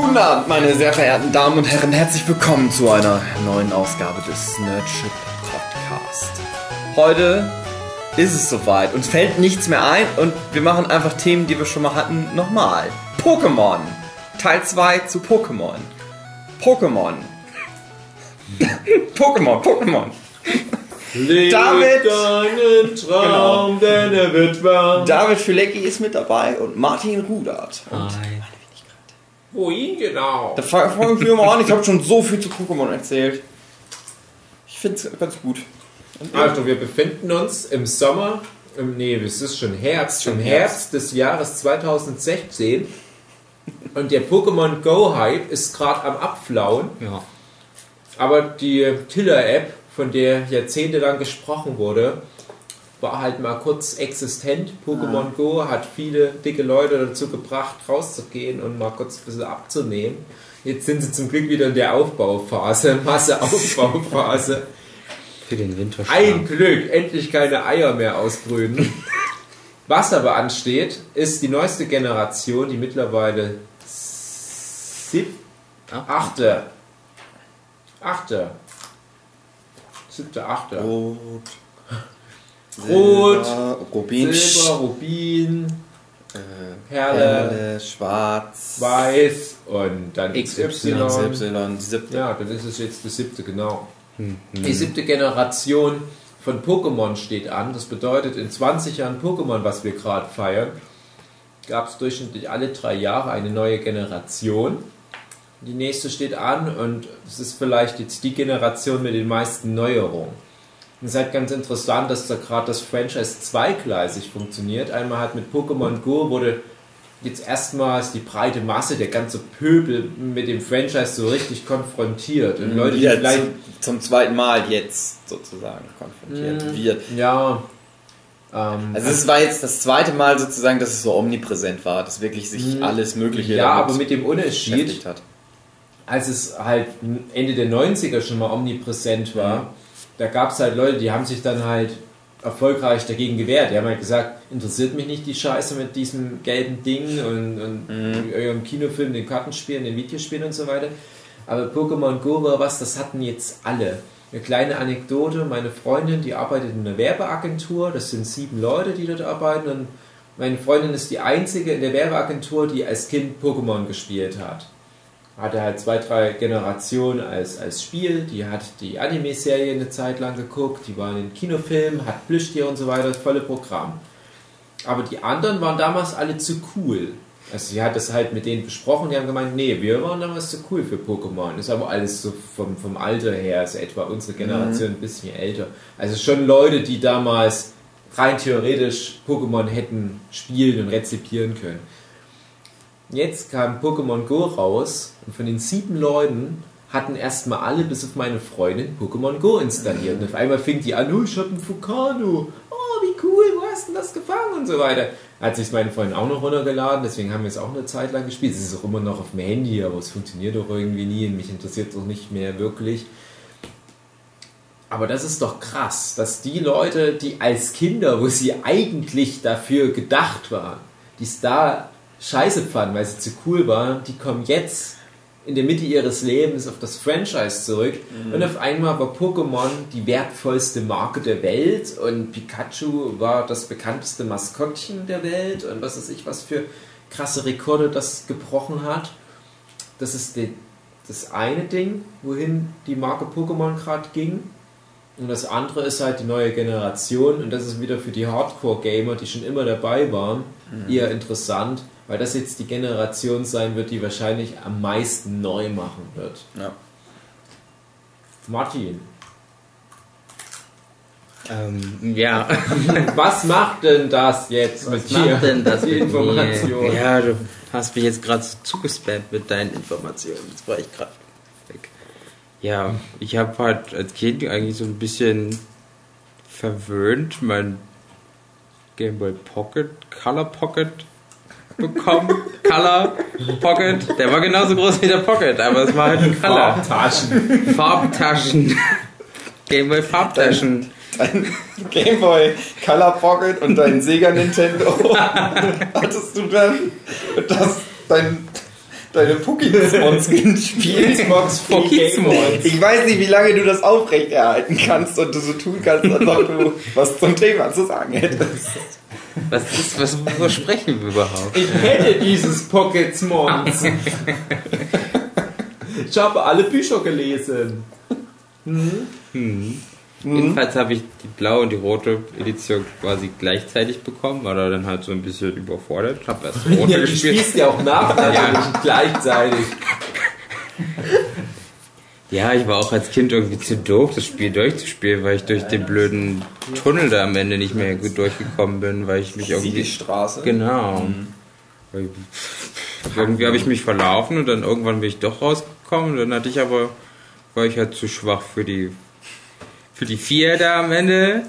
Guten Abend, meine sehr verehrten Damen und Herren. Herzlich willkommen zu einer neuen Ausgabe des Nerdship Podcast. Heute ist es soweit. Uns fällt nichts mehr ein und wir machen einfach Themen, die wir schon mal hatten, nochmal. Pokémon. Teil 2 zu Pokémon. Pokémon. Pokémon, Pokémon. Leb David- deinen Traum, denn er wird wahr. David Filecki ist mit dabei und Martin Rudert. Wohin genau? Da fange fang wieder mal an. Ich habe schon so viel zu Pokémon erzählt. Ich finde es ganz gut. Und? Also, wir befinden uns im Sommer, im, nee, es ist schon Herbst, Schon im Herbst. Herbst des Jahres 2016. Und der Pokémon Go-Hype ist gerade am Abflauen. Ja. Aber die Tiller-App, von der jahrzehntelang gesprochen wurde, war halt mal kurz existent. Pokémon Go hat viele dicke Leute dazu gebracht, rauszugehen und mal kurz ein bisschen abzunehmen. Jetzt sind sie zum Glück wieder in der Aufbauphase, Masseaufbauphase. Für den Winter. Ein Glück, endlich keine Eier mehr ausbrüten. Was aber ansteht, ist die neueste Generation, die mittlerweile sieb achte, achte, siebte, achte. Rot. Rot, Silber, Rubin. Silber, Rubin, Äh, Perle, Perle, Schwarz. Weiß und dann XY. XY. Siebte. Ja, dann ist es jetzt die siebte, genau. Hm, Die siebte Generation von Pokémon steht an. Das bedeutet, in 20 Jahren Pokémon, was wir gerade feiern, gab es durchschnittlich alle drei Jahre eine neue Generation. Die nächste steht an und es ist vielleicht jetzt die Generation mit den meisten Neuerungen. Es ist halt ganz interessant, dass da gerade das Franchise zweigleisig funktioniert. Einmal halt mit Pokémon Go wurde jetzt erstmals die breite Masse, der ganze Pöbel mit dem Franchise so richtig konfrontiert. Und Leute, die Wieder vielleicht zum, zum zweiten Mal jetzt sozusagen konfrontiert wird. Ja. Ähm, Also es war jetzt das zweite Mal sozusagen, dass es so omnipräsent war, dass wirklich sich alles Mögliche ja, aber mit dem Unterschied, hat. als es halt Ende der 90er schon mal omnipräsent war, da gab es halt Leute, die haben sich dann halt erfolgreich dagegen gewehrt. Die haben halt gesagt, interessiert mich nicht die Scheiße mit diesem gelben Ding und, und eurem Kinofilm, den Kartenspielen, den Videospielen und so weiter. Aber Pokémon Go war was, das hatten jetzt alle. Eine kleine Anekdote, meine Freundin, die arbeitet in einer Werbeagentur, das sind sieben Leute, die dort arbeiten und meine Freundin ist die einzige in der Werbeagentur, die als Kind Pokémon gespielt hat hatte halt zwei, drei Generationen als, als Spiel. Die hat die Anime-Serie eine Zeit lang geguckt, die war in Kinofilmen, hat Plüschtier und so weiter, das volle Programm. Aber die anderen waren damals alle zu cool. Also sie hat das halt mit denen besprochen, die haben gemeint, nee, wir waren damals zu cool für Pokémon. Ist aber alles so vom, vom Alter her, ist etwa unsere Generation ein bisschen älter. Also schon Leute, die damals rein theoretisch Pokémon hätten spielen und rezipieren können. Jetzt kam Pokémon Go raus und von den sieben Leuten hatten erstmal alle, bis auf meine Freundin, Pokémon Go installiert. Und auf einmal fing die an, oh, ich hab einen Fukano. Oh, wie cool, wo hast du das gefangen? Und so weiter. Hat sich meine Freundin auch noch runtergeladen, deswegen haben wir es auch eine Zeit lang gespielt. Es ist auch immer noch auf dem Handy, aber es funktioniert doch irgendwie nie und mich interessiert es auch nicht mehr wirklich. Aber das ist doch krass, dass die Leute, die als Kinder, wo sie eigentlich dafür gedacht waren, die es da scheiße fanden, weil sie zu cool waren, die kommen jetzt in der Mitte ihres Lebens auf das Franchise zurück. Und auf einmal war Pokémon die wertvollste Marke der Welt. Und Pikachu war das bekannteste Maskottchen der Welt. Und was weiß ich, was für krasse Rekorde das gebrochen hat. Das ist die, das eine Ding, wohin die Marke Pokémon gerade ging. Und das andere ist halt die neue Generation. Und das ist wieder für die Hardcore-Gamer, die schon immer dabei waren, eher interessant, weil das jetzt die Generation sein wird, die wahrscheinlich am meisten neu machen wird. Ja. Martin, Ähm, ja. was macht denn das jetzt Was mit dir? macht denn das die mit Information? Mir? Ja, du hast mich jetzt gerade so zugespammt mit deinen Informationen. Jetzt war ich gerade weg. Ja, ich habe halt als Kind eigentlich so ein bisschen verwöhnt mein Game Boy Pocket, Color Pocket bekommen. Color Pocket. Der war genauso groß wie der Pocket, aber es war halt ein Color. Farbtaschen. Farbtaschen. Game Boy Farbtaschen. Dein Game Boy Color Pocket und dein Sega Nintendo hattest du dann das dein deine Pokémon-Skin spielst. Xbox Free Game Pokémon. On. Ich weiß nicht, wie lange du das aufrechterhalten kannst und du so tun kannst, als ob du was zum Thema zu sagen hättest. Was ist, was, worüber sprechen wir überhaupt? Ich hätte dieses Pocketsmons. ich habe alle Bücher gelesen. Jedenfalls habe ich die blaue und die rote Edition quasi gleichzeitig bekommen, war da dann halt so ein bisschen überfordert. Hab erst die rote Ja, du gespielt. spielst ja auch nach, natürlich gleichzeitig. Ja, ich war auch als Kind irgendwie zu doof, das Spiel durchzuspielen, weil ich durch den blöden Tunnel da am Ende nicht mehr gut durchgekommen bin, weil ich mich irgendwie. Straße. Genau. Weil Irgendwie habe ich mich verlaufen und dann irgendwann bin ich doch rausgekommen. Dann hatte ich aber, war ich halt zu schwach für die für die vier da am Ende.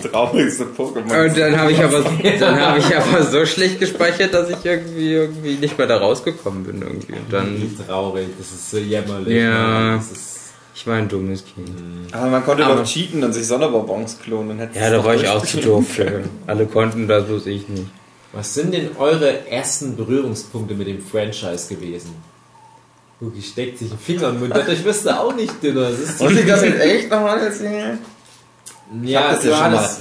Traurigste Pokémon. Und dann habe ich aber dann habe ich aber so schlecht gespeichert, dass ich irgendwie irgendwie nicht mehr da rausgekommen bin irgendwie. Und dann Wie traurig, das ist so jämmerlich. Ja. Das ist ich war ein dummes Kind. Aber man konnte Aber- doch cheaten und sich Sonderbonbons klonen. Ja, da war ich auch zu doof für. Alle konnten das, bloß ich nicht. Was sind denn eure ersten Berührungspunkte mit dem Franchise gewesen? Hugi steckt sich einen Finger im Mund. Dadurch wirst du auch nicht dünner. Das ist Muss ich das jetzt echt nochmal erzählen? ja, das ja schon hattest-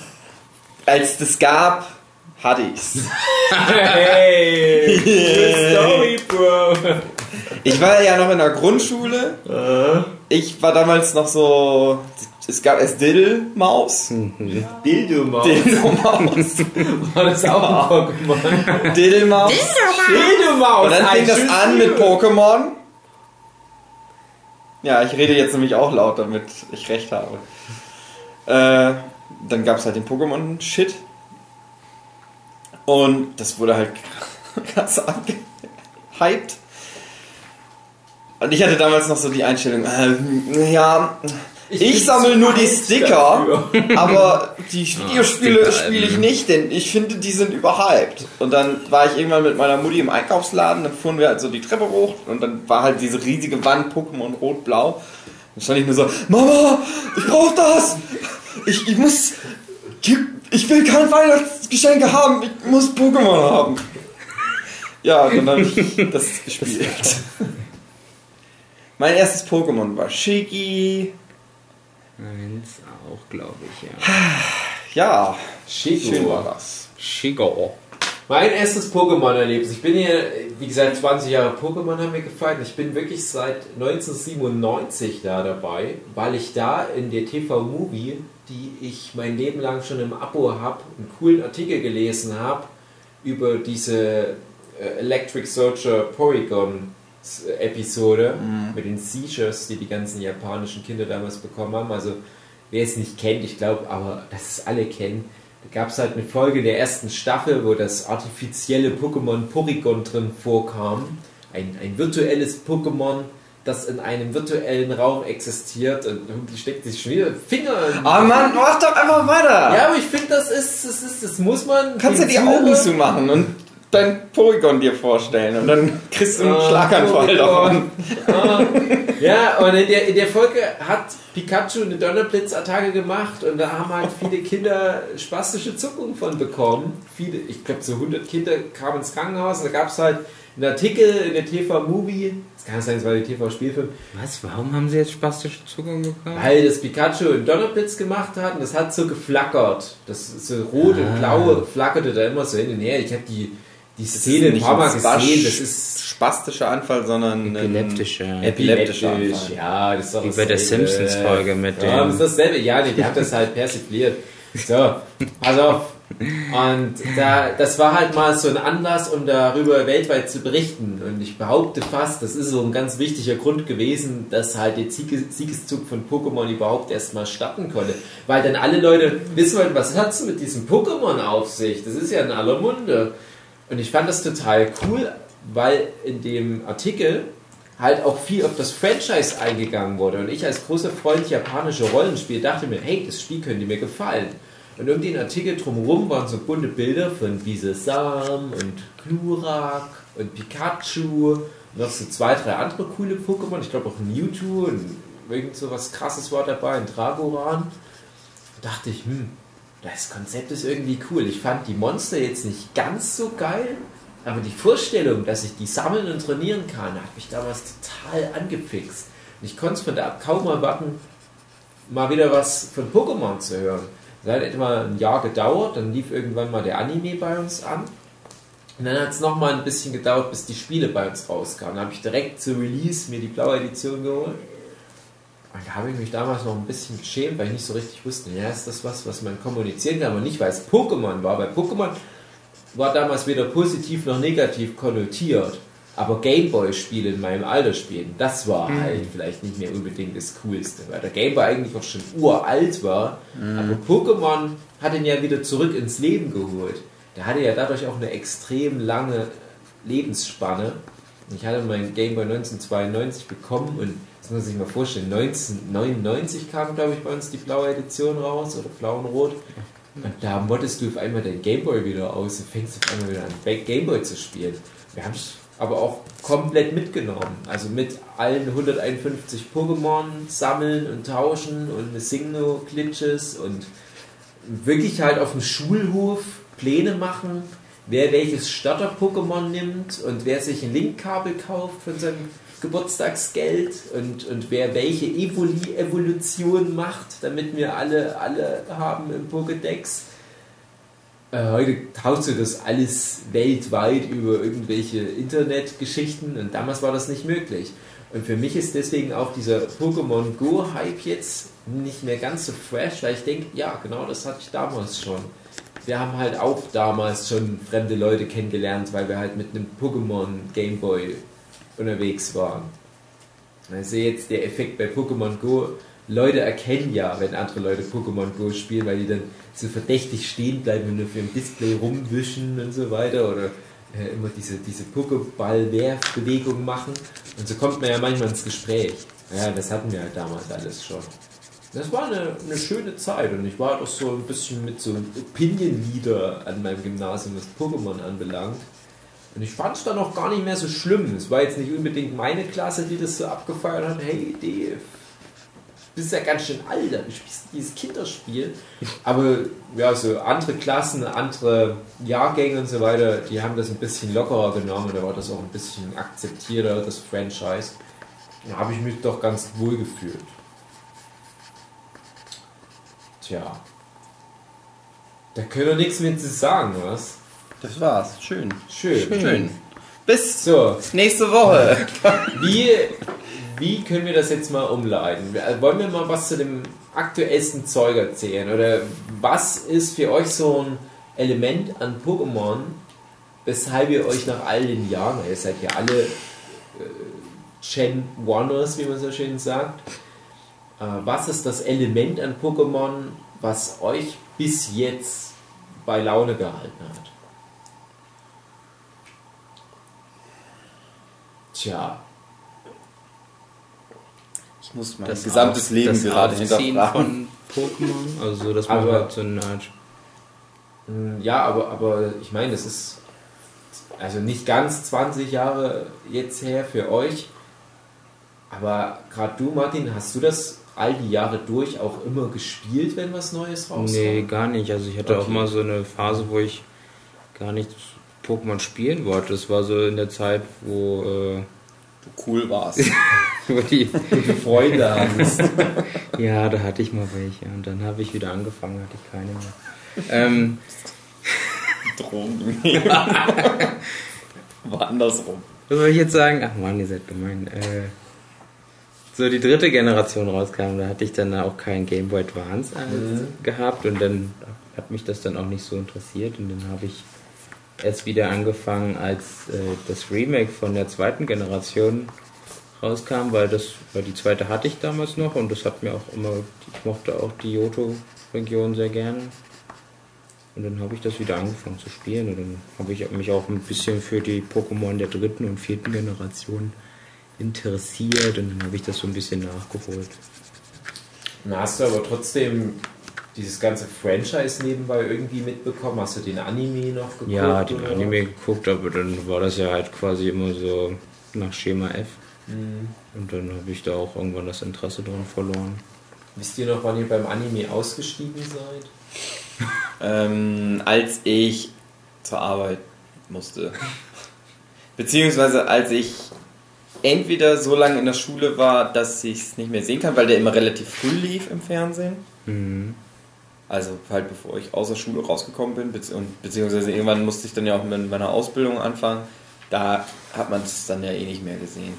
Als das gab, hatte ich's. Hey, good story, Bro. Ich war ja noch in der Grundschule. Ich war damals noch so. Es gab erst Diddle-Maus. Dildo-Maus. Diddle-Maus. War das auch ein Pokémon? Diddle-Maus. Dildo-Maus. Und dann fing das an mit. Pokémon. Ja, ich rede jetzt nämlich auch laut, damit ich recht habe. Äh, dann gab es halt den Pokémon-Shit. Und das wurde halt krass abgehypt. Und ich hatte damals noch so die Einstellung, äh, ja, ich, bin sammle nur die Sticker, dafür. aber die Videospiele Sticker, spiele ich nicht, denn ich finde, die sind überhyped. Und dann war ich irgendwann mit meiner Mutti im Einkaufsladen, dann fuhren wir halt so die Treppe hoch und dann war halt diese riesige Wand Pokémon Rot-Blau. Dann stand ich nur so, Mama, ich brauch das! Ich, ich muss, ich will kein Weihnachtsgeschenke haben, ich muss Pokémon haben. Ja, und dann habe ich das gespielt. Mein erstes Pokémon war Shiggy. Meins auch, glaube ich, ja. Ja, schön war das. Shigo. Mein erstes Pokémon-Erlebnis. Ich bin hier, wie gesagt, 20 Jahre Pokémon haben wir gefeiert. Ich bin wirklich seit 1997 da dabei, weil ich da in der TV-Movie, die ich mein Leben lang schon im Abo habe, einen coolen Artikel gelesen habe über diese äh, Electric Soldier Porygon Episode mit den Seizures, die die ganzen japanischen Kinder damals bekommen haben. Also wer es nicht kennt, ich glaube, aber dass es alle kennen, da gab es halt eine Folge der ersten Staffel, wo das artifizielle Pokémon Porygon drin vorkam. Ein, ein virtuelles Pokémon, das in einem virtuellen Raum existiert und die steckt sich schon wieder Finger in Oh Mann, mach doch einfach weiter! Ja, aber ich finde, das ist, das ist, das muss man. Kannst du den die Augen zumachen und dein Porygon dir vorstellen und dann kriegst du einen Ah, Schlaganfall davon. Ja, und in der, in der Folge hat Pikachu eine Donnerblitzattacke gemacht und da haben halt viele Kinder spastische Zuckungen von bekommen. Viele, ich glaube so 100 Kinder kamen ins Krankenhaus und da gab es halt einen Artikel in der TV-Movie, das kann sein, es war der TV-Spielfilm, Was? Warum haben sie jetzt spastische Zugang bekommen? weil das Pikachu einen Donnerblitz gemacht hat und das hat so geflackert. Das ist so rot und Ah. blau flackerte da immer so hin und her. Ich habe die, die Szene ein paar Mal gesehen, das ist spastischer Anfall, sondern epileptischer Epileptisch, Anfall. ja, das ist doch Wie bei der dasselbe. Simpsons-Folge mit Ja, dem- das ist dasselbe. Ja, die hat das halt persifliert. So, auf. Und da, das war halt mal so ein Anlass, um darüber weltweit zu berichten. Und ich behaupte fast, das ist so ein ganz wichtiger Grund gewesen, dass halt der Siege- Siegeszug von Pokémon überhaupt erstmal starten konnte. Weil dann alle Leute wissen wollten, was hat's mit diesem Pokémon auf sich? Das ist ja in aller Munde. Und ich fand das total cool, weil in dem Artikel halt auch viel auf das Franchise eingegangen wurde. Und ich als großer Freund japanischer Rollenspiele dachte mir, hey, das Spiel könnte mir gefallen. Und um den Artikel drumherum waren so bunte Bilder von Bisasam und Glurak und Pikachu und noch so zwei, drei andere coole Pokémon. Ich glaube auch Mewtwo und irgend so was krasses war dabei, ein Dragoran. Da dachte ich, hm, das Konzept ist irgendwie cool. Ich fand die Monster jetzt nicht ganz so geil, Aber die Vorstellung, dass ich die sammeln und trainieren kann, hat mich damals total angefixt. Und ich konnte es von da kaum erwarten, mal wieder was von Pokémon zu hören. Das hat etwa ein Jahr gedauert, dann lief irgendwann mal der Anime bei uns an. Und dann hat es nochmal ein bisschen gedauert, bis die Spiele bei uns rauskamen. Dann habe ich direkt zu Release mir die blaue Edition geholt. Da habe ich mich damals noch ein bisschen geschämt, weil ich nicht so richtig wusste, ja, ist das was, was man kommunizieren kann, aber nicht, weil es Pokémon war. Weil Pokémon war damals weder positiv noch negativ konnotiert. Aber Gameboy-Spiele in meinem Alter spielen, das war Mhm. halt vielleicht nicht mehr unbedingt das Coolste, weil der Gameboy eigentlich auch schon uralt war. Mhm. Aber Pokémon hat ihn ja wieder zurück ins Leben geholt. Der hatte ja dadurch auch eine extrem lange Lebensspanne. Ich hatte meinen Gameboy 1992 bekommen und das muss man sich mal vorstellen, 1999 kam, glaube ich, bei uns die blaue Edition raus oder blau und rot. Und da moddest du auf einmal dein Gameboy wieder aus und fängst auf einmal wieder an, Gameboy zu spielen. Wir haben es aber auch komplett mitgenommen. Also mit allen 151 Pokémon sammeln und tauschen und Signo-Glitches und wirklich halt auf dem Schulhof Pläne machen, wer welches Starter-Pokémon nimmt und wer sich ein Link-Kabel kauft von seinem Geburtstagsgeld und, und wer welche Evoli-Evolution macht, damit wir alle, alle haben im Pokédex. Äh, heute tauscht du das alles weltweit über irgendwelche Internetgeschichten und damals war das nicht möglich. Und für mich ist deswegen auch dieser Pokémon Go-Hype jetzt nicht mehr ganz so fresh, weil ich denke, ja, genau das hatte ich damals schon. Wir haben halt auch damals schon fremde Leute kennengelernt, weil wir halt mit einem Pokémon Gameboy unterwegs waren. Also jetzt der Effekt bei Pokémon Go. Leute erkennen ja, wenn andere Leute Pokémon Go spielen, weil die dann so verdächtig stehen bleiben und auf ihrem Display rumwischen und so weiter oder äh, immer diese, diese Pokéball-Werfbewegung machen. Und so kommt man ja manchmal ins Gespräch. Ja, das hatten wir halt damals alles schon. Das war eine, eine schöne Zeit und ich war doch so ein bisschen mit so einem Opinion-Leader an meinem Gymnasium, was Pokémon anbelangt. Und ich fand es dann auch gar nicht mehr so schlimm. Es war jetzt nicht unbedingt meine Klasse, die das so abgefeiert hat. Hey, Dave, du bist ja ganz schön alt, du spielst dieses Kinderspiel. Aber ja, so andere Klassen, andere Jahrgänge und so weiter, die haben das ein bisschen lockerer genommen da war das auch ein bisschen akzeptierter, das Franchise. Da habe ich mich doch ganz wohl gefühlt. Tja. Da können wir nichts mehr zu sagen, was? Das war's. Schön. Schön. Schön. Bis So, nächste Woche. wie, wie können wir das jetzt mal umleiten? Wollen wir mal was zu dem aktuellsten Zeug erzählen? Oder was ist für euch so ein Element an Pokémon, weshalb ihr euch nach all den Jahren, ihr seid ja alle äh, Gen Oneers, wie man so schön sagt, äh, was ist das Element an Pokémon, was euch bis jetzt bei Laune gehalten hat? Tja, Ich muss mein Das gesamtes Auf- Leben das gerade Aufziehen hinterfragen. von Pokémon, also dass man Aber- halt so eine Art Mm, Ja, aber, aber ich meine, das ist also nicht ganz 20 Jahre jetzt her für euch. Aber gerade du, Martin, hast du das all die Jahre durch auch immer gespielt, wenn was Neues rauskam? Nee, gar nicht. Also ich hatte auch Okay. mal so eine Phase, wo ich gar nicht Pokémon spielen wollte. Das war so in der Zeit, wo, äh, Du cool warst. wo die, Freunde hast. ja, da hatte ich mal welche und dann habe ich wieder angefangen, hatte ich keine mehr. Ähm, Drogen. War andersrum. was soll ich jetzt sagen? Ach man, ihr seid gemein. Äh, so die dritte Generation rauskam, da hatte ich dann auch keinen Game Boy Advance als gehabt und dann hat mich das dann auch nicht so interessiert und dann habe ich erst wieder angefangen, als äh, das Remake von der zweiten Generation rauskam, weil das, weil die zweite hatte ich damals noch und das hat mir auch immer, ich mochte auch die Johto-Region sehr gerne. Und dann habe ich das wieder angefangen zu spielen und dann habe ich mich auch ein bisschen für die Pokémon der dritten und vierten Generation interessiert und dann habe ich das so ein bisschen nachgeholt. Dann hast du aber trotzdem dieses ganze Franchise nebenbei irgendwie mitbekommen. Hast du den Anime noch geguckt? Ja, den oder? Anime geguckt, aber dann war das ja halt quasi immer so nach Schema F. Mhm. Und dann habe ich da auch irgendwann das Interesse dran verloren. Wisst ihr noch, wann ihr beim Anime ausgestiegen seid? Ähm, als ich zur Arbeit musste. Beziehungsweise als ich entweder so lange in der Schule war, dass ich es nicht mehr sehen kann, weil der immer relativ früh lief im Fernsehen. Mhm. Also halt bevor ich aus der Schule rausgekommen bin, bezieh und beziehungsweise irgendwann musste ich dann ja auch mit meiner Ausbildung anfangen. Da hat man es dann ja eh nicht mehr gesehen.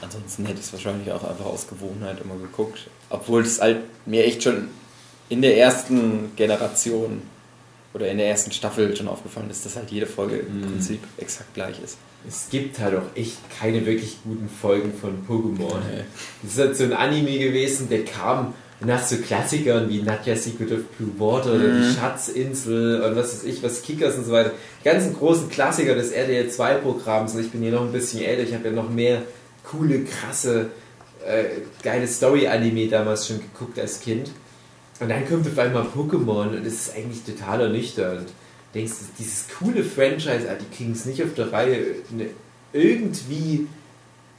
Ansonsten hätte ich es wahrscheinlich auch einfach aus Gewohnheit immer geguckt. Obwohl es halt mir echt schon in der ersten Generation oder in der ersten Staffel schon aufgefallen ist, dass halt jede Folge im Mhm. Prinzip exakt gleich ist. Es gibt halt auch echt keine wirklich guten Folgen von Pokémon. Nee. Das ist halt so ein Anime gewesen, der kam nach so Klassikern wie Nadja Secret of Blue Water oder Mhm. die Schatzinsel und was weiß ich, was Kickers und so weiter. Die ganzen großen Klassiker des RDL 2 Programms. Und ich bin hier noch ein bisschen älter, ich habe ja noch mehr coole, krasse, äh, geile Story-Anime damals schon geguckt als Kind. Und dann kommt auf einmal Pokémon und es ist eigentlich total ernüchternd. Du denkst, dieses coole Franchise, ah, die kriegen es nicht auf der Reihe, eine irgendwie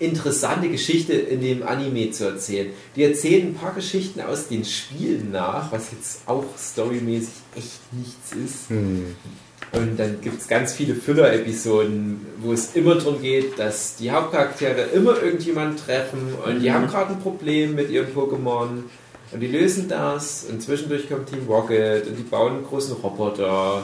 interessante Geschichte in dem Anime zu erzählen. Die erzählen ein paar Geschichten aus den Spielen nach, was jetzt auch storymäßig echt nichts ist. Hm. Und dann gibt es ganz viele Füller-Episoden, wo es immer darum geht, dass die Hauptcharaktere immer irgendjemanden treffen und die Mhm. haben gerade ein Problem mit ihrem Pokémon und die lösen das und zwischendurch kommt Team Rocket und die bauen einen großen Roboter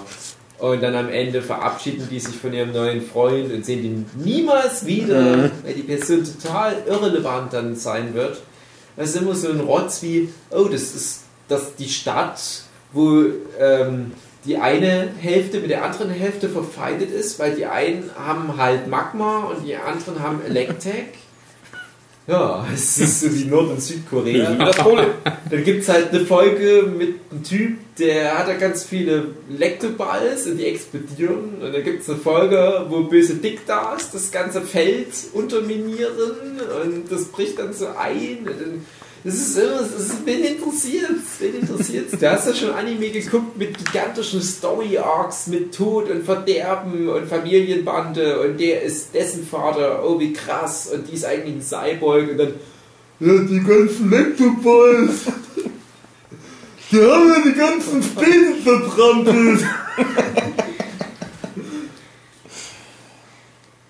und dann am Ende verabschieden die sich von ihrem neuen Freund und sehen den niemals wieder, Mhm. weil die Person total irrelevant dann sein wird. Das ist immer so ein Rotz wie, oh, das ist das die Stadt, wo ähm, die eine Hälfte mit der anderen Hälfte verfeindet ist, weil die einen haben halt Magma und die anderen haben Electek. Ja, es ist so wie Nord- und Südkorea. Das Problem. Dann gibt es halt eine Folge mit einem Typ, der hat da ganz viele Lektoballs und die explodieren. Und dann gibt es eine Folge, wo böse Diktas das ganze Feld unterminieren. Und das bricht dann so ein. Das ist immer, das ist, wen interessiert Wen interessiert Du hast ja schon Anime geguckt mit gigantischen Story-Arcs, mit Tod und Verderben und Familienbande. Und der ist dessen Vater, oh wie krass, und die ist eigentlich ein Cyborg. Und dann ja, die ganzen Lektoballs. Die haben ja die ganzen Späne vertrampelt.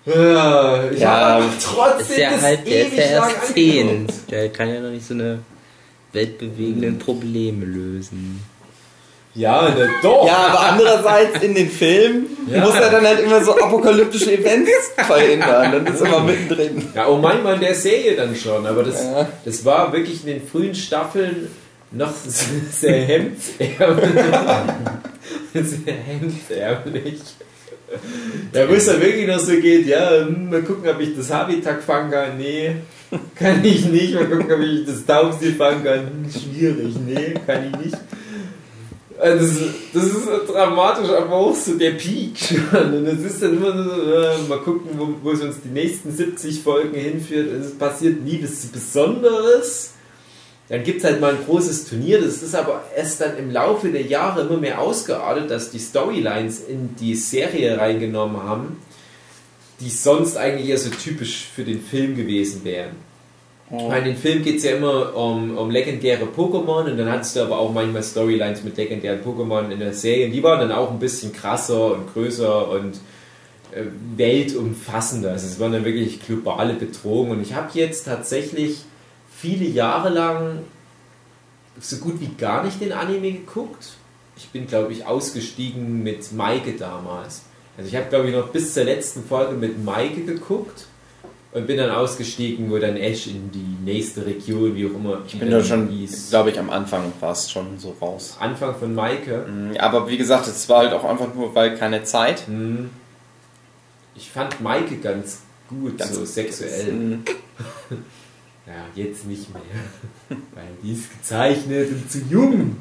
ja, ich Ja, habe aber Ist trotzdem ja das halt, der ist ja erst angeguckt. 10. Der kann ja noch nicht so eine weltbewegenden Probleme lösen. Ja, ne, doch. Ja, aber andererseits in den Filmen Ja. muss er dann halt immer so apokalyptische Events verhindern. Dann ist er immer mittendrin. Ja, oh mein Mann, der Serie dann schon, aber das, Ja. das war wirklich in den frühen Staffeln noch sehr hemdsärmlich. sehr hemdsärmlich. Ja, wo es dann wirklich noch so geht, ja, hm, mal gucken, ob ich das Habitat fangen kann. Nee, kann ich nicht. Mal gucken, ob ich das Taubsi fangen kann. Hm, schwierig, nee, kann ich nicht. Also Das, ist- das ist dramatisch, aber auch so der Peak schon. Und es ist dann immer so, äh, mal gucken, wo, wo es uns die nächsten 70 Folgen hinführt. Es passiert nie was Besonderes. Dann gibt es halt mal ein großes Turnier. Das ist aber erst dann im Laufe der Jahre immer mehr ausgeartet, dass die Storylines in die Serie reingenommen haben, die sonst eigentlich eher so typisch für den Film gewesen wären. Bei den Film geht es ja immer um, um legendäre Pokémon und dann hattest du aber auch manchmal Storylines mit legendären Pokémon in der Serie. Die waren dann auch ein bisschen krasser und größer und äh, weltumfassender. Also es waren dann wirklich globale Bedrohungen. Und ich habe jetzt tatsächlich viele Jahre lang so gut wie gar nicht den Anime geguckt. Ich bin, glaube ich, ausgestiegen mit Maike damals. Also ich habe, glaube ich, noch bis zur letzten Folge mit Maike geguckt und bin dann ausgestiegen, wo dann Ash in die nächste Region, wie auch immer. Ich bin da schon, glaube ich, am Anfang war es schon so raus. Anfang von Maike. Mhm, Aber wie gesagt, es war halt auch einfach nur, weil keine Zeit. Hm. Ich fand Maike ganz gut, Ganz so sexuell. Ja, jetzt nicht mehr. Weil die ist gezeichnet und zu jung.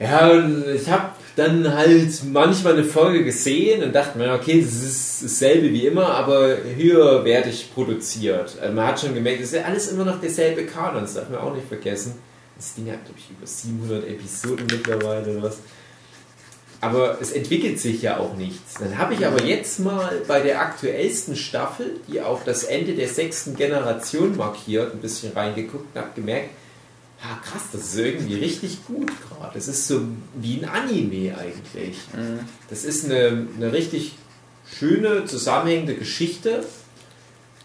Ja, und ich habe dann halt manchmal eine Folge gesehen und dachte mir, okay, das ist dasselbe wie immer, aber höher wertig produziert. Also man hat schon gemerkt, das ist ja alles immer noch derselbe Kanon, das darf man auch nicht vergessen. Das Ding hat, glaube ich, über 700 Episoden mittlerweile oder was. Aber es entwickelt sich ja auch nichts. Dann habe ich aber jetzt mal bei der aktuellsten Staffel, die auch das Ende der sechsten Generation markiert, ein bisschen reingeguckt und habe gemerkt, ha, krass, das ist irgendwie richtig gut gerade. Das ist so wie ein Anime eigentlich. Das ist eine, eine richtig schöne, zusammenhängende Geschichte.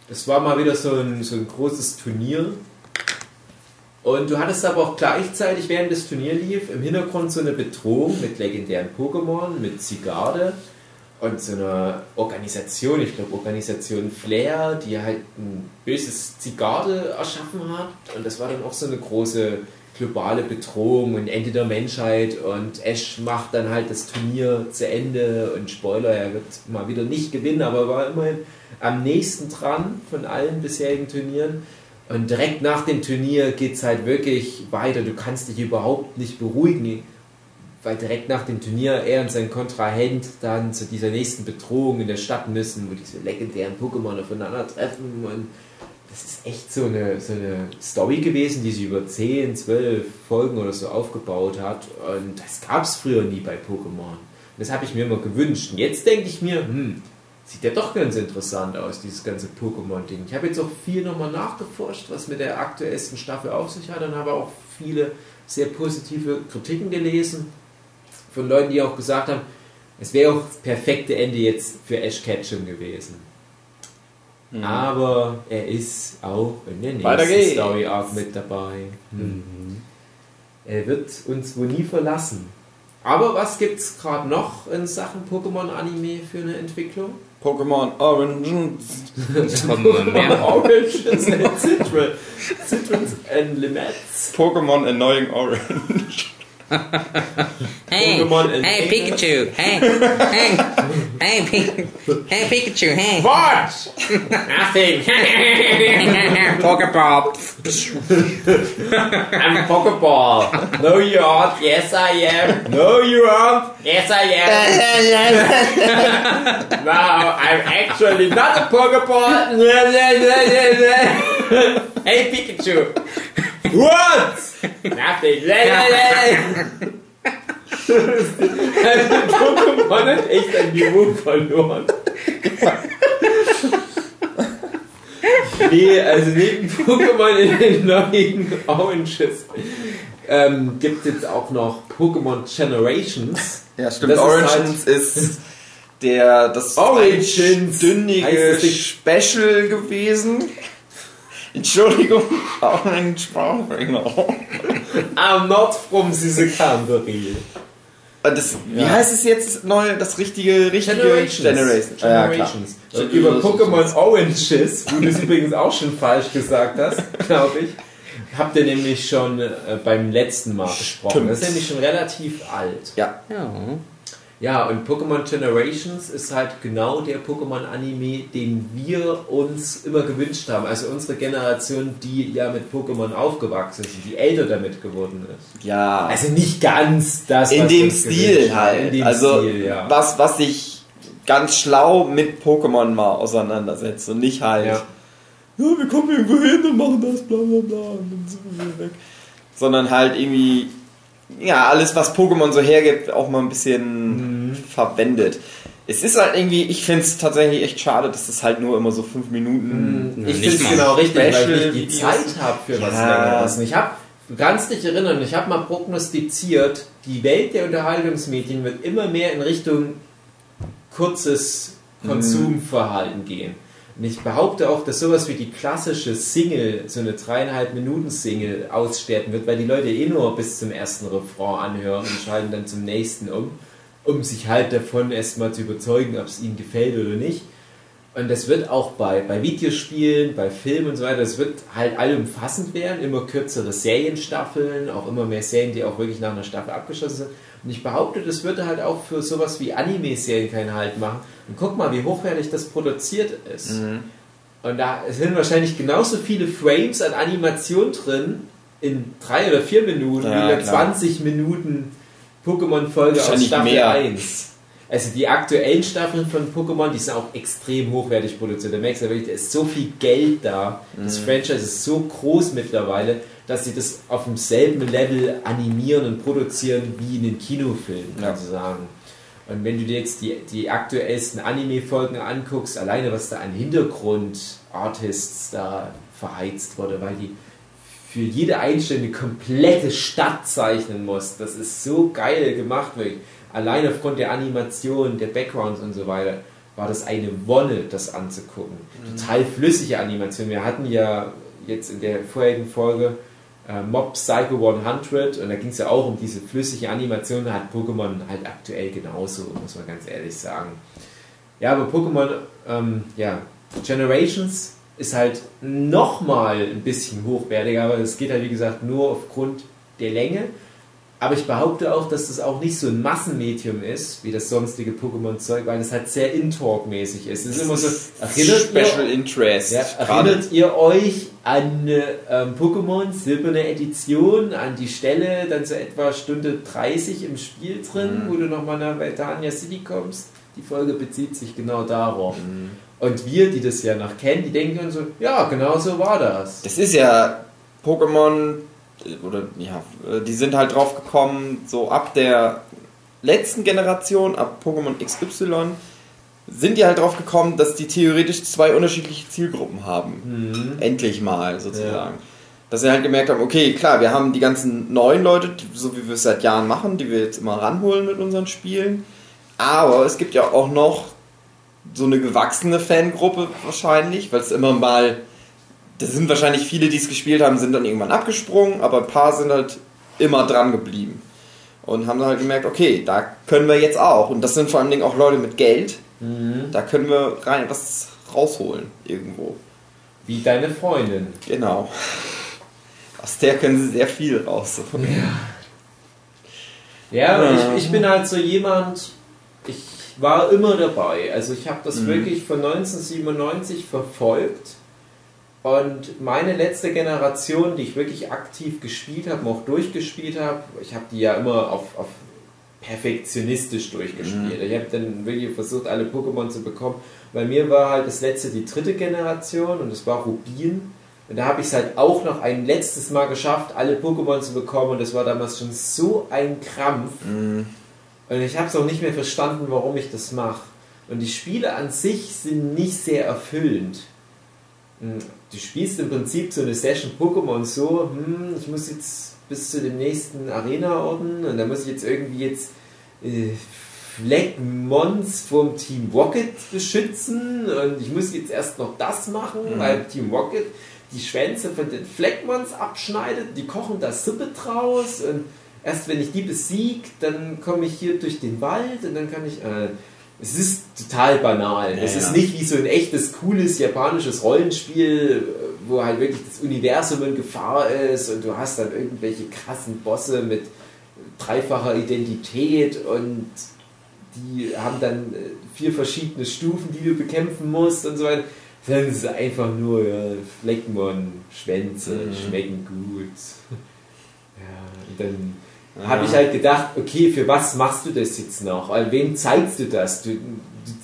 Es war mal wieder so ein, so ein großes Turnier. Und du hattest aber auch gleichzeitig, während das Turnier lief, im Hintergrund so eine Bedrohung mit legendären Pokémon, mit Zigarde und so einer Organisation, ich glaube Organisation Flair, die halt ein böses Zigarde erschaffen hat. Und das war dann auch so eine große globale Bedrohung und Ende der Menschheit. Und Ash macht dann halt das Turnier zu Ende. Und Spoiler, er wird mal wieder nicht gewinnen, aber war immerhin am nächsten dran von allen bisherigen Turnieren. Und direkt nach dem Turnier geht es halt wirklich weiter. Du kannst dich überhaupt nicht beruhigen weil direkt nach dem Turnier er und sein Kontrahent dann zu dieser nächsten Bedrohung in der Stadt müssen, wo diese legendären Pokémon aufeinander treffen und das ist echt so eine, so eine Story gewesen, die sich über 10, 12 Folgen oder so aufgebaut hat und das gab es früher nie bei Pokémon. Das habe ich mir immer gewünscht. Und jetzt denke ich mir, hm, sieht ja doch ganz interessant aus, dieses ganze Pokémon-Ding. Ich habe jetzt auch viel nochmal nachgeforscht, was mit der aktuellsten Staffel auf sich hat und habe auch viele sehr positive Kritiken gelesen von Leuten, die auch gesagt haben, es wäre auch das perfekte Ende jetzt für Ash Ketchum gewesen. Mhm. Aber er ist auch in der nächsten Story Arc mit dabei. Mhm. Er wird uns wohl nie verlassen. Aber was gibt es gerade noch in Sachen Pokémon-Anime für eine Entwicklung? Pokémon Orange. Pokémon Orange and Citrus. Citrus and Limits. Pokémon Annoying Orange hey, hey Pikachu, hey, hey, hey, hey Pikachu, hey. What? Nothing. Pokeball. I'm a Pokeball. No, you aren't. Yes, I am. No, you aren't. Yes, I am. no, I'm actually not a Pokeball. hey, Pikachu. What? Nothing. Pokémon hat echt ein Niveau verloren. nee, also neben Pokémon in den neuen Oranges ähm, gibt es jetzt auch noch Pokémon Generations. Ja, stimmt. Das Origins ist, halt ist der das Origins dündige Special gewesen. Entschuldigung, auch ein Sprachfehler. I'm not from Sisekanderie. Das, wie ja. heißt es jetzt neu, das richtige, richtige Generations. Generations. Generations. Ja, über Pokémon Oranges, wo du es übrigens auch schon falsch gesagt hast, glaube ich, habt ihr nämlich schon äh, beim letzten Mal gesprochen. Stimmt. Das ist nämlich schon relativ alt. Ja. ja. Ja, und Pokémon Generations ist halt genau der Pokémon-Anime, den wir uns immer gewünscht haben. Also unsere Generation, die ja mit Pokémon aufgewachsen ist, die älter damit geworden ist. Ja. Also nicht ganz das, In dem Stil halt. In dem also Stil, ja. was, was sich ganz schlau mit Pokémon mal auseinandersetzt und nicht halt, ja. ja, wir kommen irgendwo hin und machen das, bla bla bla, und dann sind wir weg. Sondern halt irgendwie ja, alles, was Pokémon so hergibt, auch mal ein bisschen mhm. Verwendet. Es ist halt irgendwie, ich finde es tatsächlich echt schade, dass das halt nur immer so fünf Minuten. Mhm. Ich finde es genau richtig, weil ich die Zeit habe für ja. was Längeres. Ich habe, du kannst dich erinnern, ich habe mal prognostiziert, die Welt der Unterhaltungsmedien wird immer mehr in Richtung kurzes mhm. Konsumverhalten gehen. Und ich behaupte auch, dass sowas wie die klassische Single, so eine dreieinhalb Minuten Single aussterben wird, weil die Leute eh nur bis zum ersten Refrain anhören und schalten dann zum nächsten um, um sich halt davon erstmal zu überzeugen, ob es ihnen gefällt oder nicht. Und das wird auch bei, bei Videospielen, bei Filmen und so weiter, das wird halt allumfassend werden, immer kürzere Serienstaffeln, auch immer mehr Serien, die auch wirklich nach einer Staffel abgeschlossen sind. Und ich behaupte, das würde halt auch für sowas wie Anime-Serien keinen Halt machen. Und guck mal, wie hochwertig das produziert ist. Mhm. Und da sind wahrscheinlich genauso viele Frames an Animation drin in drei oder vier Minuten ja, wie in 20 Minuten Pokémon-Folge aus Staffel mehr. 1. Also die aktuellen Staffeln von Pokémon, die sind auch extrem hochwertig produziert. Da merkst du wirklich, da ist so viel Geld da. Das mhm. Franchise ist so groß mittlerweile, dass sie das auf demselben Level animieren und produzieren wie in den Kinofilmen, du sagen. Und wenn du dir jetzt die, die aktuellsten Anime-Folgen anguckst, alleine was da an Hintergrund-Artists da verheizt wurde, weil die für jede Einstellung komplette Stadt zeichnen muss. Das ist so geil gemacht, wirklich. Allein aufgrund der Animation, der Backgrounds und so weiter. war das eine Wonne, das anzugucken. Total flüssige Animation. Wir hatten ja jetzt in der vorherigen Folge äh, Mob Psycho 100 und da ging es ja auch um diese flüssige Animation. Da hat Pokémon halt aktuell genauso, muss man ganz ehrlich sagen. Ja, aber Pokémon, ähm, ja, Generations ist halt nochmal ein bisschen hochwertiger, aber es geht halt wie gesagt nur aufgrund der Länge. Aber ich behaupte auch, dass das auch nicht so ein Massenmedium ist, wie das sonstige Pokémon-Zeug, weil es halt sehr In-Talk-mäßig ist. Es ist immer so, erinnert Special ihr, Interest. ja, erinnert ihr euch an ähm, Pokémon Silberne Edition, an die Stelle, dann so etwa Stunde 30 im Spiel drin, Mhm. wo du nochmal nach Veltania City kommst? Die Folge bezieht sich genau darauf. Mhm. Und wir, die das ja noch kennen, die denken dann so, ja, genau so war das. Das ist ja Pokémon, oder ja, die sind halt drauf gekommen, so ab der letzten Generation, ab Pokémon XY, sind die halt drauf gekommen, dass die theoretisch zwei unterschiedliche Zielgruppen haben. Endlich mal sozusagen. Dass sie halt gemerkt haben, okay, klar, wir haben die ganzen neuen Leute, so wie wir es seit Jahren machen, die wir jetzt immer ranholen mit unseren Spielen. Aber es gibt ja auch noch so eine gewachsene Fangruppe wahrscheinlich, weil es immer mal das sind wahrscheinlich viele, die es gespielt haben, sind dann irgendwann abgesprungen, aber ein paar sind halt immer dran geblieben. Und haben dann halt gemerkt, okay, da können wir jetzt auch. Und das sind vor allen Dingen auch Leute mit Geld. Da können wir rein was rausholen irgendwo. Wie deine Freundin. Genau. Aus der können sie sehr viel rausholen. Ja, Ja. Ich, ich bin halt so jemand, ich war immer dabei. Also ich habe das Mhm. wirklich von 1997 verfolgt. Und meine letzte Generation, die ich wirklich aktiv gespielt habe, auch durchgespielt habe, ich habe die ja immer auf, auf perfektionistisch durchgespielt. Ich habe dann wirklich versucht, alle Pokémon zu bekommen. Bei mir war halt das letzte die dritte Generation und das war Rubin. Und da habe ich es halt auch noch ein letztes Mal geschafft, alle Pokémon zu bekommen. Und das war damals schon so ein Krampf. Mhm. Und ich habe es auch nicht mehr verstanden, warum ich das mache. Und die Spiele an sich sind nicht sehr erfüllend. Hm, Du spielst im Prinzip so eine Session Pokémon so, hm, ich muss jetzt bis zu dem nächsten Arena-Orden und da muss ich jetzt irgendwie jetzt äh, Fleckmons vom Team Rocket beschützen und ich muss jetzt erst noch das machen, weil Team Rocket die Schwänze von den Fleckmons abschneidet, die kochen da Suppe draus und erst wenn ich die besiege, dann komme ich hier durch den Wald und dann kann ich... Äh, es ist total banal. Ja, es ist ja. nicht wie so ein echtes, cooles japanisches Rollenspiel, wo halt wirklich das Universum in Gefahr ist und du hast dann irgendwelche krassen Bosse mit dreifacher Identität und die haben dann äh, vier verschiedene Stufen, die du bekämpfen musst und so weiter. Es ist einfach nur ja, Fleckmon, Schwänze, Mhm. schmecken gut. Ja, und dann Ja. habe ich halt gedacht, okay, für was machst du das jetzt noch? An wem zeigst du das? Du, du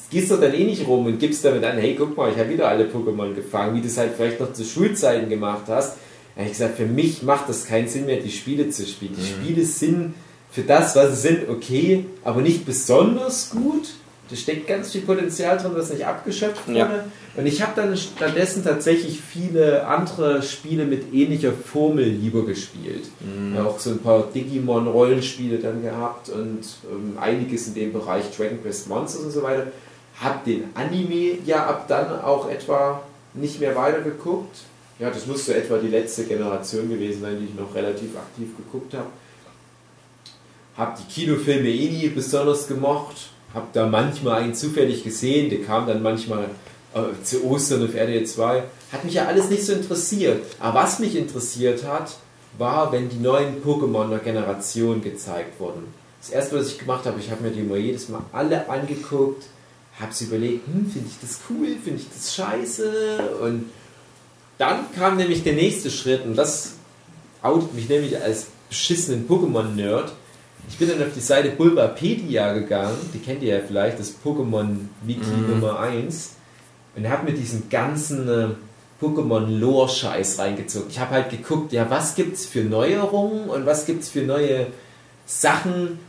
gehst doch dann eh nicht rum und gibst damit an, hey, guck mal, ich habe wieder alle Pokémon gefangen, wie du es halt vielleicht noch zu Schulzeiten gemacht hast. Da habe ich gesagt, für mich macht das keinen Sinn mehr, die Spiele zu spielen. Die Spiele sind für das, was sie sind, okay, aber nicht besonders gut. Da steckt ganz viel Potenzial drin, was nicht abgeschöpft wurde. Ja. Und ich habe dann stattdessen tatsächlich viele andere Spiele mit ähnlicher Formel lieber gespielt. Ja, auch so ein paar Digimon-Rollenspiele dann gehabt und ähm, einiges in dem Bereich Dragon Quest Monsters und so weiter. Hab den Anime ja ab dann auch etwa nicht mehr weitergeguckt. Ja, das muss so etwa die letzte Generation gewesen sein, die ich noch relativ aktiv geguckt habe. Hab die Kinofilme eh nie besonders gemocht. Hab da manchmal einen zufällig gesehen, der kam dann manchmal äh, zu Ostern auf RDL 2. Hat mich ja alles nicht so interessiert. Aber was mich interessiert hat, war, wenn die neuen Pokémon der Generation gezeigt wurden. Das erste, was ich gemacht habe, ich habe mir die immer jedes Mal alle angeguckt, habe sie überlegt, hm, finde ich das cool, finde ich das scheiße und dann kam nämlich der nächste Schritt und das outet mich nämlich als beschissenen Pokémon-Nerd. Ich bin dann auf die Seite Bulbapedia gegangen, die kennt ihr ja vielleicht, das Pokémon-Wiki Nummer 1 und habe mir diesen ganzen äh, Pokémon-Lore-Scheiß reingezogen. Ich habe halt geguckt, ja, was gibt's für Neuerungen und was gibt's für neue Sachen,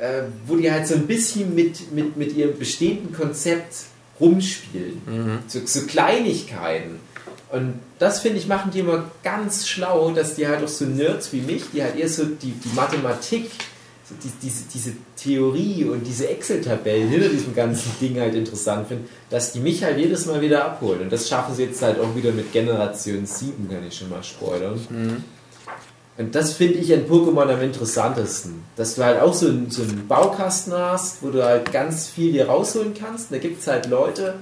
äh, wo die halt so ein bisschen mit, mit, mit ihrem bestehenden Konzept rumspielen. So, so Kleinigkeiten. Und das finde ich, machen die immer ganz schlau, dass die halt auch so Nerds wie mich, die halt eher so die, die Mathematik, diese, diese Theorie und diese Excel-Tabellen hinter diesem ganzen Ding halt interessant finde, dass die mich halt jedes Mal wieder abholen. Und das schaffen sie jetzt halt auch wieder mit Generation 7, kann ich schon mal spoilern. Mhm. Und das finde ich an Pokémon am interessantesten. Dass du halt auch so einen, so einen Baukasten hast, wo du halt ganz viel hier rausholen kannst. Und da gibt es halt Leute,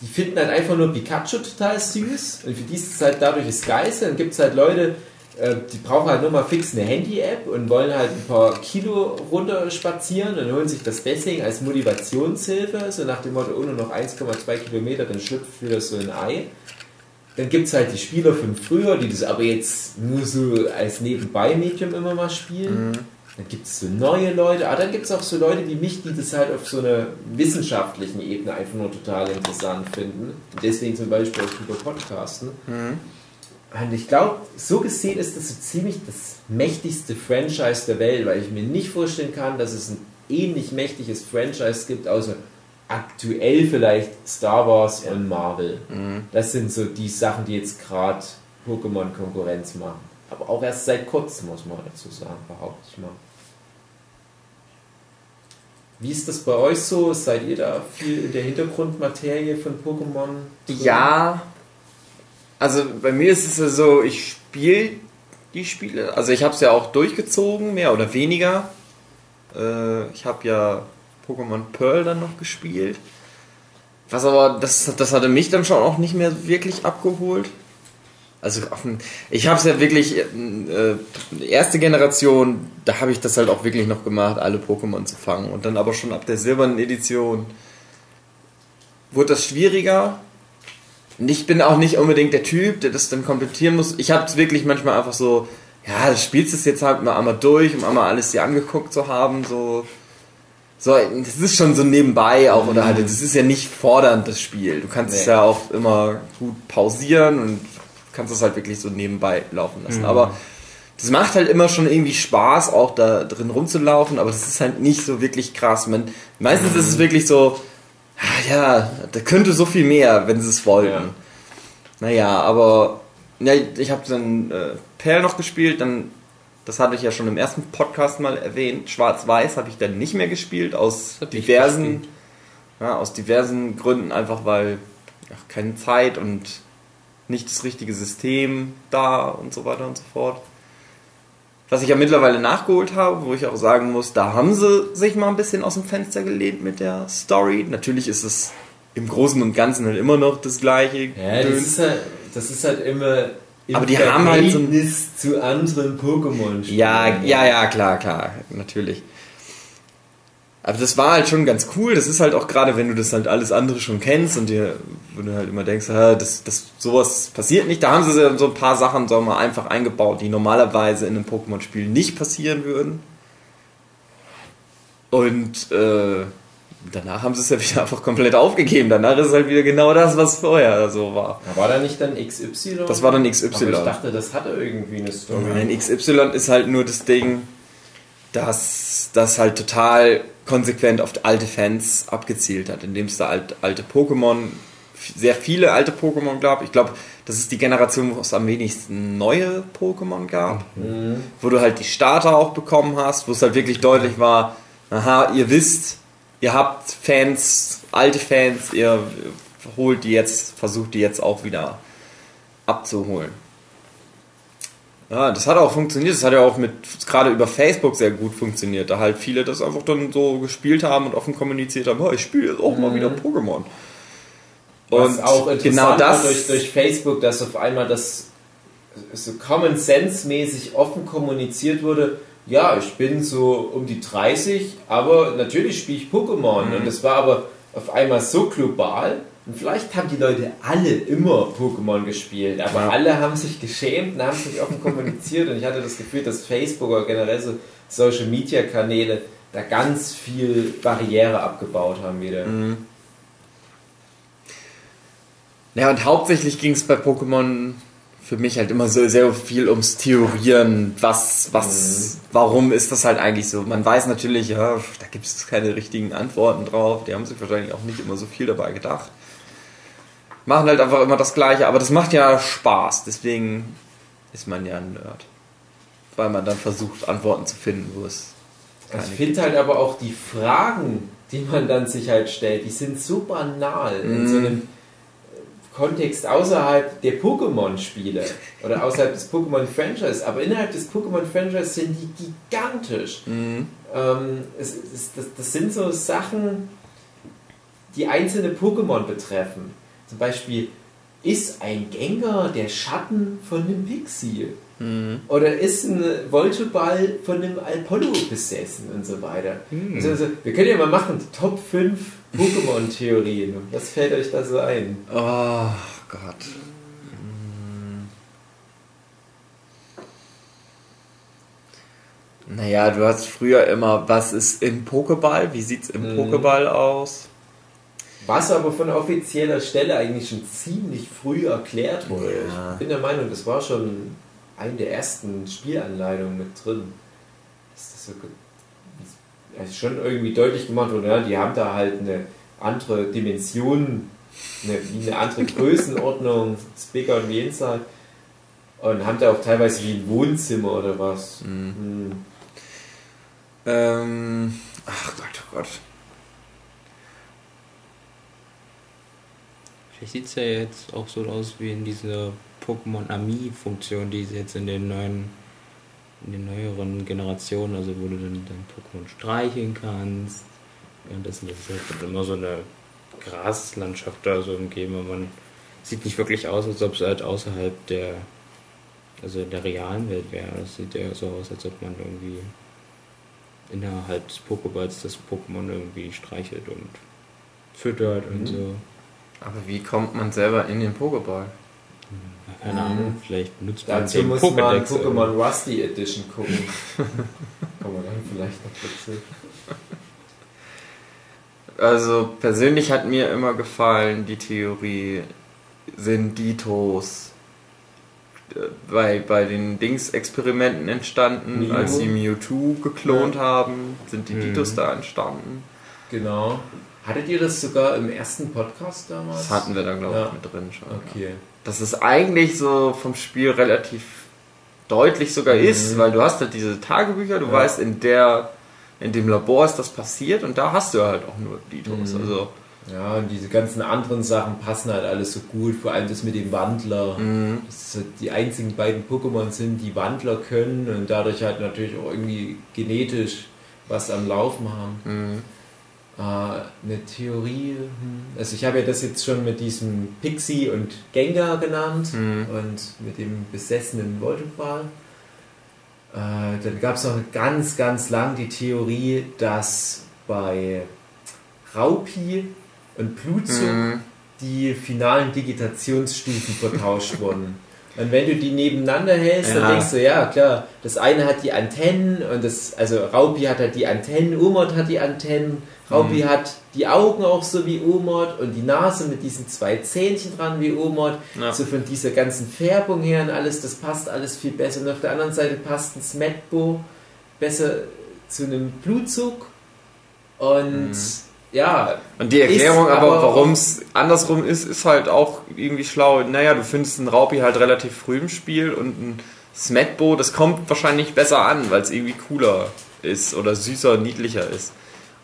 die finden halt einfach nur Pikachu total süß. Und für die ist es halt dadurch das Geiste. Dann gibt es halt Leute, die brauchen halt nur mal fix eine Handy-App und wollen halt ein paar Kilo runter spazieren und holen sich das deswegen als Motivationshilfe, so nach dem Motto, ohne noch 1,2 Kilometer, dann schlüpft wieder so ein Ei. Dann gibt es halt die Spieler von früher, die das aber jetzt nur so als Nebenbei-Medium immer mal spielen. Mhm. Dann gibt es so neue Leute, aber dann gibt es auch so Leute wie mich, die das halt auf so einer wissenschaftlichen Ebene einfach nur total interessant finden. Deswegen zum Beispiel auch über Podcasten. Mhm. Und ich glaube, so gesehen ist das so ziemlich das mächtigste Franchise der Welt, weil ich mir nicht vorstellen kann, dass es ein ähnlich mächtiges Franchise gibt, außer aktuell vielleicht Star Wars Ja. und Marvel. Mhm. Das sind so die Sachen, die jetzt gerade Pokémon Konkurrenz machen. Aber auch erst seit kurzem, muss man dazu sagen, behaupte ich mal. Wie ist das bei euch so? Seid ihr da viel in der Hintergrundmaterie von Pokémon? drin? Ja, also bei mir ist es ja so, ich spiele die Spiele, also ich habe es ja auch durchgezogen, mehr oder weniger. Äh, ich habe ja Pokémon Pearl dann noch gespielt. Was aber, das, das hatte mich dann schon auch nicht mehr wirklich abgeholt. Also ich habe es ja wirklich, äh, erste Generation, da habe ich das halt auch wirklich noch gemacht, alle Pokémon zu fangen. Und dann aber schon ab der silbernen Edition wurde das schwieriger. Und ich bin auch nicht unbedingt der Typ, der das dann komplettieren muss. Ich habe es wirklich manchmal einfach so, ja, du spielst es jetzt halt mal einmal durch, um einmal alles dir angeguckt zu haben, so. So, das ist schon so nebenbei auch, oder halt, das ist ja nicht fordernd, das Spiel. Du kannst es Nee. ja auch immer gut pausieren und kannst es halt wirklich so nebenbei laufen lassen. Aber das macht halt immer schon irgendwie Spaß, auch da drin rumzulaufen, aber das ist halt nicht so wirklich krass. Man, meistens ist es wirklich so, ja, da könnte so viel mehr, wenn sie es wollten. Ja. Naja, aber ja, ich habe dann äh, Perl noch gespielt, dann, das hatte ich ja schon im ersten Podcast mal erwähnt, Schwarz-Weiß habe ich dann nicht mehr gespielt, aus diversen, ja, aus diversen Gründen, einfach weil ach, keine Zeit und nicht das richtige System da und so weiter und so fort. Was ich ja mittlerweile nachgeholt habe, wo ich auch sagen muss, da haben sie sich mal ein bisschen aus dem Fenster gelehnt mit der Story. Natürlich ist es im Großen und Ganzen halt immer noch das gleiche. Ja, das ist halt, das ist halt immer im Aber die haben halt so ein- Verhältnis zu anderen Pokémon-Spielen. Ja, ja, ja, klar, klar, natürlich. Aber das war halt schon ganz cool. Das ist halt auch gerade, wenn du das halt alles andere schon kennst und dir, wo du halt immer denkst, ah, das, das, sowas passiert nicht. Da haben sie so ein paar Sachen, sagen wir mal, einfach eingebaut, die normalerweise in einem Pokémon-Spiel nicht passieren würden. Und äh, danach haben sie es ja wieder einfach komplett aufgegeben. Danach ist es halt wieder genau das, was vorher so war. War da nicht dann XY? Das war dann XY. Aber ich dachte, das hatte irgendwie eine Story. Nein, XY ist halt nur das Ding, dass das halt total konsequent auf alte Fans abgezielt hat, indem es da alt, alte Pokémon, sehr viele alte Pokémon gab. Ich glaube, das ist die Generation, wo es am wenigsten neue Pokémon gab, Mhm. wo du halt die Starter auch bekommen hast, wo es halt wirklich deutlich war, aha, ihr wisst, ihr habt Fans, alte Fans, ihr holt die jetzt, versucht die jetzt auch wieder abzuholen. Ja, das hat auch funktioniert. Das hat ja auch mit gerade über Facebook sehr gut funktioniert, da halt viele das einfach dann so gespielt haben und offen kommuniziert haben, oh, ich spiele jetzt auch mal wieder Pokémon. Was auch interessant genau das durch, durch Facebook, dass auf einmal das so Common Sense mäßig offen kommuniziert wurde. Ja, ich bin so um die 30, aber natürlich spiele ich Pokémon. Mhm. Und das war aber auf einmal so global. Und vielleicht haben die Leute alle immer Pokémon gespielt, aber Ja. alle haben sich geschämt und haben es nicht offen kommuniziert. Und ich hatte das Gefühl, dass Facebook oder generell so Social Media Kanäle da ganz viel Barriere abgebaut haben wieder. Mhm. Ja, und hauptsächlich ging es bei Pokémon für mich halt immer so sehr viel ums Theorieren, was, was, warum ist das halt eigentlich so? Man weiß natürlich, ja, da gibt es keine richtigen Antworten drauf, die haben sich wahrscheinlich auch nicht immer so viel dabei gedacht. Machen halt einfach immer das Gleiche, aber das macht ja Spaß, deswegen ist man ja ein Nerd. Weil man dann versucht, Antworten zu finden, wo es ich finde halt aber auch die Fragen, die man dann sich halt stellt, die sind so banal in Mhm. so einem Kontext außerhalb der Pokémon-Spiele oder außerhalb des Pokémon-Franchise, aber innerhalb des Pokémon-Franchise sind die gigantisch. Mhm. Ähm, es, es, das, das sind so Sachen, die einzelne Pokémon betreffen. Zum Beispiel, ist ein Gengar der Schatten von einem Pixie? Mhm. Oder ist ein Volteball von einem Apollo besessen und so weiter? Also, also, wir können ja mal machen, Top 5 Pokémon-Theorien. Was fällt euch da so ein? Oh Gott. Hm. Naja, du hast früher immer, was ist im Pokéball? Wie sieht's im Mhm. Pokéball aus? Was aber von offizieller Stelle eigentlich schon ziemlich früh erklärt wurde. Ja. Ich bin der Meinung, das war schon eine der ersten Spielanleitungen mit drin. Dass das so also schon irgendwie deutlich gemacht wurde, ja, die haben da halt eine andere Dimension, eine, eine andere Größenordnung, das bigger und halt. Und haben da auch teilweise wie ein Wohnzimmer oder was. Hm. Ähm, ach Gott, oh Gott. Vielleicht sieht es ja jetzt auch so aus wie in dieser Pokémon Ami-Funktion, die sie jetzt in den neuen, in den neueren Generationen, also wo du dann dein Pokémon streicheln kannst. Währenddessen das ist halt immer so eine Graslandschaft da so umgeben, aber man sieht nicht wirklich aus, als ob es halt außerhalb der, also in der realen Welt wäre. Das sieht ja so aus, als ob man irgendwie innerhalb des Pokéballs das Pokémon irgendwie streichelt und füttert und Mhm. so. Aber wie kommt man selber in den Pokéball? Keine Ahnung, vielleicht benutzt man Dazu den muss man Pokédex Pokémon Rusty Edition gucken. Kommen wir dann vielleicht noch dazu. Also persönlich hat mir immer gefallen die Theorie, sind Ditos äh, bei, bei den Dings-Experimenten entstanden, Mew. als sie Mewtwo geklont Ja. haben, sind die Mhm. Ditos da entstanden. Genau. Hattet ihr das sogar im ersten Podcast damals? Das hatten wir da glaube ich Ja. mit drin schon. Ja. Okay. Dass es eigentlich so vom Spiel relativ deutlich sogar Mhm. ist, weil du hast halt diese Tagebücher, du Ja. weißt, in der in dem Labor ist das passiert und da hast du halt auch nur Ditos. Mhm. Also Ja, und diese ganzen anderen Sachen passen halt alles so gut, vor allem das mit dem Wandler. Mhm. Das halt die einzigen beiden Pokémon sind, die Wandler können und dadurch halt natürlich auch irgendwie genetisch was am Laufen haben. Äh, eine Theorie, hm. also ich habe ja das jetzt schon mit diesem Pixie und Gengar genannt Mhm. und mit dem besessenen Volteball. Äh, dann gab es noch ganz, ganz lang die Theorie, dass bei Raupi und Plutzug Mhm. die finalen Digitationsstufen vertauscht wurden. Und wenn du die nebeneinander hältst, Ja. dann denkst du, ja klar, das eine hat die Antennen und das, also Raupi hat halt die Antennen, Umod hat die Antennen, Raupi Mhm. hat die Augen auch so wie Umod und die Nase mit diesen zwei Zähnchen dran wie Umod. Ja. So von dieser ganzen Färbung her und alles, das passt alles viel besser. Und auf der anderen Seite passt ein Smetbo besser zu einem Blutzug. Und ja, Und die Erklärung aber, aber warum es andersrum ist, ist halt auch irgendwie schlau. Naja, du findest einen Raupi halt relativ früh im Spiel und ein Smetbo, das kommt wahrscheinlich besser an, weil es irgendwie cooler ist oder süßer, niedlicher ist.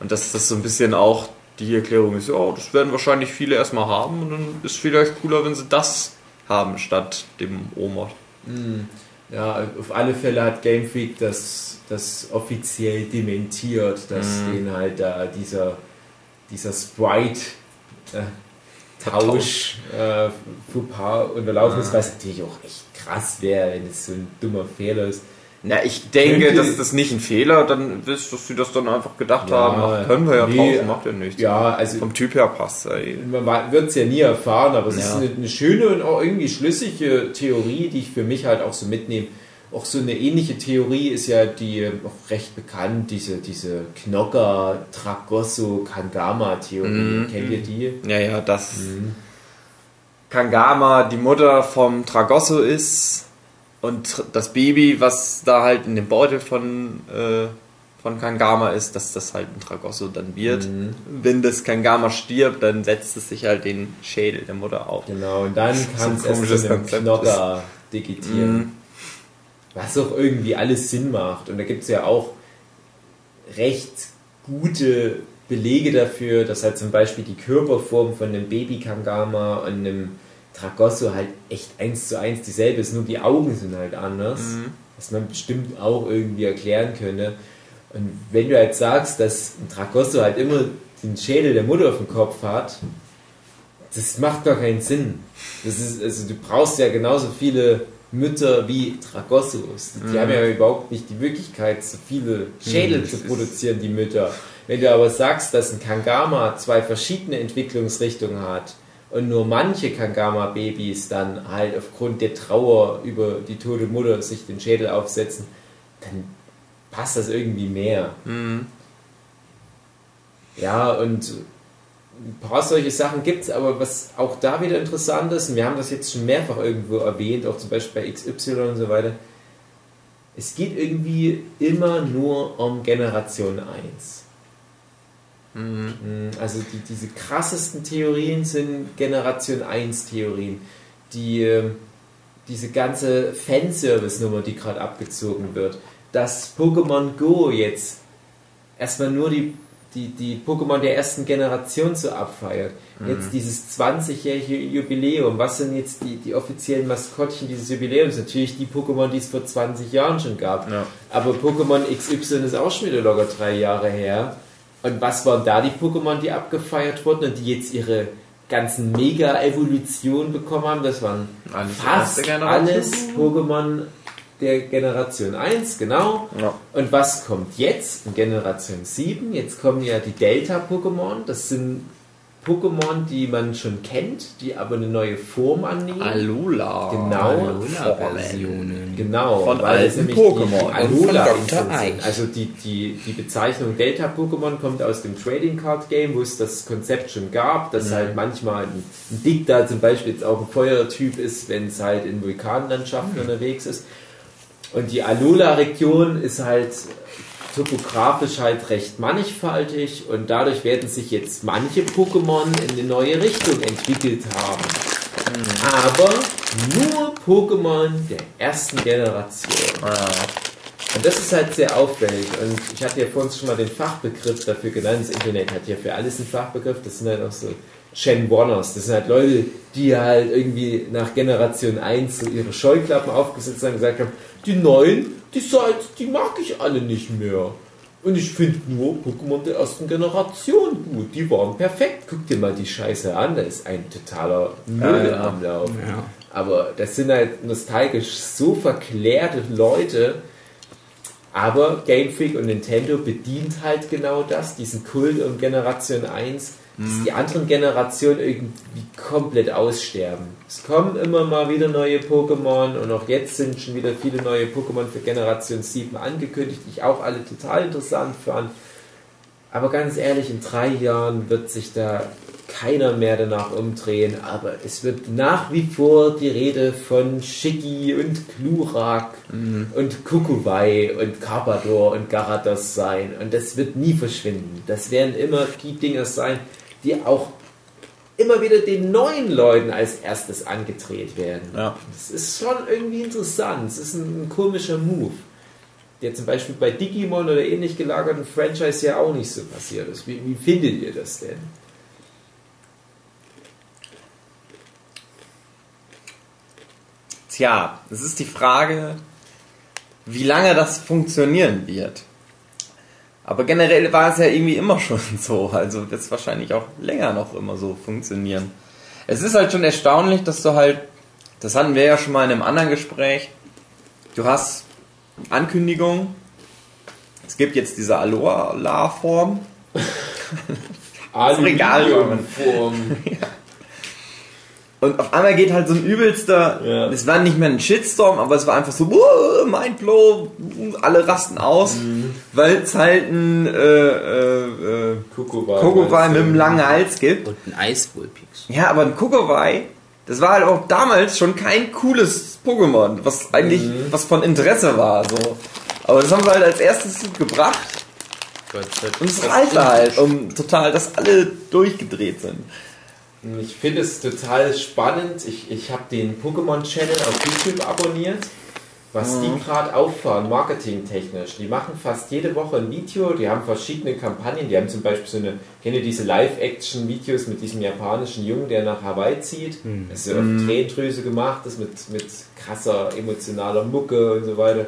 Und dass das so ein bisschen auch die Erklärung ist, ja, das werden wahrscheinlich viele erstmal haben und dann ist vielleicht cooler, wenn sie das haben statt dem Omod. Hm, Ja, auf alle Fälle hat Game Freak das, das offiziell dementiert, dass Mhm. den halt da dieser, dieser Sprite äh, Tausch äh, Fauxpas unterlaufen ist, Ah. was natürlich auch echt krass wäre, wenn es so ein dummer Fehler ist. Na, ich denke, dass das nicht ein Fehler dann ist, dass sie das dann einfach gedacht Ja, haben, ach, können wir ja nee, tauschen, macht ja nichts. Ja, also Vom Typ her passt ey. man wird es ja nie erfahren, aber es ist eine, eine schöne und auch irgendwie schlüssige Theorie, die ich für mich halt auch so mitnehme. Auch so eine ähnliche Theorie ist ja die auch recht bekannt, diese, diese Knocker Tragosso Kangama Theorie. Mhm. Kennt ihr die? Ja, ja, dass Kangama die Mutter vom Tragosso ist und das Baby, was da halt in dem Beutel von, äh, von Kangama ist, dass das halt ein Tragosso dann wird. Mhm. Wenn das Kangama stirbt, dann setzt es sich halt den Schädel der Mutter auf. Genau, und dann So kann ein es zu einem Knocker digitieren. Mhm. Was auch irgendwie alles Sinn macht. Und da gibt es ja auch, recht gute Belege dafür, dass halt zum Beispiel die Körperform von einem Baby Kangama und einem Tragosso halt echt eins zu eins dieselbe ist, nur die Augen sind halt anders, was man bestimmt auch irgendwie erklären könnte. Und wenn du halt sagst, dass ein Tragosso halt immer den Schädel der Mutter auf dem Kopf hat, das macht gar keinen Sinn. Das ist, also du brauchst ja genauso viele Mütter wie Tragossos. Die haben ja überhaupt nicht die Möglichkeit, so viele Schädel zu produzieren, die Mütter. Wenn du aber sagst, dass ein Kangama zwei verschiedene Entwicklungsrichtungen hat und nur manche Kangama-Babys dann halt aufgrund der Trauer über die tote Mutter sich den Schädel aufsetzen, dann passt das irgendwie mehr. Ja, und ein paar solche Sachen gibt es, aber was auch da wieder interessant ist, und wir haben das jetzt schon mehrfach irgendwo erwähnt, auch zum Beispiel bei XY und so weiter, es geht irgendwie immer nur um Generation 1. Also die, diese krassesten Theorien sind Generation 1 Theorien. Die, ähm, diese ganze Fanservice-Nummer, die gerade abgezogen wird, dass Pokémon Go jetzt erstmal nur die, die, die Pokémon der ersten Generation so abfeiert. Jetzt dieses 20-jährige Jubiläum, was sind jetzt die, die offiziellen Maskottchen dieses Jubiläums? Natürlich die Pokémon, die es vor 20 Jahren schon gab. Ja. Aber Pokémon XY ist auch schon wieder locker drei Jahre her. Und was waren da die Pokémon, die abgefeiert wurden und die jetzt ihre ganzen Mega-Evolutionen bekommen haben? Das waren Alles fast alles Pokémon der Generation 1, genau. Ja. Und was kommt jetzt in Generation 7? Jetzt kommen ja die Delta-Pokémon. Das sind Pokémon, die man schon kennt, die aber eine neue Form annehmen. Alola. Genau. Alola-Versionen. Genau, Von weil alten Pokémon. Alola von Dr. Eich. Also die, die, die Bezeichnung Delta-Pokémon kommt aus dem Trading Card Game, wo es das Konzept schon gab, dass Mhm. halt manchmal ein, ein Dicta zum Beispiel jetzt auch ein Feuertyp ist, wenn es halt in Vulkanlandschaften Mhm. unterwegs ist. Und die Alola-Region ist halt topografisch halt recht mannigfaltig und dadurch werden sich jetzt manche Pokémon in eine neue Richtung entwickelt haben. Aber nur Pokémon der ersten Generation. Ah, Und das ist halt sehr auffällig. Und ich hatte ja vorhin schon mal den Fachbegriff dafür genannt. Das Internet hat ja für alles einen Fachbegriff. Das sind halt auch so Gen Wanners. Das sind halt Leute, die halt irgendwie nach Generation 1 so ihre Scheuklappen aufgesetzt haben und gesagt haben, die neuen, die seid, die mag ich alle nicht mehr. Und ich finde nur Pokémon der ersten Generation gut. Die waren perfekt. Guck dir mal die Scheiße an. Da ist ein totaler Müll Ja, ja. am Laufen. Ja. Aber das sind halt nostalgisch so verklärte Leute. Aber Game Freak und Nintendo bedient halt genau das, diesen Kult um Generation 1, dass die anderen Generationen irgendwie komplett aussterben. Es kommen immer mal wieder neue Pokémon und auch jetzt sind schon wieder viele neue Pokémon für Generation 7 angekündigt, die ich auch alle total interessant fand. Aber ganz ehrlich, in drei Jahren wird sich da keiner mehr danach umdrehen, aber es wird nach wie vor die Rede von Shiggy und Glurak und Kukuwai und Carpador und Garados sein und das wird nie verschwinden. Das werden immer die Dinge sein, die auch immer wieder den neuen Leuten als erstes angedreht werden. Ja. Das ist schon irgendwie interessant. Es ist ein, ein komischer Move der zum Beispiel bei Digimon oder ähnlich gelagerten Franchise ja auch nicht so passiert ist. Wie, wie findet ihr das denn? Tja, es ist die Frage, wie lange das funktionieren wird. Aber generell war es ja irgendwie immer schon so, also wird es wahrscheinlich auch länger noch immer so funktionieren. Es ist halt schon erstaunlich, dass du halt, das hatten wir ja schon mal in einem anderen Gespräch, du hast Ankündigung, es gibt jetzt diese Alola-Form, Aluminiumform. Und auf einmal geht halt so ein übelster, Ja. es war nicht mehr ein Shitstorm, aber es war einfach so, uh, Mindblow, alle rasten aus, weil es halt ein äh, äh, äh. Kokowai mit einem langen Hals gibt. Und ein Eiswolpix. Ja, aber ein Kokowai, das war halt auch damals schon kein cooles Pokémon, was eigentlich was von Interesse war. So. Aber das haben wir halt als erstes gebracht und es reichte halt, um total, dass alle durchgedreht sind. Ich finde es total spannend. Ich, ich habe den Pokémon Channel auf YouTube abonniert was die gerade auffahren, marketingtechnisch. Die machen fast jede Woche ein Video, die haben verschiedene Kampagnen, die haben zum Beispiel so eine, kennt ihr diese Live-Action-Videos mit diesem japanischen Jungen, der nach Hawaii zieht? Das ist ja auf Tränendrüse gemacht, das mit, mit krasser emotionaler Mucke und so weiter.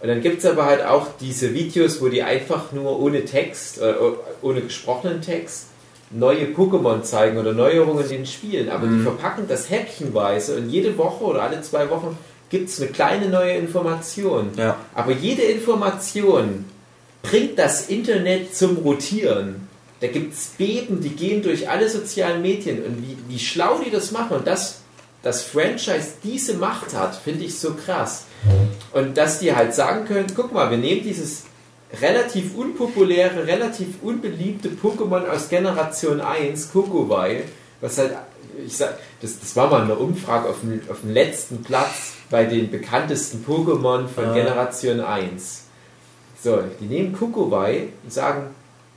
Und dann gibt es aber halt auch diese Videos, wo die einfach nur ohne Text, äh, ohne gesprochenen Text, neue Pokémon zeigen oder Neuerungen in den Spielen. Aber die verpacken das häppchenweise und jede Woche oder alle zwei Wochen gibt es eine kleine neue Information. Ja. Aber jede Information bringt das Internet zum Rotieren. Da gibt es Beben, die gehen durch alle sozialen Medien und wie, wie schlau die das machen und das, das Franchise diese Macht hat, finde ich so krass. Und dass die halt sagen können, guck mal, wir nehmen dieses relativ unpopuläre, relativ unbeliebte Pokémon aus Generation 1, Kokowai, was halt, ich sag, das, das war mal eine Umfrage auf dem, auf dem letzten Platz bei den bekanntesten Pokémon von Ah. Generation 1. So, die nehmen Kokowai und sagen,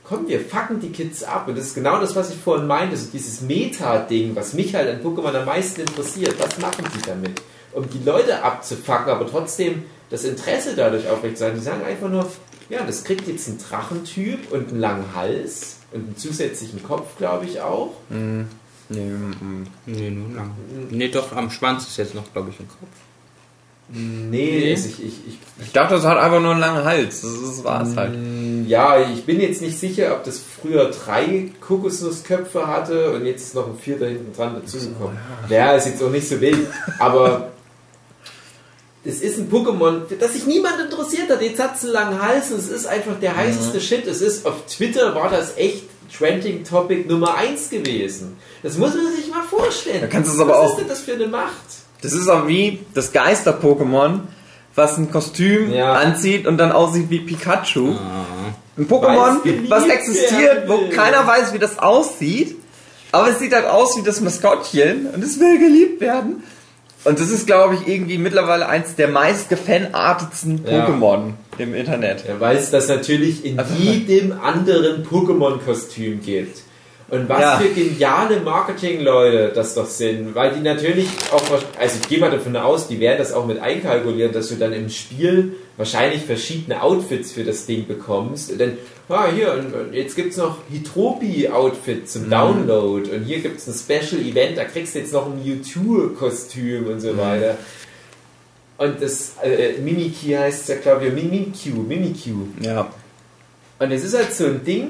komm, wir fucken die Kids ab. Und das ist genau das, was ich vorhin meinte, so dieses Meta-Ding, was mich halt an Pokémon am meisten interessiert. Was machen die damit? Um die Leute abzufacken, aber trotzdem das Interesse dadurch aufrecht zu sein. Die sagen einfach nur, ja, das kriegt jetzt einen Drachentyp und einen langen Hals und einen zusätzlichen Kopf, glaube ich, auch. Nee, mm, Nee, nur lang. Nee, doch, am Schwanz ist jetzt noch, glaube ich, ein Kopf. Nee, Nee. ich, ich, ich Ich dachte, das hat einfach nur einen langen Hals. Das, das war es halt. Ja, ich bin jetzt nicht sicher, ob das früher drei Kokosnussköpfe hatte und jetzt ist noch ein vierter hinten dran dazugekommen. Ja, ist jetzt auch nicht so wild, aber es ist ein Pokémon, das sich niemand interessiert hat. Jetzt hat es einen langen Hals und es ist einfach der heißeste Shit. Es ist auf Twitter war das echt Trending Topic Nummer 1 gewesen. Das muss man sich mal vorstellen. Da kannst du es aber Was auch- ist denn das für eine Macht? Das ist auch wie das Geister-Pokémon, was ein Kostüm Ja. anzieht und dann aussieht wie Pikachu. Ah. Ein Pokémon, was existiert, wo keiner weiß, wie das aussieht. Aber es sieht halt aus wie das Maskottchen und es will geliebt werden. Und das ist, glaube ich, irgendwie mittlerweile eins der meist gefanartetsten Ja. Pokémon im Internet. Ja, weil es das natürlich in Also- jedem anderen Pokémon-Kostüm gibt. Und was Ja. für geniale Marketing-Leute das doch sind, weil die natürlich auch, also ich gehe mal davon aus, die werden das auch mit einkalkulieren, dass du dann im Spiel wahrscheinlich verschiedene Outfits für das Ding bekommst. Denn, ah, hier, und jetzt gibt es noch Hitropi-Outfit Mhm. zum Download und hier gibt es ein Special-Event, da kriegst du jetzt noch ein Mewtwo-Kostüm und so Mhm. weiter. Und das äh, Mimikyu heißt ja, glaube ich, Mimikyu, Mimikyu. Ja. Und es ist halt so ein Ding,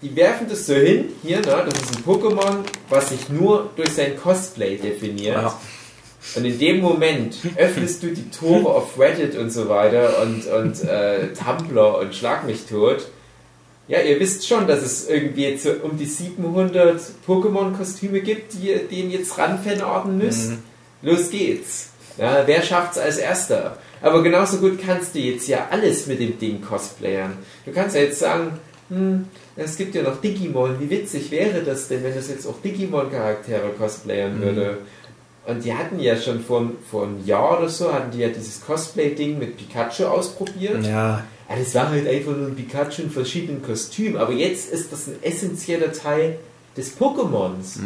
die werfen das so hin, hier, ne, das ist ein Pokémon, was sich nur durch sein Cosplay definiert. Ja. Und in dem Moment öffnest du die Tore auf Reddit und so weiter und, und äh, Tumblr und Schlag mich tot. Ja, ihr wisst schon, dass es irgendwie jetzt so um die 700 Pokémon-Kostüme gibt, die ihr den jetzt ranfanarten müsst. Los geht's. Ja, wer schafft's als erster? Aber genauso gut kannst du jetzt ja alles mit dem Ding cosplayen. Du kannst ja jetzt sagen, hm, es gibt ja noch Digimon. Wie witzig wäre das denn, wenn das jetzt auch Digimon-Charaktere cosplayen würde? Und die hatten ja schon vor, vor einem Jahr oder so, hatten die ja dieses Cosplay-Ding mit Pikachu ausprobiert. Ja. Ja, das war halt einfach nur ein Pikachu in verschiedenen Kostümen, aber jetzt ist das ein essentieller Teil des Pokémons.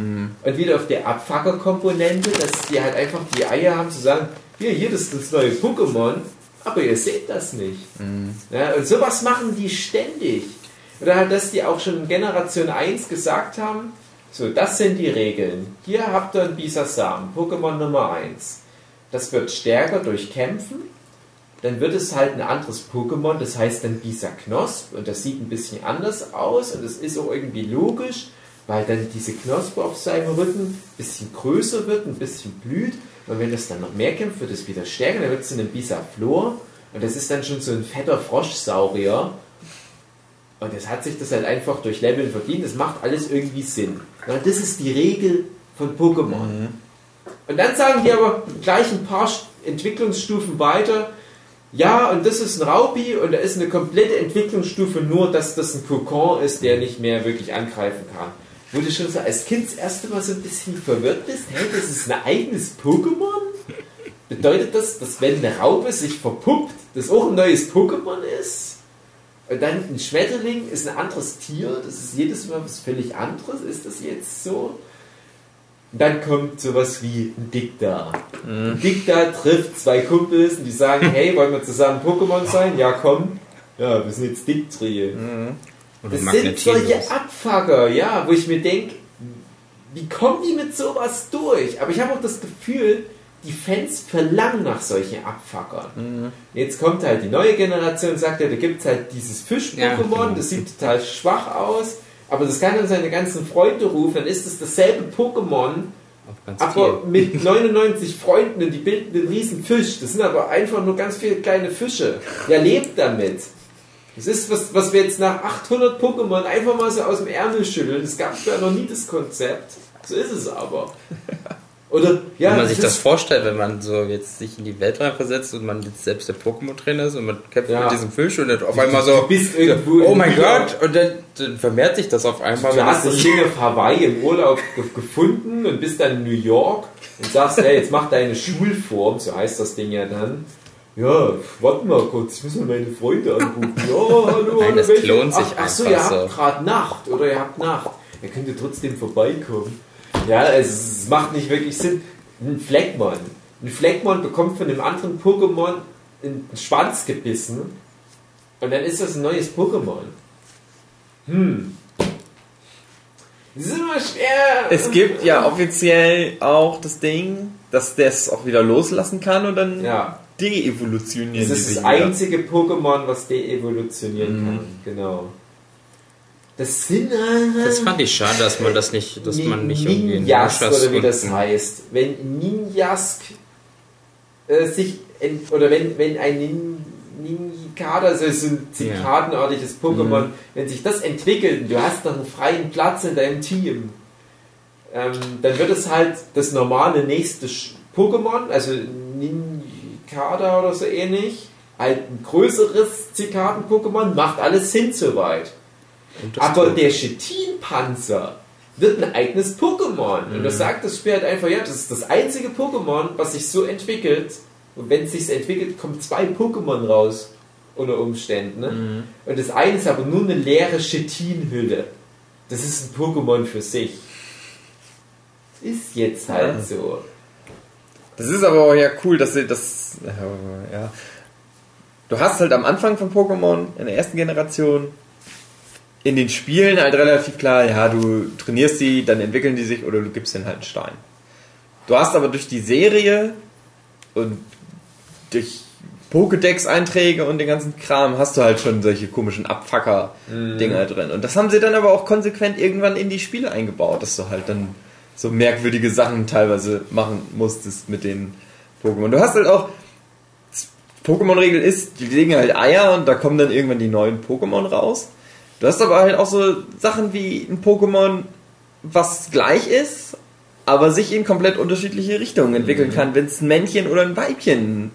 Und wieder auf der Abfucker-Komponente, dass die halt einfach die Eier haben zu sagen, hier, hier, das ist das neue Pokémon, aber ihr seht das nicht. Ja, und sowas machen die ständig. Oder halt, dass die auch schon in Generation 1 gesagt haben, so, das sind die Regeln. Hier habt ihr ein Bisasam, Pokémon Nummer 1. Das wird stärker durch Kämpfen. Dann wird es halt ein anderes Pokémon, das heißt dann Bisa Knosp. Und das sieht ein bisschen anders aus. Und das ist auch irgendwie logisch, weil dann diese Knospe auf seinem Rücken ein bisschen größer wird, ein bisschen blüht. Und wenn das dann noch mehr kämpft, wird es wieder stärker, dann wird es dann ein Bisa Flor und das ist dann schon so ein fetter Froschsaurier und das hat sich das halt einfach durch Leveln verdient, das macht alles irgendwie Sinn. Ja, das ist die Regel von Pokémon. Und dann sagen die aber gleich ein paar Entwicklungsstufen weiter, ja, und das ist ein Raupi und da ist eine komplette Entwicklungsstufe nur, dass das ein Kokon ist, der nicht mehr wirklich angreifen kann. Wo du schon so als Kind das erste Mal so ein bisschen verwirrt bist, hey, das ist ein eigenes Pokémon? Bedeutet das, dass wenn eine Raupe sich verpuppt, das auch ein neues Pokémon ist? Und dann ein Schmetterling ist ein anderes Tier, das ist jedes Mal was völlig anderes. Ist das jetzt so? Und dann kommt sowas wie ein Dikta. Ein Dikta trifft zwei Kumpels und die sagen, hey, wollen wir zusammen Pokémon sein? Ja, komm. Ja, wir sind jetzt Dicktrie. Oder Das sind solche Abfucker, ja, wo ich mir denke, wie kommen die mit sowas durch? Aber ich habe auch das Gefühl, die Fans verlangen nach solchen Abfuckern. Jetzt kommt halt die neue Generation und sagt ja, da gibt es halt dieses Fisch-Pokémon, Ja, das sieht total schwach aus, aber das kann dann seine ganzen Freunde rufen, dann ist es dasselbe Pokémon, aber viel. mit 99 Freunden und die bilden einen riesen Fisch. Das sind aber einfach nur ganz viele kleine Fische. Ja, lebt damit. Das ist, was, was wir jetzt nach 800 Pokémon einfach mal so aus dem Ärmel schütteln. Das gab es ja noch nie, das Konzept. So ist es aber. Oder, ja, wenn man sich das vorstellt, wenn man so jetzt sich in die Welt reinversetzt und man jetzt selbst der Pokémon-Trainer ist und man kämpft Ja. mit diesem Fisch und dann auf Du- einmal du so, bist irgendwo oh in mein. Gott, und dann, dann vermehrt sich das auf einmal. Du hast das Ding auf Hawaii im Urlaub ge gefunden und bist dann in New York und sagst, hey, jetzt mach deine Schulform, so heißt das Ding ja dann. Ja, warte mal kurz, ich muss mal meine Freunde anrufen. Ja, hallo, Nein, hallo, das welche- klont sich ach, ach so, ihr habt so. gerade Nacht oder ihr habt Nacht. Ihr könnt ihr trotzdem vorbeikommen. Ja, es, macht nicht wirklich Sinn. Ein Fleckmon. Ein Fleckmon bekommt von einem anderen Pokémon einen Schwanz gebissen und dann ist das ein neues Pokémon. Hm. Das ist immer schwer. Es gibt ja offiziell auch das Ding, dass der es auch wieder loslassen kann und dann Ja, de-evolutionieren das ist das einzige Pokémon, was de-evolutionieren Mhm. kann. Genau. Das sind Das fand ich schade, dass man das nicht, dass man nicht irgendwie in Ninjask Ninjas oder wie das heißt. Wenn Ninjask äh, sich oder wenn, wenn ein Nin Ninjikada, also so ein zikadenartiges Pokémon, wenn sich das entwickelt und du hast noch einen freien Platz in deinem Team, ähm, dann wird es halt das normale nächste Pokémon, also Ninjikada oder so ähnlich, halt ein größeres Zikaden-Pokémon, macht alles Sinn soweit. Aber der Chitin-Panzer wird ein eigenes Pokémon. Und das sagt das Spiel halt einfach, ja, das ist das einzige Pokémon, was sich so entwickelt. Und wenn es sich entwickelt, kommen zwei Pokémon raus. Unter Umständen. Ne? Und das eine ist aber nur eine leere Chitin-Hülle. Das ist ein Pokémon für sich. Ist jetzt halt Ja. so. Das ist aber auch ja cool, dass sie das. Ja. Du hast halt am Anfang von Pokémon in der ersten Generation in den Spielen halt relativ klar, ja, du trainierst die, dann entwickeln die sich oder du gibst denen halt einen Stein. Du hast aber durch die Serie und durch Pokédex-Einträge und den ganzen Kram hast du halt schon solche komischen Abfucker-Dinger drin. Und das haben sie dann aber auch konsequent irgendwann in die Spiele eingebaut, dass du halt dann so merkwürdige Sachen teilweise machen musstest mit den Pokémon. Du hast halt auch Pokémon-Regel ist, die legen halt Eier und da kommen dann irgendwann die neuen Pokémon raus. Du hast aber halt auch so Sachen wie ein Pokémon, was gleich ist, aber sich in komplett unterschiedliche Richtungen entwickeln kann, wenn es ein Männchen oder ein Weibchen.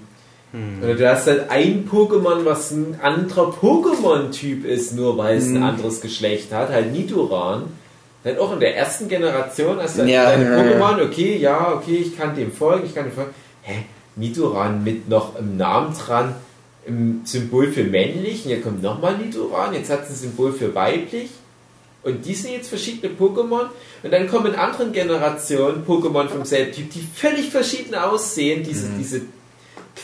Oder du hast halt ein Pokémon, was ein anderer Pokémon-Typ ist, nur weil es ein Mhm. anderes Geschlecht hat, halt Nidoran. Dann auch in der ersten Generation hast du halt Ja, deine ja, ja. Pokémon, okay, ja, okay, ich kann dem folgen, ich kann dem folgen. Hä? Nidoran mit noch im Namen dran, im Symbol für männlich, und hier kommt nochmal Nidoran, jetzt hat es ein Symbol für weiblich. Und die sind jetzt verschiedene Pokémon. Und dann kommen in anderen Generationen Pokémon vom selben Typ, die völlig verschieden aussehen. Diese, diese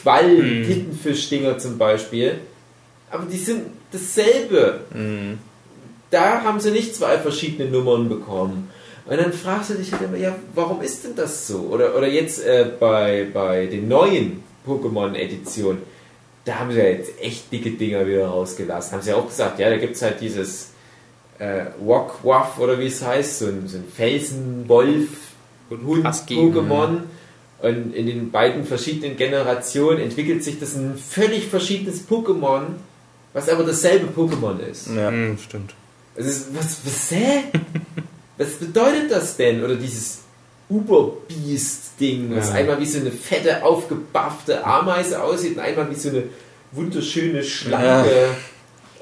Quallen-Tintenfisch-Dinger zum Beispiel. Aber die sind dasselbe. Da haben sie nicht zwei verschiedene Nummern bekommen. Und dann fragst du dich halt immer, ja, warum ist denn das so? Oder, oder jetzt äh, bei, bei den neuen Pokémon-Editionen, da haben sie ja jetzt echt dicke Dinger wieder rausgelassen. Haben sie ja auch gesagt, ja, da gibt es halt dieses äh, Wok-Waff oder wie es heißt, so ein, so ein Felsenwolf, Hund, Husky. Pokémon. Und in den beiden verschiedenen Generationen entwickelt sich das ein völlig verschiedenes Pokémon, was aber dasselbe Pokémon ist. Ja. Hm, stimmt. Also, was, was, hä? was bedeutet das denn? Oder dieses Uberbeast-Ding, was Ja. einmal wie so eine fette, aufgebaffte Ameise aussieht und einmal wie so eine wunderschöne, schlanke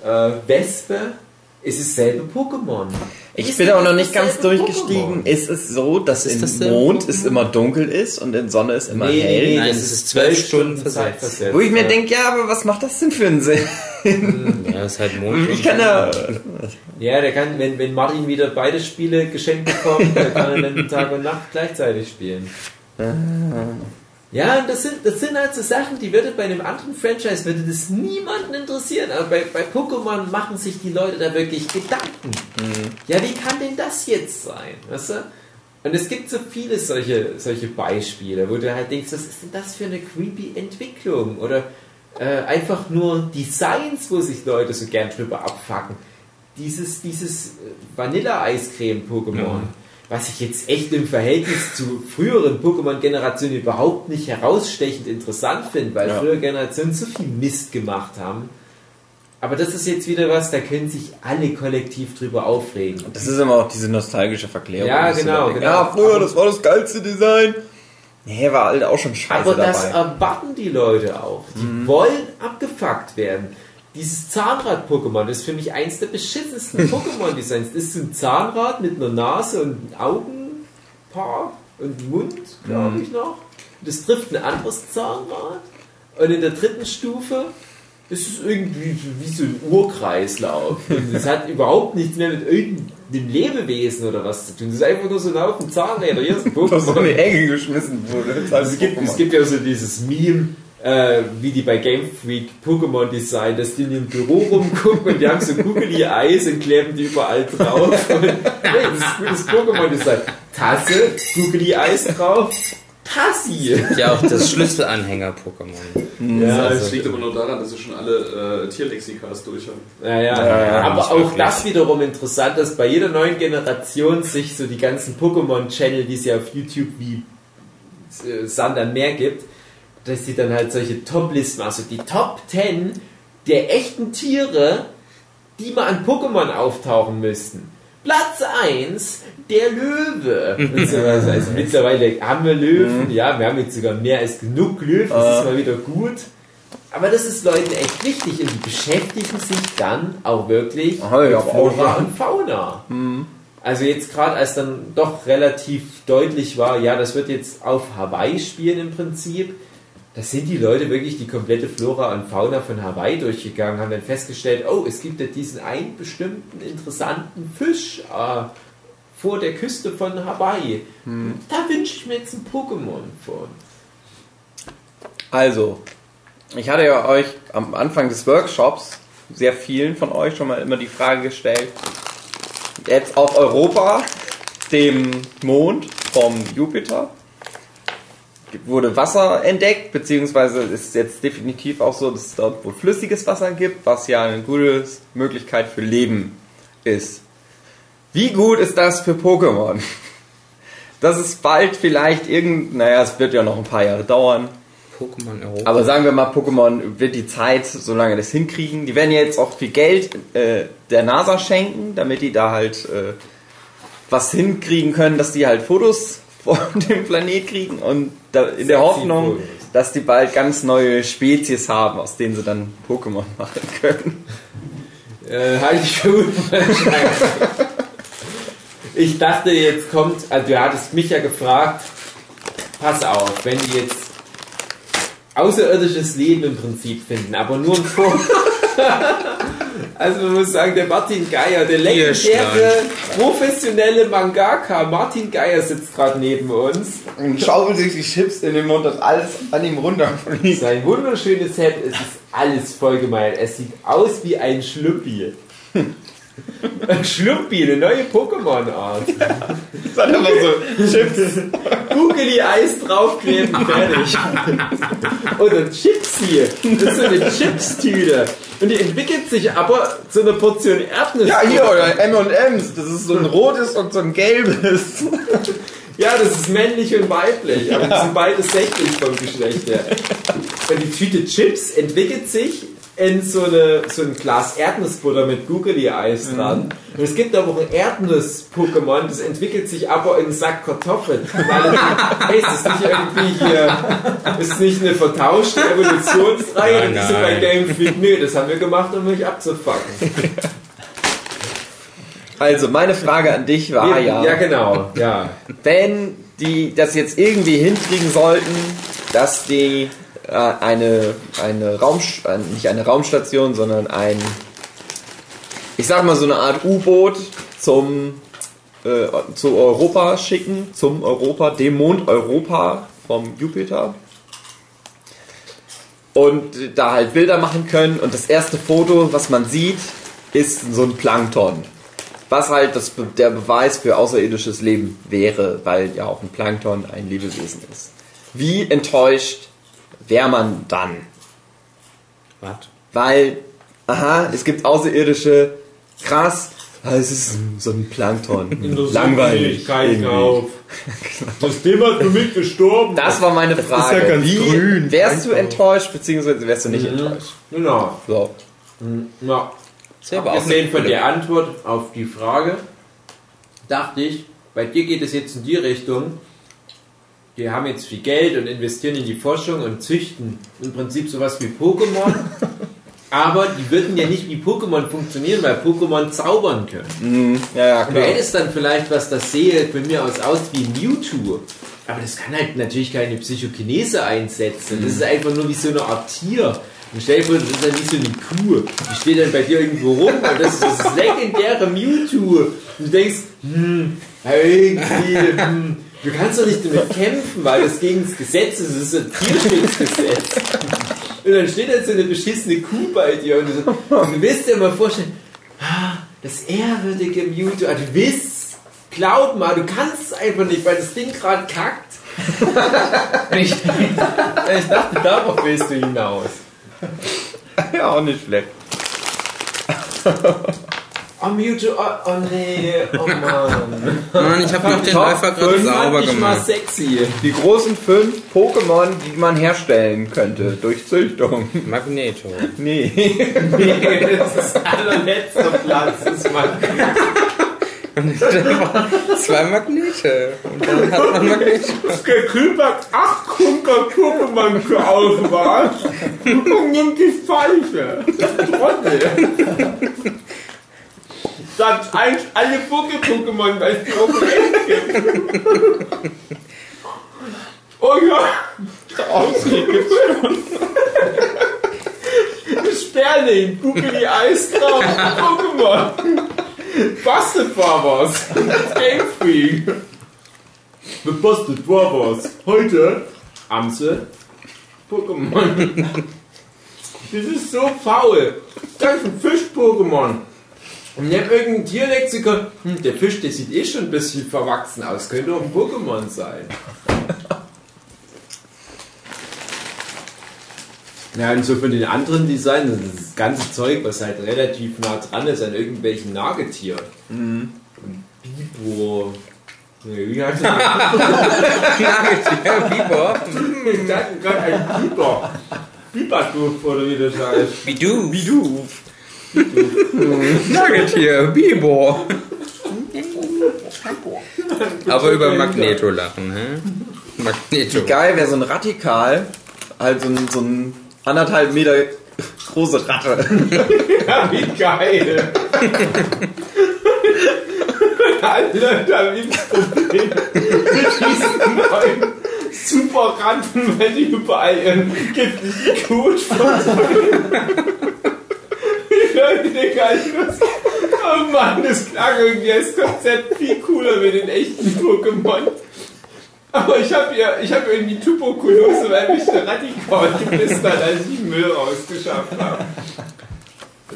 äh, Wespe. Es ist selbe Pokémon. Ich Ist bin auch noch das nicht ganz durchgestiegen. Pokémon? Ist es so, dass ist im dasselbe Mond Pokémon? es immer dunkel ist und in Sonne ist immer Nee, hell? nee, Nein, das es ist zwölf Stunden versetzt. versetzt. Wo ich mir ja. denke, ja, aber was macht das denn für einen Sinn? Ja, ist halt Mond. Ich kann ja. Ja, der kann, wenn, wenn Martin wieder beide Spiele geschenkt bekommt, dann kann er dann Tag und Nacht gleichzeitig spielen. Ja, und das sind, das sind halt so Sachen, die würde bei einem anderen Franchise würde das niemanden interessieren. Aber bei, bei Pokémon machen sich die Leute da wirklich Gedanken. Ja, wie kann denn das jetzt sein? Weißt du? Und es gibt so viele solche, solche Beispiele, wo du halt denkst, was ist denn das für eine creepy Entwicklung? Oder äh, einfach nur Designs, wo sich Leute so gern drüber abfacken. Dieses, dieses Vanilla-Eiscreme-Pokémon, Ja. Was ich jetzt echt im Verhältnis zu früheren Pokémon-Generationen überhaupt nicht herausstechend interessant finde, weil Ja. frühere Generationen so viel Mist gemacht haben. Aber das ist jetzt wieder was, da können sich alle kollektiv drüber aufregen. Das ist immer auch diese nostalgische Verklärung. Ja, genau, genau. Ja, früher, das war das geilste Design. Nee, war halt auch schon scheiße Aber das dabei. erwarten die Leute auch. Die wollen abgefuckt werden. Dieses Zahnrad-Pokémon ist für mich eins der beschissensten Pokémon-Designs. Das ist ein Zahnrad mit einer Nase und einem Augenpaar und Mund, glaube ich noch. Das trifft ein anderes Zahnrad. Und in der dritten Stufe ist es irgendwie wie so ein Urkreislauf. Und das hat überhaupt nichts mehr mit irgendeinem Lebewesen oder was zu tun. Das ist einfach nur so ein Haufen Zahnräder. Hier ist ein was so in die Pokémon. Ecke geschmissen wurde. Also es, gibt, Pokémon. es gibt ja so dieses Meme, äh, wie die bei Game Freak Pokémon Design, dass die in ihrem Büro rumgucken und die haben so googly Eyes und kleben die überall drauf. Und, hey, das ist gutes Pokémon Design. Tasse, googly Eyes drauf, Tassi. Ja, auch das Schlüsselanhänger-Pokémon. Ja, Das liegt aber nur daran, dass sie schon alle äh, Tierlexikas durch haben. Ja, ja. Ja, ja, aber auch wirklich. das wiederum interessant, dass bei jeder neuen Generation sich so die ganzen Pokémon-Channel, die es ja auf YouTube wie äh, Sand am Meer gibt, dass sie dann halt solche Top-Listen, also die Top 10 der echten Tiere, die mal an Pokémon auftauchen müssten. Platz 1, der Löwe. Sowas. Also mittlerweile haben wir Löwen, ja, wir haben jetzt sogar mehr als genug Löwen, das ist mal wieder gut. Aber das ist Leuten echt wichtig und die beschäftigen sich dann auch wirklich Aha, ja, mit auch Flora und Fauna. Also jetzt gerade als dann doch relativ deutlich war, ja, das wird jetzt auf Hawaii spielen im Prinzip, da sind die Leute wirklich die komplette Flora und Fauna von Hawaii durchgegangen, haben dann festgestellt, oh, es gibt ja diesen einen bestimmten interessanten Fisch äh, vor der Küste von Hawaii. Da wünsche ich mir jetzt ein Pokémon von. Also, ich hatte ja euch am Anfang des Workshops sehr vielen von euch schon mal immer die Frage gestellt. Jetzt auf Europa, dem Mond vom Jupiter, wurde Wasser entdeckt, beziehungsweise ist jetzt definitiv auch so, dass es dort wohl flüssiges Wasser gibt, was ja eine gute Möglichkeit für Leben ist. Wie gut ist das für Pokémon? Das ist bald vielleicht irgend, naja, es wird ja noch ein paar Jahre dauern, Pokémon Europa. aber sagen wir mal, Pokémon wird die Zeit, solange das hinkriegen. Die werden ja jetzt auch viel Geld äh, der NASA schenken, damit die da halt äh, was hinkriegen können, dass die halt Fotos von dem Planet kriegen und da, in der Hoffnung, dass die bald ganz neue Spezies haben, aus denen sie dann Pokémon machen können. Äh, halte ich für unwahrscheinlich. Ich dachte, jetzt kommt, also du hattest mich ja gefragt, pass auf, wenn die jetzt außerirdisches Leben im Prinzip finden, aber nur ein Vor. Also man muss sagen, der Martin Geier, der legendäre professionelle Mangaka Martin Geier sitzt gerade neben uns. Und schaufelt sich die Chips in den Mund, dass alles an ihm runterfliegt. Sein wunderschönes Set, es ist alles vollgemalt. Es sieht aus wie ein Schluppi. Ein Schluppi, eine neue Pokémon-Art. Das hat einfach so Chips. Googly Eis draufkleben, fertig. Oder Chipsy. Das ist so eine Chips-Tüte. Und die entwickelt sich aber zu einer Portion Erdnuss. Ja, hier, oder M&M's. Das ist so ein rotes und so ein gelbes. Ja, das ist männlich und weiblich, aber die sind beide sächlich vom Geschlecht her. Und die Tüte Chips entwickelt sich in so, eine, so ein Glas Erdnussbutter mit Googly-Eis dran. Und es gibt aber auch ein Erdnuss-Pokémon, das entwickelt sich aber in einen Sack Kartoffeln. Weil, hey, ist das nicht irgendwie hier, ist nicht eine vertauschte Evolutionsreihe? Nein, die so bei nein. Game Freak, nö, das haben wir gemacht, um euch abzufacken. Also, meine Frage an dich war ja, ja, genau. Ja. wenn die das jetzt irgendwie hinkriegen sollten, dass die eine, eine Raum, äh, nicht eine Raumstation, sondern ein, ich sag mal so eine Art U-Boot zum äh, zu Europa schicken, zum Europa, dem Mond Europa vom Jupiter. Und da halt Bilder machen können. Und das erste Foto, was man sieht, ist so ein Plankton. Was halt das, der Beweis für außerirdisches Leben wäre, weil ja auch ein Plankton ein Lebewesen ist. Wie enttäuscht wäre man dann? Was? Weil, aha, es gibt außerirdische, krass, es ist so ein Plankton. Langweilig. dem hat für mich gestorben. Das war meine Frage. ja ganz Wie grün, wärst du enttäuscht, beziehungsweise wärst du nicht enttäuscht? Genau. So. Ja. Ist ja auch Abgesehen von coole- der Antwort auf die Frage, dachte ich, bei dir geht es jetzt in die Richtung, die haben jetzt viel Geld und investieren in die Forschung und züchten im Prinzip sowas wie Pokémon. Aber die würden ja nicht wie Pokémon funktionieren, weil Pokémon zaubern können. Ja, ja, Und du klar. hättest dann vielleicht was, das sehe von mir aus aus wie Mewtwo. Aber das kann halt natürlich keine Psychokinese einsetzen. Das ist einfach nur wie so eine Art Tier. Und stell dir vor, das ist dann wie so eine Kuh. Die steht dann bei dir irgendwo rum und das ist das legendäre Mewtwo. Und du denkst, hm, irgendwie, hm, du kannst doch nicht damit kämpfen, weil das gegen das Gesetz ist. Das ist ein Tierschutzgesetz. Und dann steht da so eine beschissene Kuh bei dir und du, so, und du willst dir mal vorstellen, ah, das ehrwürdige Mewtwo, ah, du willst, glaub mal, du kannst es einfach nicht, weil das Ding gerade kackt. ich, ich dachte, darauf willst du hinaus. Ja, auch nicht schlecht. Oh, Mewtwo, oh, oh nee, oh Mann. Mann, ich habe noch den Läufer gerade sauber mal gemacht. sexy. Die großen fünf Pokémon, die man herstellen könnte durch Züchtung. Magneto. Nee. Nee, das ist allerletzter Platz, das Mann. Zwei Magnete. Und dann hat man Magneto. Der Kühl hat acht Kunker Pokémon zur Auswahl und nimmt die falsche. Trottel. Satz 1, alle Poké-Pokémon, weil es die auch gibt. Oh ja, draußen gibt's schon. Sperling, Googly Eistraum, Pokémon. Busted Barbers, Game Freak. Mit Busted Barbers. Heute Amsel, Pokémon. Das ist so faul. Das ist ein Fisch-Pokémon. Und ich hab irgendein Tierlexikon. Hm, der Fisch, der sieht eh schon ein bisschen verwachsen aus. Könnte auch ein Pokémon sein. Ja, und so von den anderen Designs, das ganze Zeug, was halt relativ nah dran ist an irgendwelchen Nagetieren. Mhm. Bibo. Nee, wie heißt das? Ja, Biber. Ich dachte gerade ein Biber. Biberduft oder wie das heißt. Wie du. Wie. Nagetier. Biber. Aber über Magneto lachen, hä? Magneto. Geil wäre so ein Radikal, halt so ein, so ein anderthalb Meter große Ratte. Ja, wie geil. Alter, da gibt's Problem mit diesen neuen Superranten, wenn die überall ihren giftigen Kot verteilen. Leute denken alles, oh Mann, das klang irgendwie als Konzept viel cooler mit den echten Pokémon. Aber ich habe ja, ich habe irgendwie Tuberkulose, weil mich der Radikal gebissen hat, als ich den Müll rausgeschafft habe.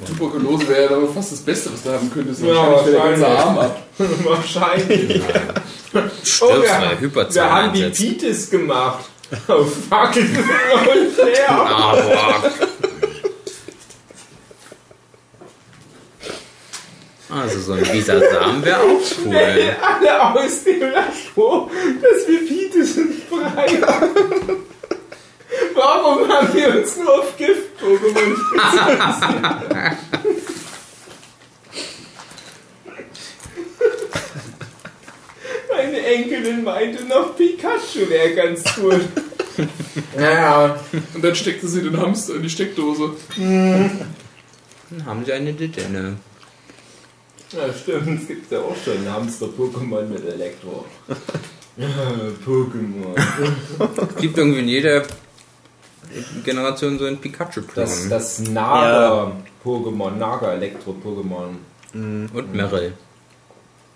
Tuberkulose wäre ja aber fast das Beste, was du haben könntest. Ja, Wahrscheinlich der ganze wahrscheinlich. Arm ab. Wahrscheinlich. Stirbst, Oh, wir, wir haben die. Pites gemacht. Oh, fuck, und leer. Ah, boah. Also so ein Bisasam wäre auch cool. Alle aus dem Labor, dass wir Pites und frei haben. Warum haben wir uns nur auf Gift-Pokémon? Meine Enkelin meinte noch, Pikachu wäre ganz gut. Naja, Und dann steckte sie den Hamster in die Steckdose. Dann haben sie eine Didene. Ja, stimmt, es gibt ja auch schon Hamster-Pokémon mit Elektro. Pokémon. Es gibt irgendwie in jeder Generation so ein Pikachu-Klon. Das, das Naga-Pokémon, Naga-Elektro-Pokémon. Und Meryl.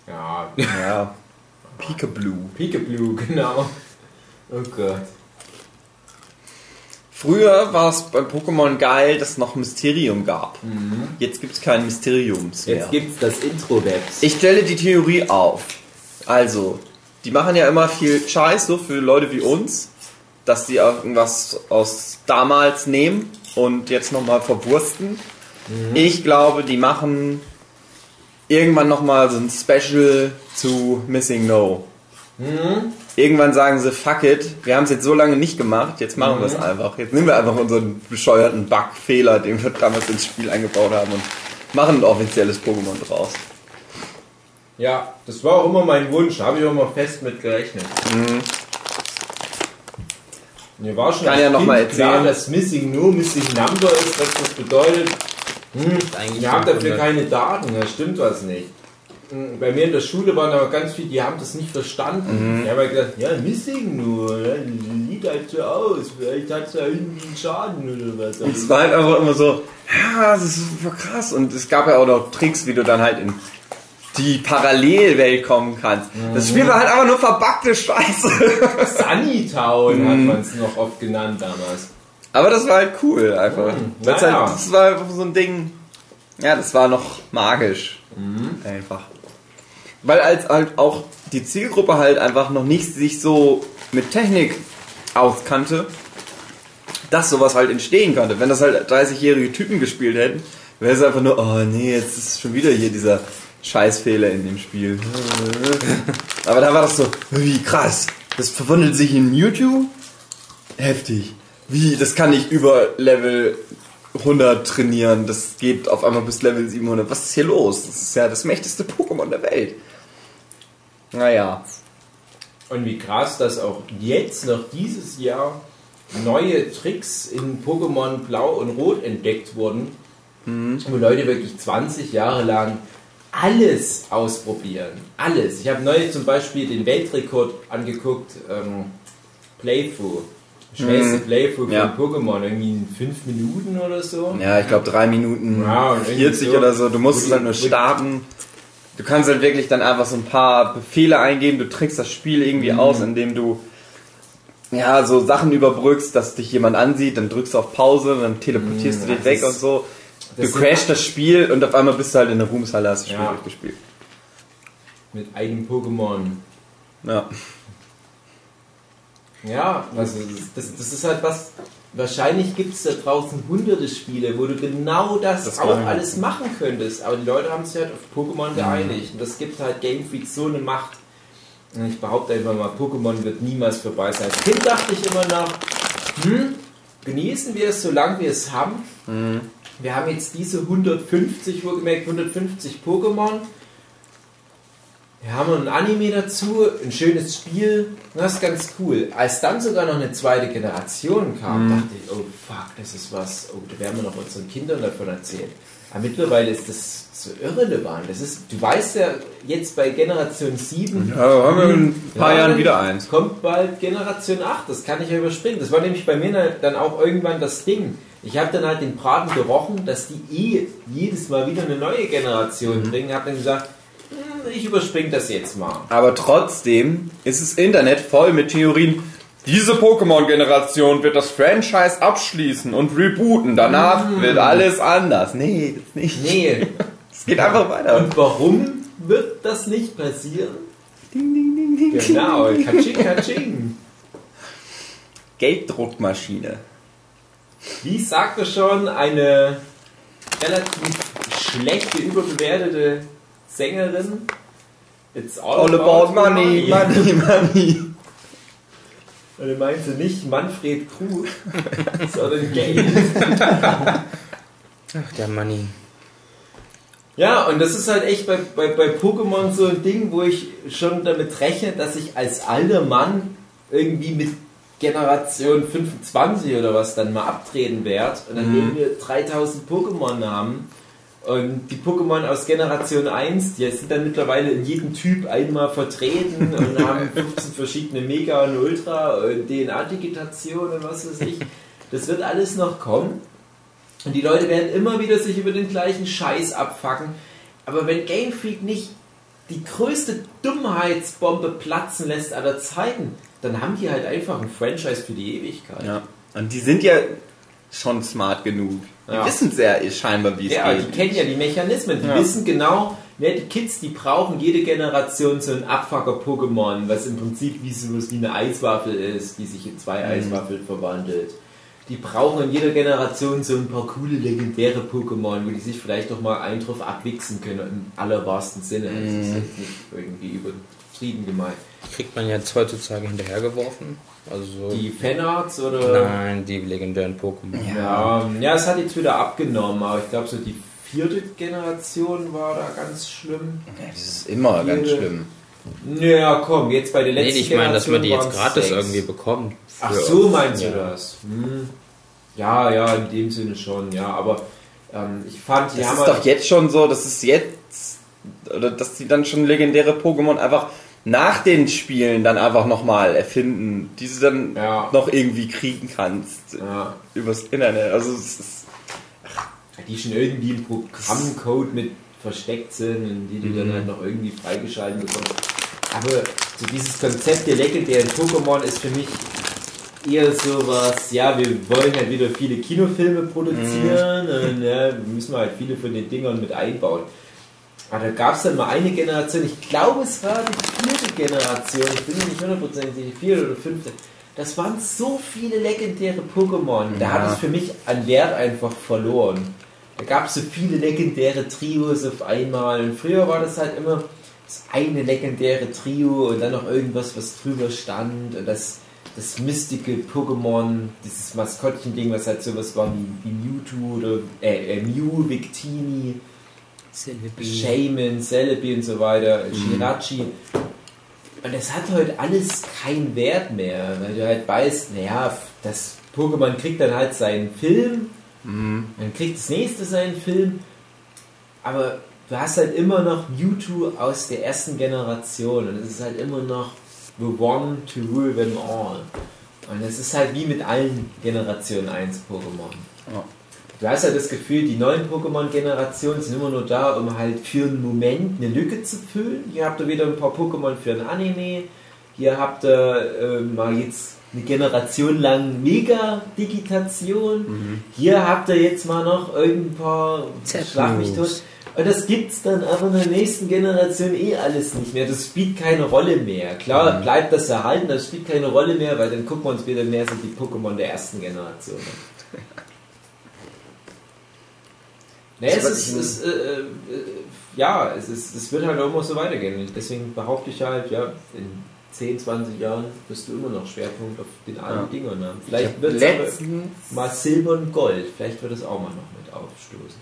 Ja, Ja. Peekaboo. Pikachu, genau. Oh Gott. Früher war es bei Pokémon geil, dass es noch Mysterium gab. Jetzt gibt es kein Mysteriums mehr. Jetzt gibt's das Intro-Webs. Ich stelle die Theorie auf. Also, die machen ja immer viel Scheiß, so für Leute wie uns, dass die irgendwas aus damals nehmen und jetzt nochmal verwursten. Ich glaube, die machen irgendwann nochmal so ein Special zu Missing No. Irgendwann sagen sie, fuck it, wir haben es jetzt so lange nicht gemacht, jetzt machen wir es einfach. Jetzt nehmen wir einfach unseren bescheuerten Bug-Fehler, den wir damals ins Spiel eingebaut haben und machen ein offizielles Pokémon draus. Ja, das war auch immer mein Wunsch, habe ich auch immer fest mit gerechnet. Mir war schon Kann als ja noch kind mal klar, erzählen. dass Missing No Missing Number ist, was das bedeutet. Hm, eigentlich wir haben dafür 500. keine Daten, da stimmt was nicht. Hm, Bei mir in der Schule waren aber ganz viele, die haben das nicht verstanden. Mhm. Die haben halt gesagt, ja, Missing nur, sieht halt so aus, vielleicht hat es ja irgendwie einen Schaden oder was. Es war halt einfach immer so, ja, das ist super krass. Und es gab ja auch noch Tricks, wie du dann halt in die Parallelwelt kommen kannst. Das Spiel war halt einfach nur verbackte Scheiße. Sunnytown hat Mhm. man es noch oft genannt damals. Aber das war halt cool einfach. Mhm. Weil's Naja. halt, das war einfach so ein Ding, ja, das war noch magisch. Einfach. Weil als halt auch die Zielgruppe halt einfach noch nicht sich so mit Technik auskannte, dass sowas halt entstehen konnte. Wenn das halt 30-jährige Typen gespielt hätten, wäre es einfach nur, oh nee, jetzt ist schon wieder hier dieser Scheißfehler in dem Spiel. Aber da war das so, wie krass. Das verwandelt sich in Mewtwo? Heftig. Wie, das kann ich über Level 100 trainieren. Das geht auf einmal bis Level 700. Was ist hier los? Das ist ja das mächtigste Pokémon der Welt. Naja. Und wie krass, dass auch jetzt noch dieses Jahr neue Tricks in Pokémon Blau und Rot entdeckt wurden, wo Leute wirklich 20 Jahre lang alles ausprobieren. Alles. Ich habe neulich zum Beispiel den Weltrekord angeguckt, ähm, Playthrough. Schnellste Playthrough Ja. von Pokémon, irgendwie in 5 Minuten oder so. Ja, ich glaube 3 Minuten Ja, und irgendwie 40 so. oder so. Du musst es halt nur starten. Du kannst halt wirklich dann einfach so ein paar Befehle eingeben. Du trickst das Spiel irgendwie Mhm. aus, indem du ja so Sachen überbrückst, dass dich jemand ansieht. Dann drückst du auf Pause, dann teleportierst Mhm, du dich weg und so. Du crashst das Spiel und auf einmal bist du halt in der Ruhmeshalle, hast das Spiel Ja. durchgespielt. Mit einem Pokémon. Ja. Ja, also das, das ist halt was. Wahrscheinlich gibt es da draußen hunderte Spiele, wo du genau das, Das auch alles machen könntest. Aber die Leute haben sich halt auf Pokémon geeinigt. Und das gibt halt Game Freak so eine Macht. Und ich behaupte einfach mal, Pokémon wird niemals vorbei sein. Als Kind dachte ich immer noch, hm, genießen wir es, solange wir es haben. Wir haben jetzt diese 150, wohlgemerkt 150 Pokémon. Wir haben ein Anime dazu, ein schönes Spiel, das ist ganz cool. Als dann sogar noch eine zweite Generation kam, dachte ich, oh fuck, das ist was, oh, da werden wir noch unseren Kindern davon erzählen. Aber mittlerweile ist das so irrelevant. Das ist, du weißt ja jetzt bei Generation 7, Ja, haben wir in ein paar Ja, Jahren wieder eins. Kommt bald Generation 8, das kann ich ja überspringen. Das war nämlich bei mir dann auch irgendwann das Ding. Ich habe dann halt den Braten gerochen, dass die eh jedes Mal wieder eine neue Generation Mhm. bringen. Habe dann gesagt, ich überspringe das jetzt mal. Aber trotzdem ist das Internet voll mit Theorien. Diese Pokémon-Generation wird das Franchise abschließen und rebooten. Danach wird alles anders. Nee, das nicht. Nee. Es geht einfach weiter. Und warum wird das nicht passieren? Genau, Katsching, Katsching. Gelddruckmaschine. Wie sagte schon eine relativ schlechte, überbewertete Sängerin, It's all, All about money, money, money. Und er meinte nicht Manfred Krug, sondern Geld. Ach, der Money. Ja, und das ist halt echt bei, bei, bei Pokémon so ein Ding, wo ich schon damit rechne, dass ich als alter Mann irgendwie mit Generation 25 oder was dann mal abtreten werde und dann Mhm. nehmen wir 3000 Pokémon haben Und die Pokémon aus Generation 1, die sind dann mittlerweile in jedem Typ einmal vertreten und haben 15 verschiedene Mega und Ultra und DNA-Digitation und was weiß ich. Das wird alles noch kommen. Und die Leute werden immer wieder sich über den gleichen Scheiß abfacken. Aber wenn Game Freak nicht die größte Dummheitsbombe platzen lässt aller Zeiten, dann haben die halt einfach ein Franchise für die Ewigkeit. Ja. Und die sind ja schon smart genug. Die Ja. wissen sehr scheinbar, wie es Ja, die geht. kennen ja die Mechanismen, die Ja. wissen genau, ne, die Kids, die brauchen jede Generation so ein Abfucker-Pokémon, was im Prinzip wie sowas wie eine Eiswaffel ist, die sich in zwei Mhm. Eiswaffeln verwandelt. Die brauchen in jeder Generation so ein paar coole legendäre Pokémon, wo die sich vielleicht doch mal einen drauf abwichsen können, im allerwahrsten Sinne. Das Mhm. ist jetzt nicht irgendwie übertrieben gemeint. Kriegt man jetzt heutzutage hinterhergeworfen? Also so. Die Fanarts oder? Nein, die legendären Pokémon. Ja, ja, es hat jetzt wieder abgenommen, aber ich glaube so die vierte Generation war da ganz schlimm. Ja, das ist immer ganz Jede- schlimm. Ja, komm, jetzt bei der Nee, letzten ich meine, dass man die jetzt Generation gratis waren's irgendwie sechs. bekommt. Ach Für- so, meinst du Ja. das? Hm. Ja, ja, in dem Sinne schon, ja, aber ähm, ich fand, die Das haben ist halt- doch jetzt schon so, dass es jetzt, oder dass die dann schon legendäre Pokémon einfach nach den Spielen dann einfach nochmal erfinden, die du dann Ja. noch irgendwie kriegen kannst ja, übers Internet. Also es ist, die schon irgendwie im Programmcode mit versteckt sind und die du Mhm. dann halt noch irgendwie freigeschalten bekommst. Aber so dieses Konzept der legendären Pokémon ist für mich eher sowas, ja, wir wollen halt wieder viele Kinofilme produzieren und ja, wir müssen halt viele von den Dingern mit einbauen. Aber da gab es dann mal eine Generation, ich glaube es war die vierte Generation, ich bin mir nicht hundertprozentig sicher, die vierte oder fünfte. Das waren so viele legendäre Pokémon. Da hat Ja. es für mich an Wert einfach verloren. Da gab es so viele legendäre Trios auf einmal. Und früher war das halt immer das eine legendäre Trio und dann noch irgendwas, was drüber stand. Und das, das mystische Pokémon, dieses Maskottchen-Ding, was halt sowas war wie, wie Mewtwo oder äh, äh, Mew, Victini. Shaman, Celebi und so weiter, Shirachi. Und es hat heute alles keinen Wert mehr, weil du halt weißt, naja, das Pokémon kriegt dann halt seinen Film, dann kriegt das nächste seinen Film, aber du hast halt immer noch Mewtwo aus der ersten Generation und es ist halt immer noch the one to rule them all. Und es ist halt wie mit allen Generation 1 Pokémon. Ja. Du hast ja das Gefühl, die neuen Pokémon-Generationen sind immer nur da, um halt für einen Moment eine Lücke zu füllen. Hier habt ihr wieder ein paar Pokémon für ein Anime. Hier habt ihr äh, mal jetzt eine Generation lang Mega-Digitation. Hier habt ihr jetzt mal noch irgendein paar Schlag mich tot. Und das gibt's dann aber in der nächsten Generation eh alles nicht mehr. Das spielt keine Rolle mehr. Klar, bleibt das erhalten, das spielt keine Rolle mehr, weil dann gucken wir uns wieder mehr so die Pokémon der ersten Generation an. Naja, es ist, es, äh, äh, ja, es, ist, es wird halt auch immer so weitergehen. Deswegen behaupte ich halt, ja, in 10, 20 Jahren wirst du immer noch Schwerpunkt auf den alten Ja. Dingern haben. Vielleicht wird es mal Silber und Gold. Vielleicht wird es auch mal noch mit aufstoßen.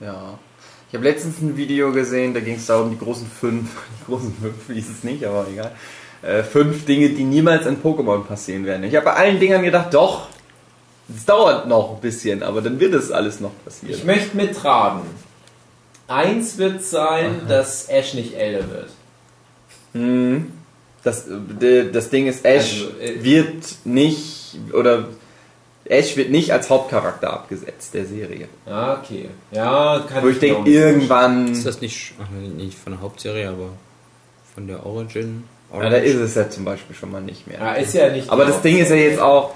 ja. Ich habe letztens ein Video gesehen, da ging es darum, die großen fünf, die großen fünf hieß es nicht, aber egal. Äh, fünf Dinge, die niemals in Pokémon passieren werden. Ich habe bei allen Dingern gedacht, doch, es dauert noch ein bisschen, aber dann wird es alles noch Ich passieren. möchte mitraten. Eins wird sein, dass Ash nicht älter wird. Hm. Das, äh, das Ding ist, Ash Also, äh, wird nicht, oder Ash wird nicht als Hauptcharakter abgesetzt der Serie. Ja, okay. Ja, kann Wo ich auch denke, irgendwann, Ist das nicht, nicht von der Hauptserie, aber von der Origin? ja, da ist es ja zum Beispiel schon mal nicht mehr. Ja, ist ja nicht. Aber das Ding ist ja jetzt auch,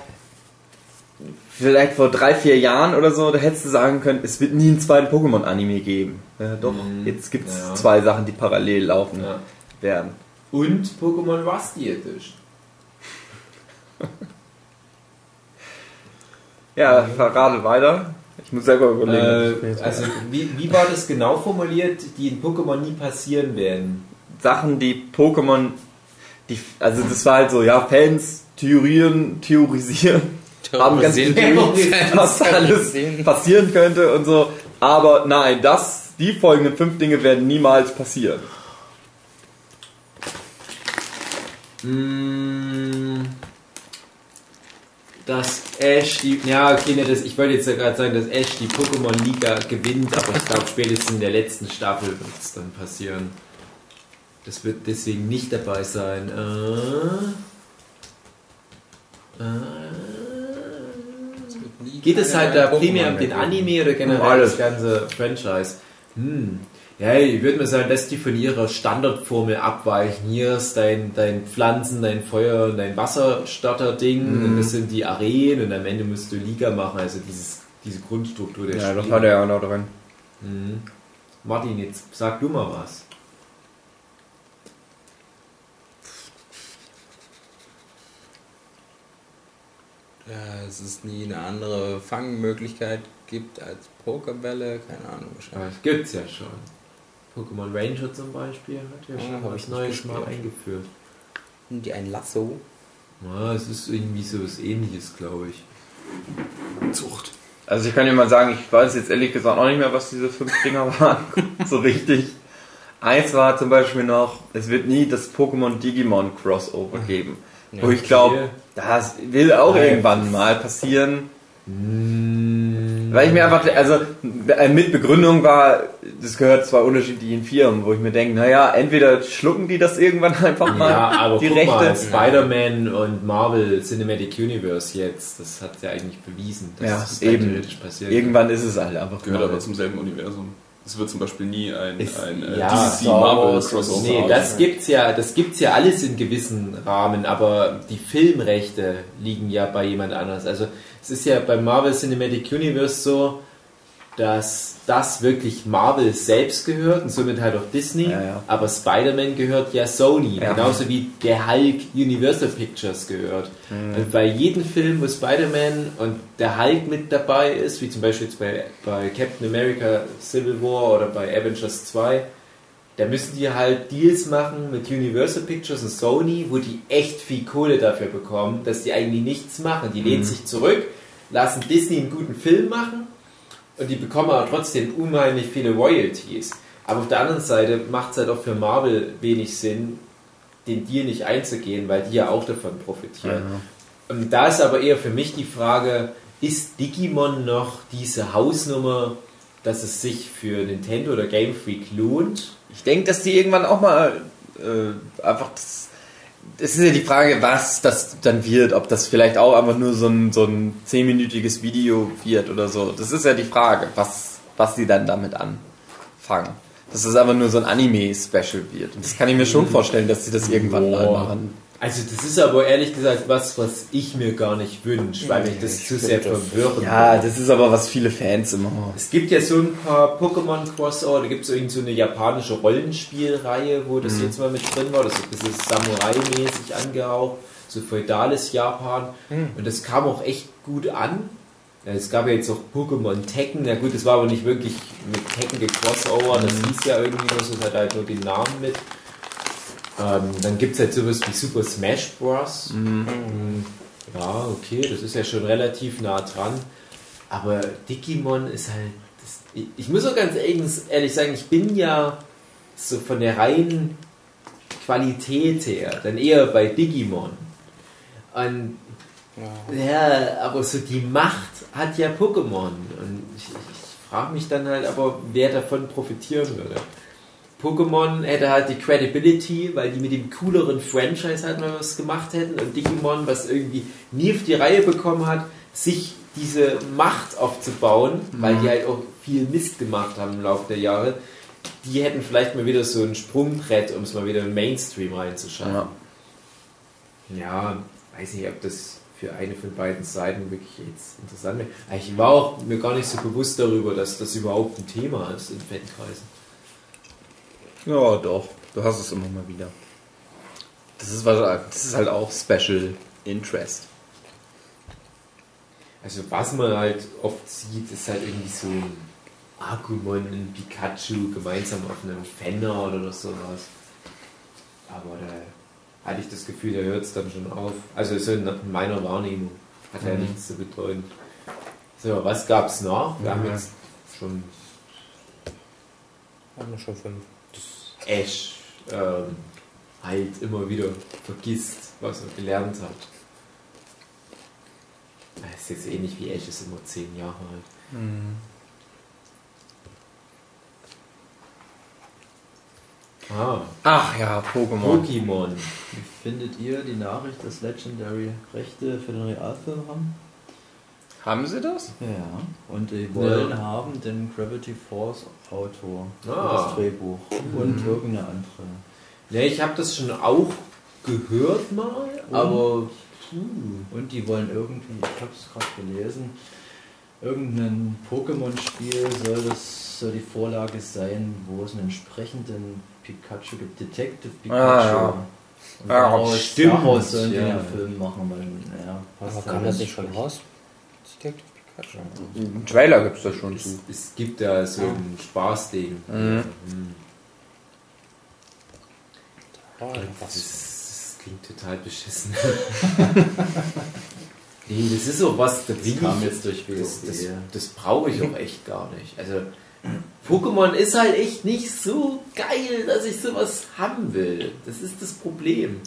vielleicht vor drei, vier Jahren oder so, da hättest du sagen können, es wird nie einen zweiten Pokémon-Anime geben. Ja, doch, Mhm. jetzt gibt es Ja. zwei Sachen, die parallel laufen Ja. werden. Und Pokémon Rusty Edition. Ja, verrate weiter. Ich muss selber überlegen. Äh, also, wie, wie war das genau formuliert, die in Pokémon nie passieren werden? Sachen, die Pokémon, die, also das war halt so, ja, Fans theorieren, theorisieren, haben ganz viel Terrorisieren. was alles passieren könnte und so. Aber nein, das, die folgenden fünf Dinge werden niemals passieren. Mm, dass Ash die. Ja, okay, ne, das, ich wollte jetzt ja gerade sagen, dass Ash die Pokémon-Liga gewinnt, aber ich glaube, spätestens in der letzten Staffel wird es dann passieren. Das wird deswegen nicht dabei sein. Äh, äh, geht es halt da primär um den Anime oder generell Um alles. das ganze Franchise? Hm. Ja, ich würde mal sagen, dass die von ihrer Standardformel abweichen. Hier ist dein, dein Pflanzen, dein Feuer und dein Wasserstarter-Ding Mhm. und das sind die Arenen und am Ende musst du Liga machen, also dieses, diese Grundstruktur der Ja, das Spiele. hat er ja auch noch drin. Mhm. Martin, jetzt sag du mal was. Ja, es ist nie eine andere Fangmöglichkeit gibt als Pokerbälle, keine Ahnung Aber wahrscheinlich. das gibt's ja schon. Pokémon Ranger zum Beispiel hat ja Ah, schon hab was Neues mal eingeführt. Haben die ein Lasso? Ja, es ist irgendwie so was ähnliches, glaube ich. Zucht. Also ich kann dir mal sagen, ich weiß jetzt ehrlich gesagt auch nicht mehr, was diese fünf Dinger waren. so richtig. Eins war zum Beispiel noch, es wird nie das Pokémon Digimon Crossover geben. Ja, wo ich okay. glaube, das will auch Ja, irgendwann mal passieren. Weil ich mir einfach, also äh, mit Begründung war, das gehört zwei unterschiedlichen Firmen, wo ich mir denke, naja, entweder schlucken die das irgendwann einfach mal, Ja, aber die guck Rechte. mal, Spider-Man und Marvel Cinematic Universe jetzt, das hat ja eigentlich bewiesen, dass Ja, das eben. theoretisch passiert. Irgendwann ist es halt einfach Gehört mal. aber zum selben Universum. Es wird zum Beispiel nie ein, Ist- ein äh, ja, DC Star Marvel Wars, Crossover Nee, das gibt's ja, das gibt's ja alles in gewissen Rahmen, aber die Filmrechte liegen ja bei jemand anders. Also es ist ja beim Marvel Cinematic Universe so, dass das wirklich Marvel selbst gehört und somit halt auch Disney, Ja, ja. aber Spider-Man gehört ja Sony, Ja. genauso wie der Hulk Universal Pictures gehört. Mhm. Und bei jedem Film, wo Spider-Man und der Hulk mit dabei ist, wie zum Beispiel jetzt bei, bei Captain America Civil War oder bei Avengers 2, da müssen die halt Deals machen mit Universal Pictures und Sony, wo die echt viel Kohle dafür bekommen, dass die eigentlich nichts machen. Die lehnen sich zurück, lassen Disney einen guten Film machen und die bekommen aber trotzdem unheimlich viele Royalties. Aber auf der anderen Seite macht es halt auch für Marvel wenig Sinn, den Deal nicht einzugehen, weil die ja auch davon profitieren. Und da ist aber eher für mich die Frage, ist Digimon noch diese Hausnummer, dass es sich für Nintendo oder Game Freak lohnt? Ich denke, dass die irgendwann auch mal äh, einfach das. Es ist ja die Frage, was das dann wird, ob das vielleicht auch einfach nur so ein, so ein zehnminütiges Video wird oder so. Das ist ja die Frage, was, was sie dann damit anfangen. Dass es einfach nur so ein Anime-Special wird. Und das kann ich mir schon vorstellen, dass sie das irgendwann mal machen. Also das ist aber ehrlich gesagt was, was ich mir gar nicht wünsche, weil mich das zu sehr verwirren Ja, das ist aber was viele Fans immer. Es gibt ja so ein paar Pokémon-Crossover, da gibt es irgend so eine japanische Rollenspielreihe, wo das jetzt mal mit drin war, das ist ein bisschen Samurai-mäßig angehaucht, so feudales Japan. Und das kam auch echt gut an. Es gab ja jetzt auch Pokémon Tekken, na gut, das war aber nicht wirklich mit Tekken gecrossover, das hieß ja irgendwie nur so, es hat halt nur den Namen mit. Ähm, dann gibt es halt sowas wie Super Smash Bros. Mhm. Ja, okay, das ist ja schon relativ nah dran. Aber Digimon ist halt. Das, ich, ich muss auch ganz ehrlich, sagen, ich bin ja so von der reinen Qualität her dann eher bei Digimon. Und ja, aber so die Macht hat ja Pokémon. Und ich, ich frage mich dann halt aber, wer davon profitieren würde. Pokémon hätte halt die Credibility, weil die mit dem cooleren Franchise halt mal was gemacht hätten und Digimon, was irgendwie nie auf die Reihe bekommen hat, sich diese Macht aufzubauen, weil die halt auch viel Mist gemacht haben im Laufe der Jahre, die hätten vielleicht mal wieder so ein Sprungbrett, um es mal wieder in den Mainstream reinzuschaffen. Ja. Ja, weiß nicht, ob das für eine von beiden Seiten wirklich jetzt interessant wäre. Ich war auch mir gar nicht so bewusst darüber, dass das überhaupt ein Thema ist in Fankreisen. Ja, doch. Du hast es immer mal wieder. Das ist, was- das ist halt auch Special Interest. Also was man halt oft sieht, ist halt irgendwie so ein Agumon, ein Pikachu gemeinsam auf einem Fender oder sowas. Aber da hatte ich das Gefühl, da hört es dann schon auf. Also so in meiner Wahrnehmung. Hat ja nichts zu bedeuten. So, was gab's noch? Wir haben jetzt schon Haben wir schon fünf. Ash ähm, halt immer wieder vergisst, was er gelernt hat. ist jetzt ähnlich wie Ash ist immer zehn Jahre alt. Ah, Ach ja, Pokémon. Pokémon. Wie findet ihr die Nachricht, dass Legendary Rechte für den Realfilm haben? Haben sie das? Ja. Und die wollen Ja. haben den Gravity Force Autor Ah. das Drehbuch und irgendeine andere. Ja, ich habe das schon auch gehört mal, aber puh. Und die wollen irgendwie, ich habe es gerade gelesen, irgendein Pokémon-Spiel soll das soll die Vorlage sein, wo es einen entsprechenden Pikachu gibt, Detective Pikachu. Ah, ja. Und Ja, daraus, stimmt, daraus sollen die ja. einen Film machen, weil, ja, passt Aber kam das nicht nicht schon raus? Detective Pikachu. Einen Trailer gibt's da schon es, zu. es gibt ja so ein Spaßding. Mhm. Hm. Oh, Das, das klingt total beschissen. nee, das ist so was, das, Das kam jetzt durch das, das, das brauche ich auch echt gar nicht. Also Pokémon ist halt echt nicht so geil, dass ich sowas haben will. Das ist das Problem.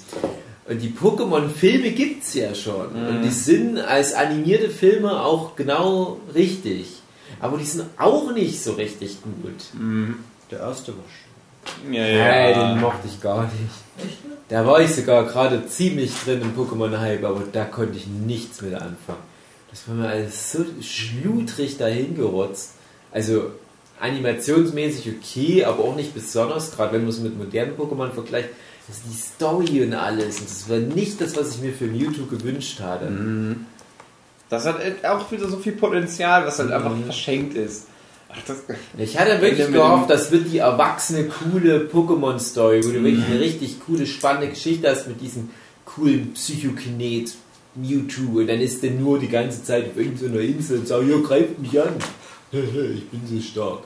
Und die Pokémon-Filme gibt's ja schon. Und die sind als animierte Filme auch genau richtig. Aber die sind auch nicht so richtig gut. Der erste war schön. Ja, Hey, den mochte ich gar nicht. Da war ich sogar gerade ziemlich drin im Pokémon-Hype, aber da konnte ich nichts mit anfangen. Das war mir alles so schludrig dahingerotzt. Also animationsmäßig okay, aber auch nicht besonders, gerade wenn man es mit modernen Pokémon vergleicht. Das ist die Story und alles. Und das war nicht das, was ich mir für Mewtwo gewünscht hatte. Das hat auch wieder so viel Potenzial, was halt einfach Mhm. verschenkt ist. Ach, Ich hatte wirklich gehofft, das wird die erwachsene, coole Pokémon-Story, wo du wirklich Mhm. eine richtig coole, spannende Geschichte hast mit diesem coolen Psychokinet Mewtwo und dann ist der nur die ganze Zeit auf irgendeiner Insel und sagt, ja, greift mich an. ich bin so stark.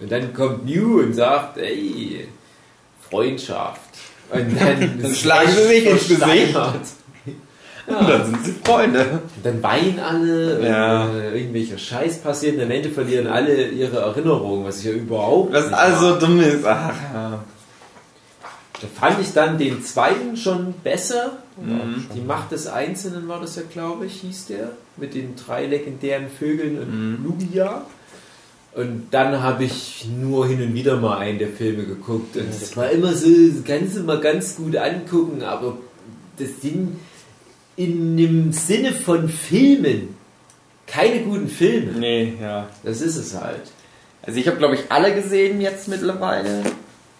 Und dann kommt Mew und sagt, ey, Freundschaft. Und dann, schlagen sie sich ins Gesicht. versteinert. Und dann sind sie Freunde. Und dann weinen alle, Ja. äh, irgendwelcher Scheiß passiert und am Ende verlieren alle ihre Erinnerungen, was ich ja überhaupt Was also dumm ist. Ach, ja. Da fand ich dann den zweiten schon besser. Mhm. Die Macht des Einzelnen war das ja, glaube ich, hieß der. Mit den drei legendären Vögeln und Mhm. Lugia. Und dann habe ich nur hin und wieder mal einen der Filme geguckt. Und es war immer so, das kannst du mal ganz gut angucken, aber das sind in dem Sinne von Filmen keine guten Filme. Nee, ja. Das ist es halt. Also ich habe, glaube ich, alle gesehen jetzt mittlerweile.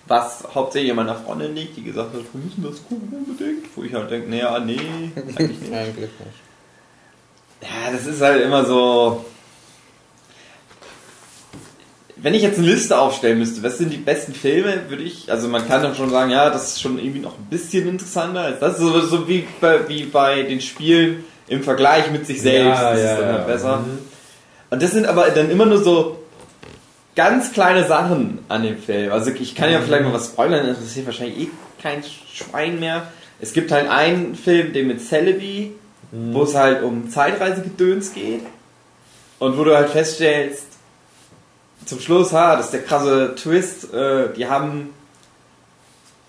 Was hauptsächlich an meiner Freundin liegt, die gesagt hat, wir müssen das gucken unbedingt. Wo ich halt denke, naja, nee, eigentlich nicht. Eigentlich nicht. Ja, das ist halt immer so. Wenn ich jetzt eine Liste aufstellen müsste, was sind die besten Filme, würde ich, also man kann dann schon sagen, ja, das ist schon irgendwie noch ein bisschen interessanter als das, so, so wie, bei, wie bei den Spielen im Vergleich mit sich selbst, das ist dann halt besser. Mhm. Und das sind aber dann immer nur so ganz kleine Sachen an dem Film. Also ich kann ja vielleicht mal was spoilern, interessiert wahrscheinlich eh kein Schwein mehr. Es gibt halt einen Film, den mit Celebi, wo es halt um Zeitreisegedöns geht. Und wo du halt feststellst, zum Schluss, ha, das ist der krasse Twist, äh, die haben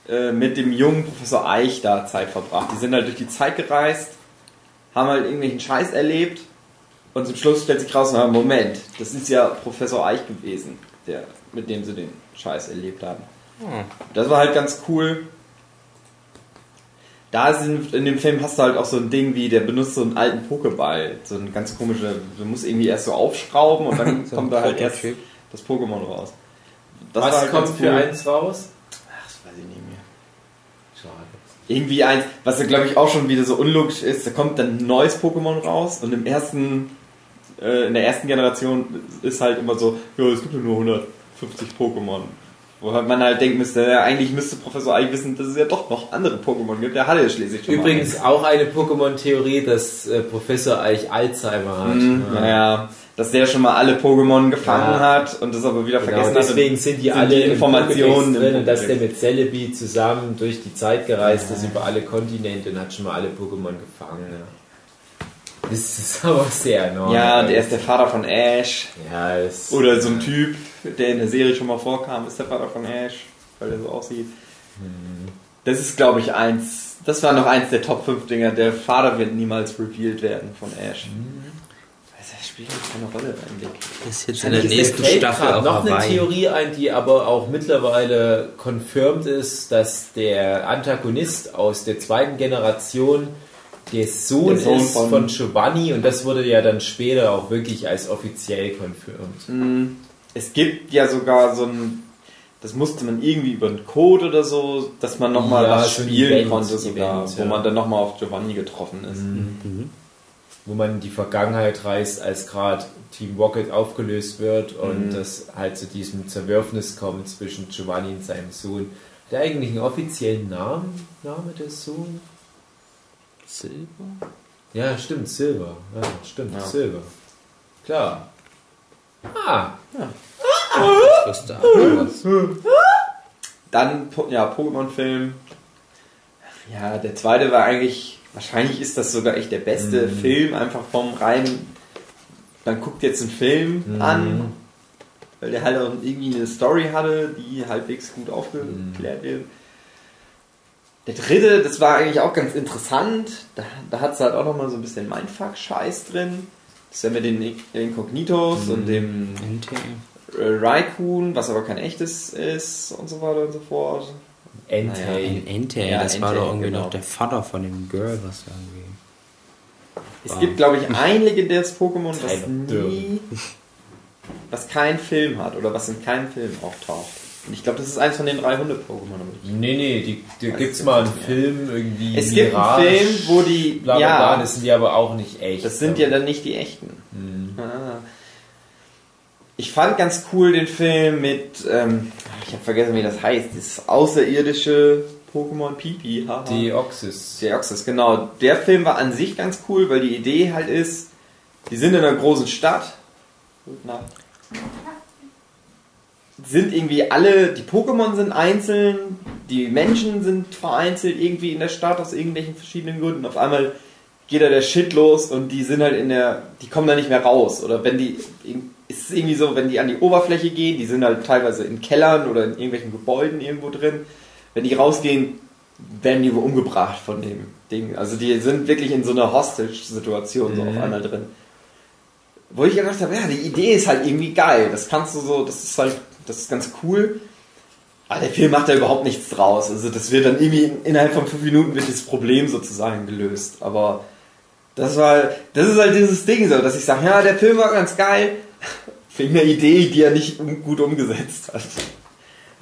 äh, mit dem jungen Professor Eich da Zeit verbracht. Die sind halt durch die Zeit gereist, haben halt irgendwelchen Scheiß erlebt und zum Schluss stellt sich raus, na, Moment, das ist ja Professor Eich gewesen, der, mit dem sie den Scheiß erlebt haben. Hm. Das war halt ganz cool. Da sind, in dem Film hast du halt auch so ein Ding wie, der benutzt so einen alten Pokéball. So ein ganz komischer, du musst irgendwie erst so aufschrauben und dann So kommt da halt erst. Das Pokémon raus. Das Was halt kommt ganz für cool. eins raus? Ach, das weiß ich nicht mehr. Schade. Irgendwie eins, was ja glaube ich auch schon wieder so unlogisch ist, da kommt dann ein neues Pokémon raus und im ersten, äh, in der ersten Generation ist halt immer so, ja, es gibt ja nur 150 Pokémon. Wo halt man halt denken müsste, ja, eigentlich müsste Professor Eich wissen, dass es ja doch noch andere Pokémon gibt. Der hatte ja schließlich schon Übrigens auch eine Pokémon-Theorie, dass äh, Professor Eich Alzheimer hat. Mhm, Ja. naja, dass der schon mal alle Pokémon gefangen Ja. hat und das aber wieder Genau, vergessen hat. deswegen und sind die alle im Informationen Pokédex drin im und dass der mit Celebi zusammen durch die Zeit gereist ist über alle Kontinente und hat schon mal alle Pokémon gefangen. Ja. Das ist aber sehr enorm. Ja, der ist der Vater von Ash. Ja, das Oder so ein Typ, der in der Serie schon mal vorkam, ist der Vater von Ash, weil der so aussieht. Das ist, glaube ich, eins. Das war noch eins der Top 5 Dinger. Der Vater wird niemals revealed werden von Ash. Das spielt keine Rolle eigentlich. Das ist jetzt in der nächsten Staffel auch noch eine Hawaii. Theorie ein, die aber auch mittlerweile confirmed ist, dass der Antagonist aus der zweiten Generation der Sohn, Der Sohn ist von- von, Giovanni und das wurde ja dann später auch wirklich als offiziell confirmed. Mm, Es gibt ja sogar so ein, das musste man irgendwie über einen Code oder so, dass man nochmal Ja, was spielen Event, konnte sogar, Event, wo ja. man dann nochmal auf Giovanni getroffen ist. Wo man in die Vergangenheit reist, als gerade Team Rocket aufgelöst wird und Mhm. das halt zu diesem Zerwürfnis kommt zwischen Giovanni und seinem Sohn. Der eigentlich einen offiziellen Namen, Name des Sohns? Silber? Ja, stimmt, Silver. Ja, stimmt, Ja. Silver. Klar. Ah, wusste auch was. Dann, ja, Pokémon-Film. Ja, der zweite war eigentlich, wahrscheinlich ist das sogar echt der beste Mhm. Film, einfach vom rein, man guckt jetzt einen Film Mhm. an, weil der halt auch irgendwie eine Story hatte, die halbwegs gut aufgeklärt wird. Der dritte, das war eigentlich auch ganz interessant, da, da hat es halt auch nochmal so ein bisschen Mindfuck-Scheiß drin. Das ist ja mit den Inkognitos und dem äh, Raikun, was aber kein echtes ist und so weiter und so fort. Entei. Ein Entei, Ja, das war Entei, doch irgendwie genau. noch der Vater von dem Girl, was irgendwie. Es Wow. gibt, glaube ich, ein legendäres Pokémon, was Tyler nie, was keinen Film hat oder was in keinem Film auftaucht. Und ich glaube, das ist eins von den drei Hunde-Pokémon. aber Nee, nee, die, da Weiß gibt's mal einen. Film irgendwie. Es gibt einen Film, wo die, Bla, bla, bla, ja, das sind die aber auch nicht echt. das sind ja dann nicht die echten. Hm. Ich fand ganz cool den Film mit, ähm, ich habe vergessen, wie das heißt, das außerirdische Pokémon Pipi. haha. Deoxys. Deoxys, genau. Der Film war an sich ganz cool, weil die Idee halt ist, die sind in einer großen Stadt. Gute Nacht. Sind irgendwie alle, die Pokémon sind einzeln, die Menschen sind vereinzelt irgendwie in der Stadt aus irgendwelchen verschiedenen Gründen. Auf einmal geht da der Shit los und die sind halt in der, die kommen da nicht mehr raus. Oder wenn die, ist es irgendwie so, wenn die an die Oberfläche gehen, die sind halt teilweise in Kellern oder in irgendwelchen Gebäuden irgendwo drin. Wenn die rausgehen, werden die wohl umgebracht von dem Ding. Also die sind wirklich in so einer Hostage-Situation so Mhm. auf einmal drin. Wo ich gedacht habe, ja, die Idee ist halt irgendwie geil. Das kannst du so, das ist halt, das ist ganz cool. Aber der Film macht da überhaupt nichts draus. Also das wird dann irgendwie in- innerhalb von fünf Minuten wird das Problem sozusagen gelöst. Aber das war, das ist halt dieses Ding so, dass ich sage, ja, der Film war ganz geil. Wegen einer Idee, die er nicht gut umgesetzt hat.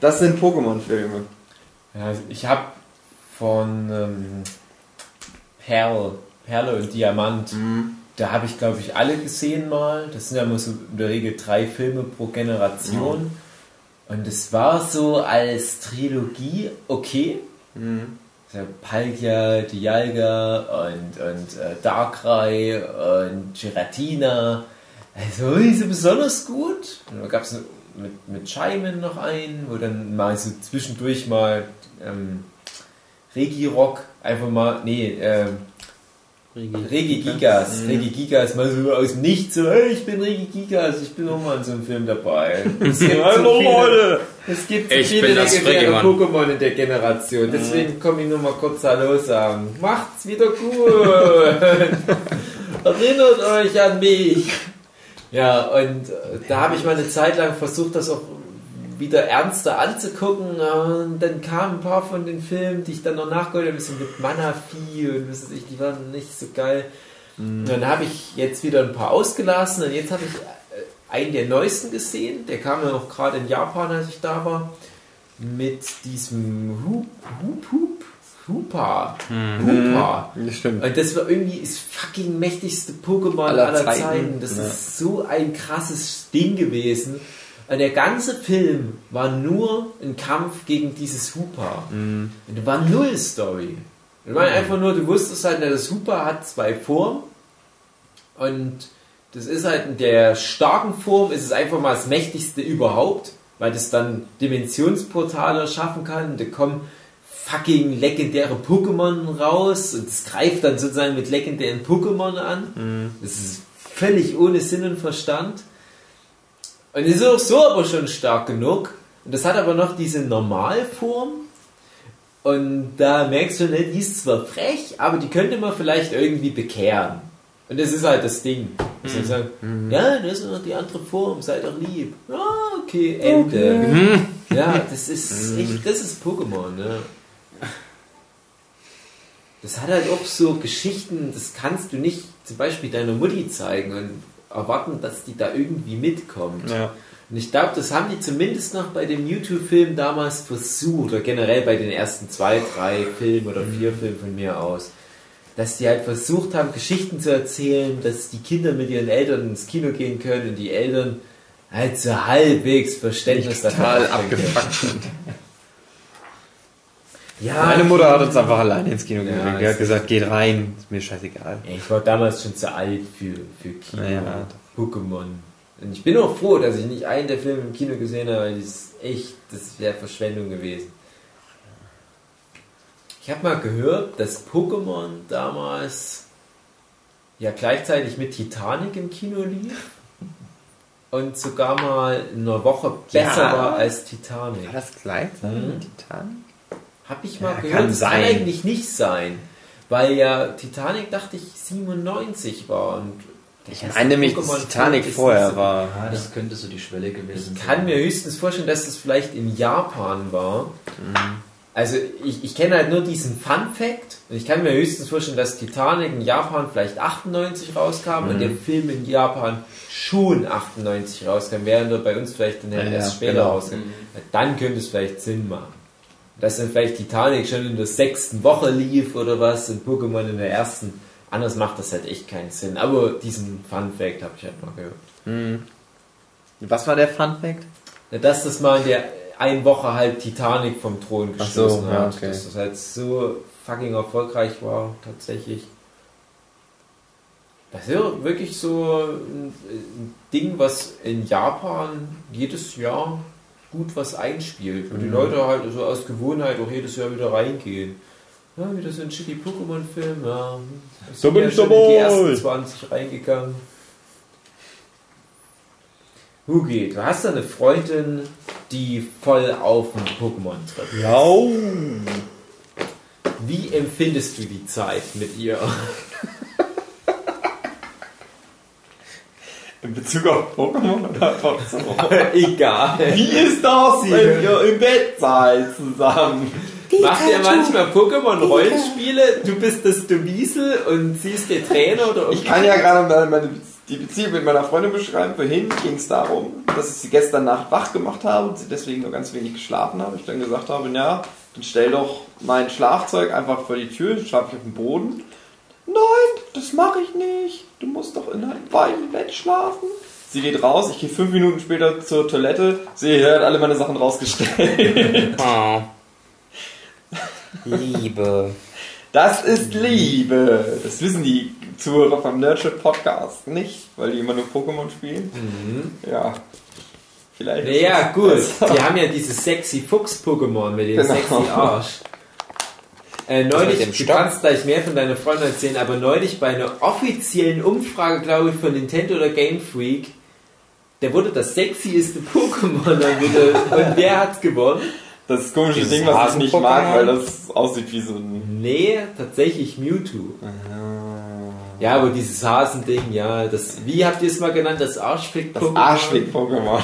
Das sind Pokémon-Filme. Ja, ich habe von ähm, Perl, Perle und Diamant, da habe ich glaube ich alle gesehen mal. Das sind ja immer so in der Regel drei Filme pro Generation. Und es war so als Trilogie okay. Also Palkia, Dialga und, und äh, Darkrai und Giratina. Also nicht so besonders gut. Und da gab es mit, mit Scheimen noch einen, wo dann mal so zwischendurch mal ähm, Regirock einfach mal, nee, ähm, Regi Gigas. Regi Gigas mal so aus dem Nichts so, hey, ich bin Regi Gigas, ich bin auch mal in so einem Film dabei. Es gibt so viele, es gibt so Ich viele legendäre. Pokémon in der Generation. Deswegen komme ich nur mal kurz Hallo sagen. Macht's wieder gut! Erinnert euch an mich! Ja, und äh, da habe ich mal eine Zeit lang versucht, das auch wieder ernster anzugucken. Und dann kamen ein paar von den Filmen, die ich dann noch nachgeholt habe, ein bisschen mit Manaphy und was weiß ich, die waren nicht so geil. Und dann habe ich jetzt wieder ein paar ausgelassen und jetzt habe ich äh, einen der neuesten gesehen. Der kam ja auch gerade in Japan, als ich da war. Mit diesem Hup, Hup, Hup, Hupa. Hupa. Das stimmt. Und das war irgendwie das fucking mächtigste Pokémon Aller aller, Zeiten. Zeiten. Das Ja. ist so ein krasses Ding gewesen. Und der ganze Film war nur ein Kampf gegen dieses Hupa. Und da war null Story. Das war einfach nur, du wusstest halt, das Hupa hat zwei Formen. Und das ist halt in der starken Form, ist es einfach mal das mächtigste überhaupt, weil das dann Dimensionsportale schaffen kann. Da kommen fucking legendäre Pokémon raus und es greift dann sozusagen mit legendären Pokémon an. Das ist völlig ohne Sinn und Verstand. Und ist auch so aber schon stark genug. Und das hat aber noch diese Normalform. Und da merkst du, ne, die ist zwar frech, aber die könnte man vielleicht irgendwie bekehren. Und das ist halt das Ding. Dass sie sagen, ja, das ist noch die andere Form, sei doch lieb. Ah, okay, Ende. Ja, das ist echt, das ist Pokémon, ne? Das hat halt auch so Geschichten, das kannst du nicht zum Beispiel deiner Mutti zeigen und erwarten, dass die da irgendwie mitkommt. Ja. Und ich glaube, das haben die zumindest noch bei dem YouTube-Film damals versucht, oder generell bei den ersten zwei, drei Filmen oder vier Filmen von mir aus, dass die halt versucht haben, Geschichten zu erzählen, dass die Kinder mit ihren Eltern ins Kino gehen können und die Eltern halt so halbwegs Verständnis Total abgefuckt sind. Ja, Meine Mutter hat uns einfach alleine ins Kino Ja, gebracht. Die hat gesagt, geht rein, ist mir scheißegal. Ich war damals schon zu alt für, für Kino. Naja. Pokémon. Und ich bin auch froh, dass ich nicht einen der Filme im Kino gesehen habe, weil das ist echt, das wäre Verschwendung gewesen. Ich habe mal gehört, dass Pokémon damals ja gleichzeitig mit Titanic im Kino lief und sogar mal in einer Woche besser Ja. war als Titanic. War das gleichzeitig Mhm. mit Titanic? Habe ich mal Ja, gehört, kann das sein. kann eigentlich nicht sein. Weil ja Titanic, dachte ich, 97 war. Und Ich meine nämlich, dass Titanic vorher so- war. Ja, das könnte so die Schwelle gewesen Ich kann mir höchstens vorstellen, dass das vielleicht in Japan war. Also ich, ich kenne halt nur diesen Fun Fact und ich kann mir höchstens vorstellen, dass Titanic in Japan vielleicht 98 rauskam und der Film in Japan schon 98 rauskam, während er bei uns vielleicht dann Ja, erst ja, später genau. rauskam. Dann könnte es vielleicht Sinn machen. Dass dann vielleicht Titanic schon in der sechsten Woche lief oder was und Pokémon in der ersten. Anders macht das halt echt keinen Sinn. Aber diesen Fun Fact habe ich halt mal gehört. Was war der Fun Fact? Ja, dass das mal in der einen Woche halt Titanic vom Thron Ach so, gestoßen ja, hat. okay. Dass das halt so fucking erfolgreich war, tatsächlich. Das ist ja wirklich so ein Ding, was in Japan jedes Jahr gut was einspielt. Wo die Mhm. Leute halt so aus Gewohnheit auch jedes Jahr wieder reingehen. Ja, wieder so ein shitty Pokémon-Film, ja. Da bin ja ich schon in die dabei. ersten 20 reingegangen. Hugi, du hast eine Freundin, die voll auf dem Pokémon-Trip ist. Ja. Wie empfindest du die Zeit mit ihr? In Bezug auf Pokémon oder einfach so? Egal. Wie ist das, Sie- wenn ihr im Bett seid zusammen? Macht ihr manchmal Pokémon-Rollenspiele? Du bist das Dubiesel und sie ist der Trainer oder Ich kann ja gerade meine, meine, die Beziehung mit meiner Freundin beschreiben. Vorhin ging es darum, dass ich sie gestern Nacht wach gemacht habe und sie deswegen nur ganz wenig geschlafen habe. Ich dann gesagt habe, ja, dann stell doch mein Schlafzeug einfach vor die Tür, dann schlafe ich auf dem Boden. Nein, das mache ich nicht. Du musst doch in einem weichen Bett schlafen. Sie geht raus, ich gehe fünf Minuten später zur Toilette, sie hat alle meine Sachen rausgestellt. Oh. Liebe. Das ist Liebe. Das wissen die Zuhörer vom Nerdship Podcast nicht, weil die immer nur Pokémon spielen. Ja. Vielleicht. Naja, gut. Die haben ja dieses sexy Fuchs-Pokémon mit dem Genau. sexy Arsch. Äh, mit neulich, du kannst gleich mehr von deiner Freundin erzählen, aber neulich bei einer offiziellen Umfrage, glaube ich, von Nintendo oder Game Freak, der wurde das sexieste Pokémon wieder. Und wer hat gewonnen? Das komische Ding, was ich nicht mag, weil das aussieht wie so ein. Nee, tatsächlich Mewtwo. Ja, aber dieses Hasending, ja, das, wie habt ihr es mal genannt, das Arschfick-Pokémon? Das Arschweg-Pokémon.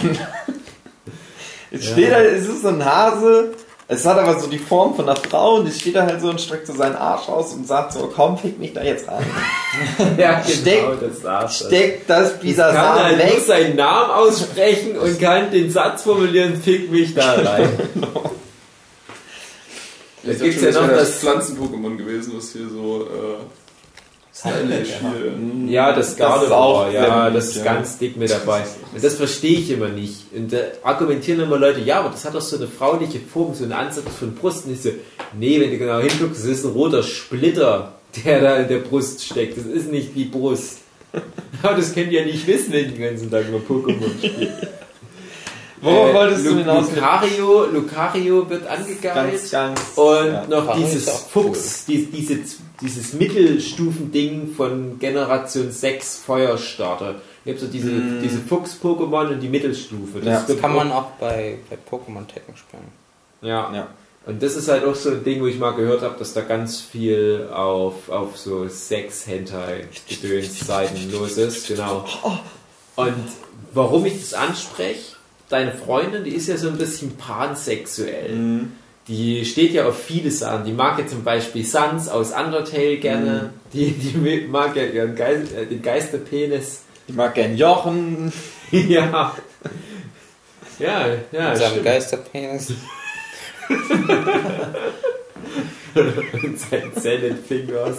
Es Ja. steht halt, es ist so ein Hase. Es hat aber so die Form von einer Frau und es steht da halt so und streckt so seinen Arsch aus und sagt so, komm, fick mich da jetzt rein. Ja, genau, Steck- das Arsch. Steck das dieser kann Samen halt weg. seinen Namen aussprechen und kann den Satz formulieren, fick mich da rein. Da Das gibt's ist ja noch das das, Pflanzen-Pokémon gewesen, was hier so äh, stylisch hier. ja, das Das ist Gardevoir, auch ja, das ist ja. ganz dick mit dabei. Und das verstehe ich immer nicht. Und da argumentieren immer Leute, ja, aber das hat doch so eine frauliche Form, so einen Ansatz von Brust. Und ich so, nee, wenn du genau hinguckst, das ist ein roter Splitter, der da in der Brust steckt. Das ist nicht die Brust. Aber das könnt ihr ja nicht wissen, wenn ihr den ganzen Tag nur Pokémon spielt. Worauf Äh, wolltest du Lu- hinaus? mit- Lucario, Lucario wird angegeilt. Ganz, ganz. Und ja. noch dieses Fuchs, die, diese, dieses Mittelstufending von Generation 6 Feuerstarter. Ich habe so diese, diese Fuchs-Pokémon und die Mittelstufe. Ja. wird Das kann man auch bei, bei Pokémon Tekken spielen. Ja. Ja. Und das ist halt auch so ein Ding, wo ich mal gehört habe, dass da ganz viel auf, auf so Sex-Hentai-Gedöns-Seiten los ist. Genau. Und warum ich das anspreche, deine Freundin, die ist ja so ein bisschen pansexuell. Die steht ja auf viele Sachen. Die mag ja zum Beispiel Sans aus Undertale gerne. Die, die mag ja ihren Geist, äh, den Geisterpenis. Ich mag gern Jochen. ja. Ja, ja. Mit seinem. Geisterpenis. Und sein Zenit Fingers.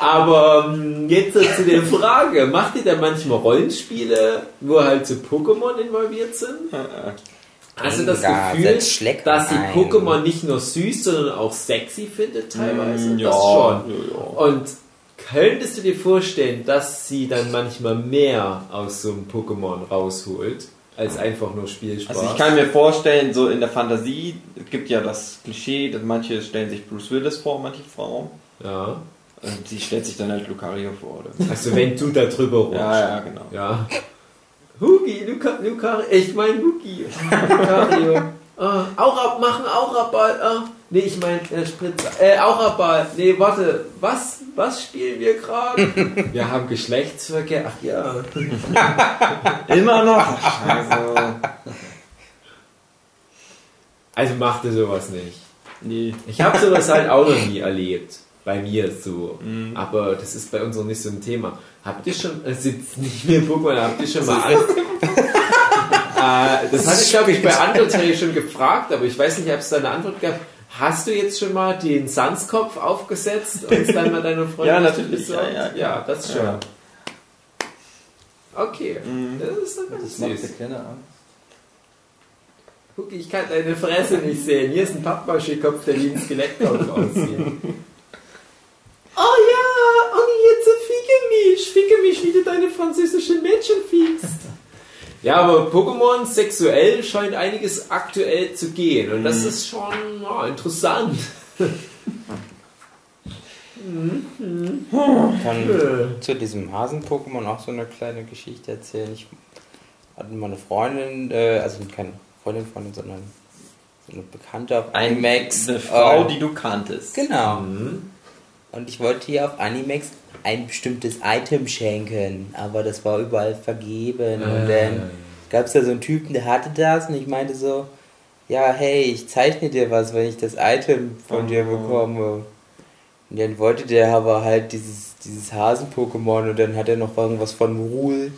Aber ähm, jetzt zu der Frage, macht ihr da manchmal Rollenspiele, wo halt so Pokémon involviert sind? Hast du das Gefühl, dass ein. Pokémon nicht nur süß, sondern auch sexy findet teilweise? Mm, ja, das schon. ja, ja. Und könntest du dir vorstellen, dass sie dann manchmal mehr aus so einem Pokémon rausholt, als einfach nur Spielspaß? Also ich kann mir vorstellen, so in der Fantasie, es gibt ja das Klischee, dass manche stellen sich Bruce Willis vor, manche Frauen. ja. Und sie stellt sich dann halt Lucario vor. Oder? Also wenn du da drüber rutschst. Ja, ja, genau. Ja. Hugi, Luca, Lucario, ich mein Hugi. Lucario. Ah, Aura, machen Auraball. Ah, nee, ich mein äh, Spritzer. Äh, Auraball. Nee, warte. Was? Was spielen wir gerade? wir haben Geschlechtsverkehr. Ach ja. Immer noch. Also, Also machte sowas nicht. nee. Ich habe sowas halt auch noch nie erlebt. Bei mir so. Aber das ist bei uns noch nicht so ein Thema. Habt ihr schon, es ist nicht mehr Pokémon, habt ihr schon mal Angst? äh, das hatte ich, glaube ich, bei Undertale schon gefragt, aber ich weiß nicht, ob es da eine Antwort gab. Hast du jetzt schon mal den Sanskopf aufgesetzt und es dann mal deine Freundin Ja, natürlich. Ja, ja, ja, das schon. Ja. Okay, das ist doch ganz Das macht süß. keine Angst. Guck, ich kann deine Fresse nicht sehen. Hier ist ein Pappmaché-Kopf, der wie ein Skelettkopf aussieht. Oh ja, und jetzt ficke mich, ficke mich, wie du deine französischen Mädchen fickst. Ja, aber Pokémon sexuell scheint einiges aktuell zu gehen und das ist schon ja, interessant. kann Äh. zu diesem Hasen-Pokémon auch so eine kleine Geschichte erzählen. Ich hatte mal eine Freundin, äh, also keine Freundin, Freundin, sondern so eine Bekannte auf Ein, Animax. eine Frau, äh, die du kanntest. Genau. Mhm. Und ich wollte ihr auf Animax ein bestimmtes Item schenken, aber das war überall vergeben. Und dann gab es da so einen Typen, der hatte das und ich meinte so, ja, hey, ich zeichne dir was, wenn ich das Item von dir Oh. bekomme. Und dann wollte der aber halt dieses, dieses Hasen-Pokémon und dann hat er noch irgendwas von Rule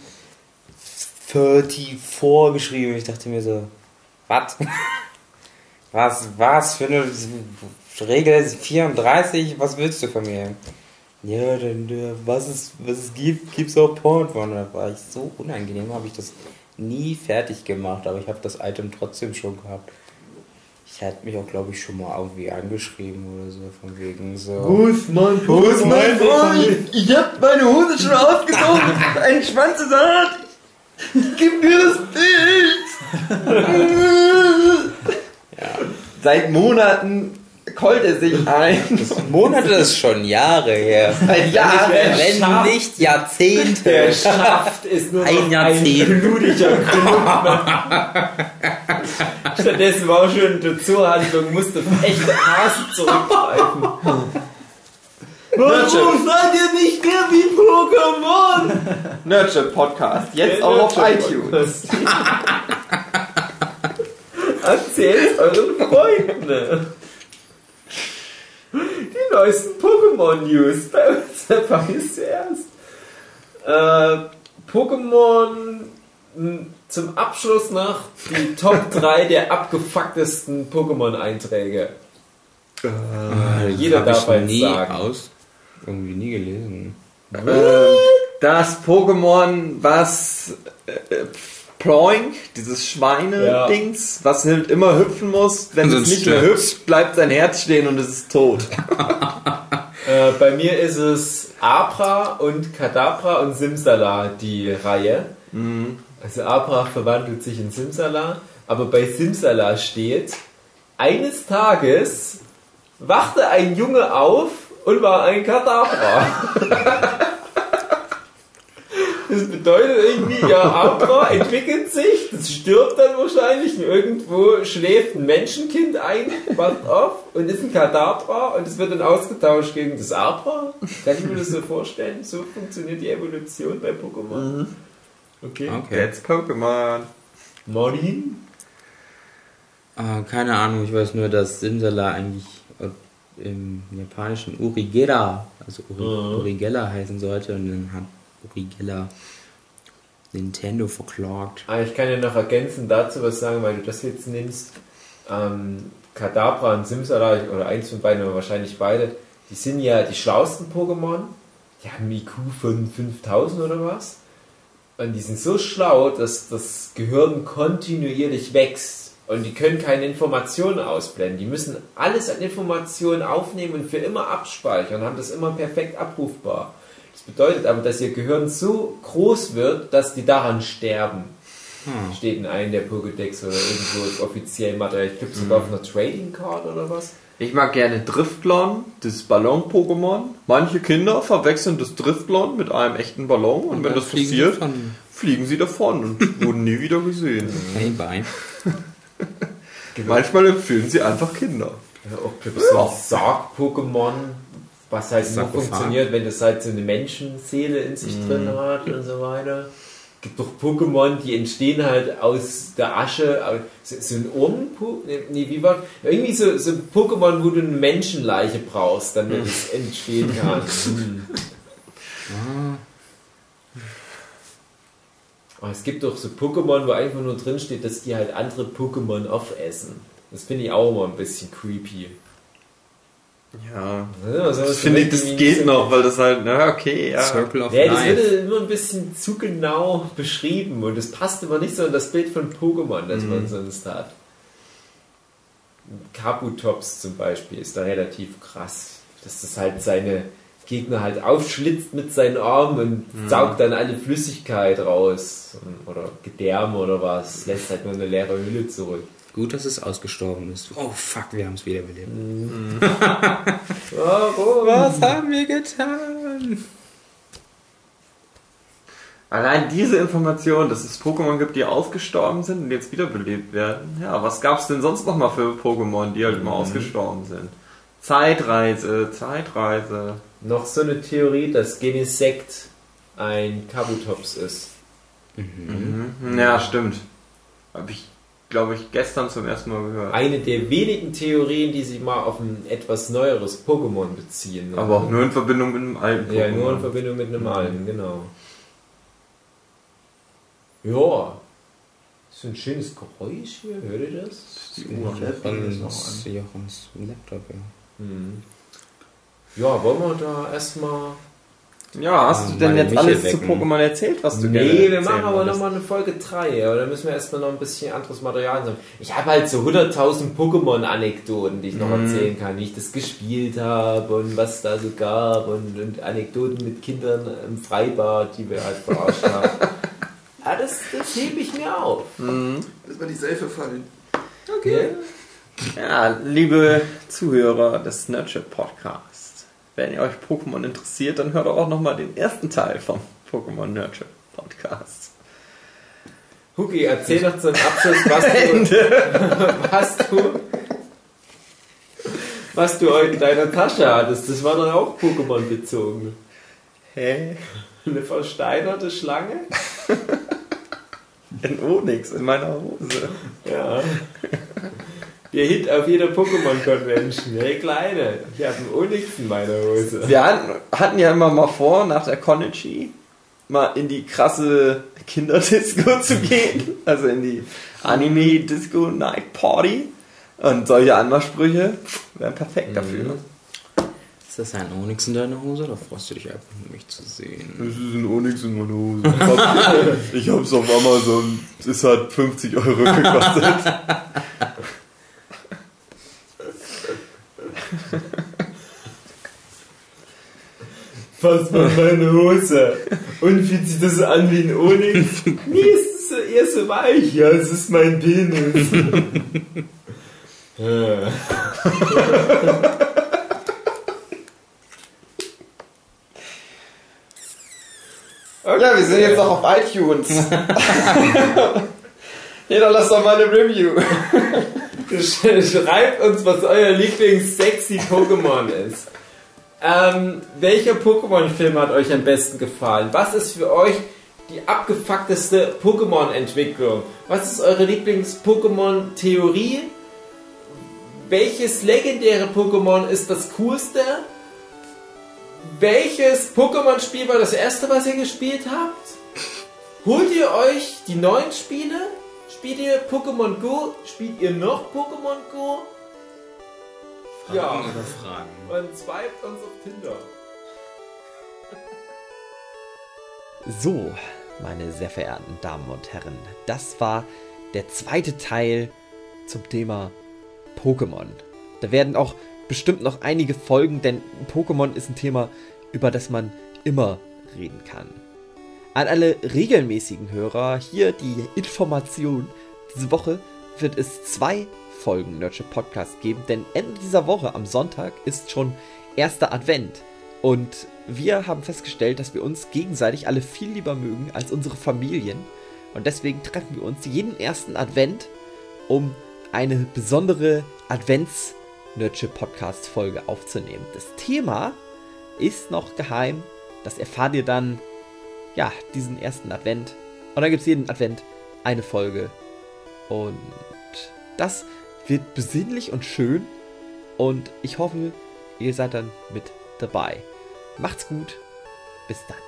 34 geschrieben. Ich dachte mir so, was? Was, was für eine Regel 34? Was willst du von mir? Ja, dann, äh, was es, was es gibt, gibt's auch Porn von. Da war ich so unangenehm, habe ich das nie fertig gemacht, aber ich habe das Item trotzdem schon gehabt. Ich hatte mich auch, glaube ich, schon mal irgendwie angeschrieben oder so, von wegen so. Wo ist mein Wo ist mein Freund? Ich hab meine Hose schon ausgezogen. Ein Schwanz ist hart. Gib mir das Bild. Seit Monaten keult er sich ein. Monate ist schon Jahre her. Seit Jahren. Wenn Schaf. nicht Jahrzehnte. Der Schaft ist nur Ein Jahrzehnt. ein blutiger Klumpen. Stattdessen war auch schon die Zuhandlung, musste auf echte Hasen zurückgreifen. Warum seid ihr nicht mehr wie Pokémon? Nurture Podcast. Jetzt auch auf iTunes. Erzählt euren Freunden. Die neuesten Pokémon-News bei uns dabei zuerst. Äh, Pokémon m, zum Abschluss noch die Top 3 der abgefucktesten Pokémon-Einträge. Jeder Hab ich darf eins nie sagen. aus. Irgendwie nie gelesen. Äh, Das Pokémon, was äh, Ploink, dieses Schweine-Dings, was halt immer hüpfen muss, wenn es Sonst nicht mehr hüpft, bleibt sein Herz stehen und es ist tot. Äh, bei mir ist es Abra und Kadabra und Simsala die Reihe. Also Abra verwandelt sich in Simsala, aber bei Simsala steht, eines Tages wachte ein Junge auf und war ein Kadabra. Das bedeutet irgendwie, ja, Abra entwickelt sich, das stirbt dann wahrscheinlich und irgendwo schläft ein Menschenkind ein, wacht auf und ist ein Kadabra und es wird dann ausgetauscht gegen das Abra. Kann ich mir das so vorstellen? So funktioniert die Evolution bei Pokémon. Okay. Okay. That's Pokémon. Martin? Äh, keine Ahnung, ich weiß nur, dass Simsala eigentlich im japanischen Urigera, also Uri, Mhm. Urigella heißen sollte und dann hat Urigella Nintendo verklagt. Ah, ich kann ja noch ergänzend dazu was sagen, weil du das jetzt nimmst. Ähm, Kadabra und Simsala, oder eins von beiden, aber wahrscheinlich beide, die sind ja die schlauesten Pokémon. Die haben IQ von 5000 oder was. Und die sind so schlau, dass das Gehirn kontinuierlich wächst. Und die können keine Informationen ausblenden. Die müssen alles an Informationen aufnehmen und für immer abspeichern, haben das immer perfekt abrufbar. Das bedeutet aber, dass ihr Gehirn so groß wird, dass die daran sterben. Hm. Steht in einem der Pokédex oder irgendwo ist offiziell Material. Ich glaube sogar auf einer Trading Card oder was. Ich mag gerne Driftlon, das Ballon-Pokémon. Manche Kinder verwechseln das Driftlon mit einem echten Ballon und, wenn dann das fliegen sie passiert, von- fliegen sie davon und wurden nie wieder gesehen. Hey, Bein. Manchmal empfehlen sie einfach Kinder. Ja, auch so ein Sarg-Pokémon, was halt nur funktioniert, wenn das halt so eine Menschenseele in sich drin hat und so weiter. gibt doch Pokémon, die entstehen halt aus der Asche. So, so ein Urn, nee, wie war Irgendwie so, so ein Pokémon, wo du eine Menschenleiche brauchst, damit es entstehen kann. Hm. Aber es gibt doch so Pokémon, wo einfach nur drin steht, dass die halt andere Pokémon aufessen. Das finde ich auch immer ein bisschen creepy. Ja. Also Das finde ich, das geht noch, weil das halt, na okay, ja. Circle of Ja, das Life. wird immer ein bisschen zu genau beschrieben und das passt immer nicht so in das Bild von Pokémon, das Mhm. man sonst hat. Kabutops zum Beispiel ist da relativ krass, dass das halt seine Gegner halt aufschlitzt mit seinen Armen und Mhm. saugt dann alle Flüssigkeit raus oder Gedärme oder was, lässt halt nur eine leere Hülle zurück. Gut, dass es ausgestorben ist. Oh fuck, wir haben es wiederbelebt. Warum? Was haben wir getan? Allein diese Information, dass es Pokémon gibt, die ausgestorben sind und jetzt wiederbelebt werden. Ja, was gab es denn sonst noch mal für Pokémon, die halt immer ausgestorben sind? Zeitreise, Zeitreise. Noch so eine Theorie, dass Genesect ein Kabutops ist. Mhm. Ja, stimmt. Habe ich, glaube ich, gestern zum ersten Mal gehört. Eine der wenigen Theorien, die sich mal auf ein etwas neueres Pokémon beziehen. Aber auch nur in Verbindung mit einem alten Pokémon. Ja, nur in Verbindung mit einem alten, genau. Ja. Das ist ein schönes Geräusch hier, hört ihr das? Die Uhr. Jochens, Jochens Laptop, ja. Hm. Ja, wollen wir da erstmal. Ja, hast du Ähm, denn jetzt Michel alles zu wecken. Pokémon erzählt, was du gerne Nee, wir machen aber nochmal eine Folge 3, aber da müssen wir erstmal noch ein bisschen anderes Material sammeln. Ich habe halt so 100.000 Pokémon-Anekdoten, die ich noch Mhm. erzählen kann, wie ich das gespielt habe und was da so gab und, und Anekdoten mit Kindern im Freibad, die wir halt verarscht haben. Ah, das, das hebe ich mir auf. Das war die Seife fallen. Okay. Ja, liebe Zuhörer des Nerdship Podcast, wenn ihr euch Pokémon interessiert, dann hört auch nochmal den ersten Teil vom Pokémon Nerdship Podcast. Huki, erzähl doch zum Abschluss, was du, was du, was du heute in deiner Tasche hattest. Das war doch auch Pokémon bezogen. Hä? Eine versteinerte Schlange? In Onyx in meiner Hose. Ja. Der Hit auf jeder Pokémon-Convention. Hey Kleine, ich habe einen Onyx in meiner Hose. Wir hatten, ja immer mal vor, nach der Konichi mal in die krasse Kinderdisco zu gehen. Also in die Anime Disco Night Party. Und solche Anmachsprüche wären perfekt dafür. Ist das ein Onyx in deiner Hose oder freust du dich einfach nur, mich zu sehen? Das ist ein Onyx in meiner Hose. Ich hab's auf Amazon. Es hat 50 Euro gekostet. Fass mal meine Hose. Und fühlt sich das an wie ein Onyx? Nee, es ist so, eher so weich. Ja, es ist mein Penis. Ja. Ja, wir sind jetzt noch auf iTunes. Jeder lasst doch mal eine Review. Schreibt uns, was euer Lieblings-sexy-Pokémon ist. Ähm, welcher Pokémon-Film hat euch am besten gefallen? Was ist für euch die abgefuckteste Pokémon-Entwicklung? Was ist eure Lieblings-Pokémon-Theorie? Welches legendäre Pokémon ist das coolste? Welches Pokémon-Spiel war das erste, was ihr gespielt habt? Holt ihr euch die neuen Spiele? Spielt ihr Pokémon Go? Spielt ihr noch Pokémon Go? Ja. Fragen oder Fragen? Und swiped uns auf Tinder. So, meine sehr verehrten Damen und Herren, das war der zweite Teil zum Thema Pokémon. Da werden auch bestimmt noch einige folgen, denn Pokémon ist ein Thema, über das man immer reden kann. An alle regelmäßigen Hörer hier die Information. Diese Woche wird es zwei Folgen Nerdship Podcast geben, denn Ende dieser Woche am Sonntag ist schon erster Advent. Und wir haben festgestellt, dass wir uns gegenseitig alle viel lieber mögen als unsere Familien. Und deswegen treffen wir uns jeden ersten Advent, um eine besondere Advents Nerdship Podcast Folge aufzunehmen. Das Thema ist noch geheim. Das erfahrt ihr dann, ja, diesen ersten Advent. Und dann gibt es jeden Advent eine Folge. Und das wird besinnlich und schön. Und ich hoffe, ihr seid dann mit dabei. Macht's gut. Bis dann.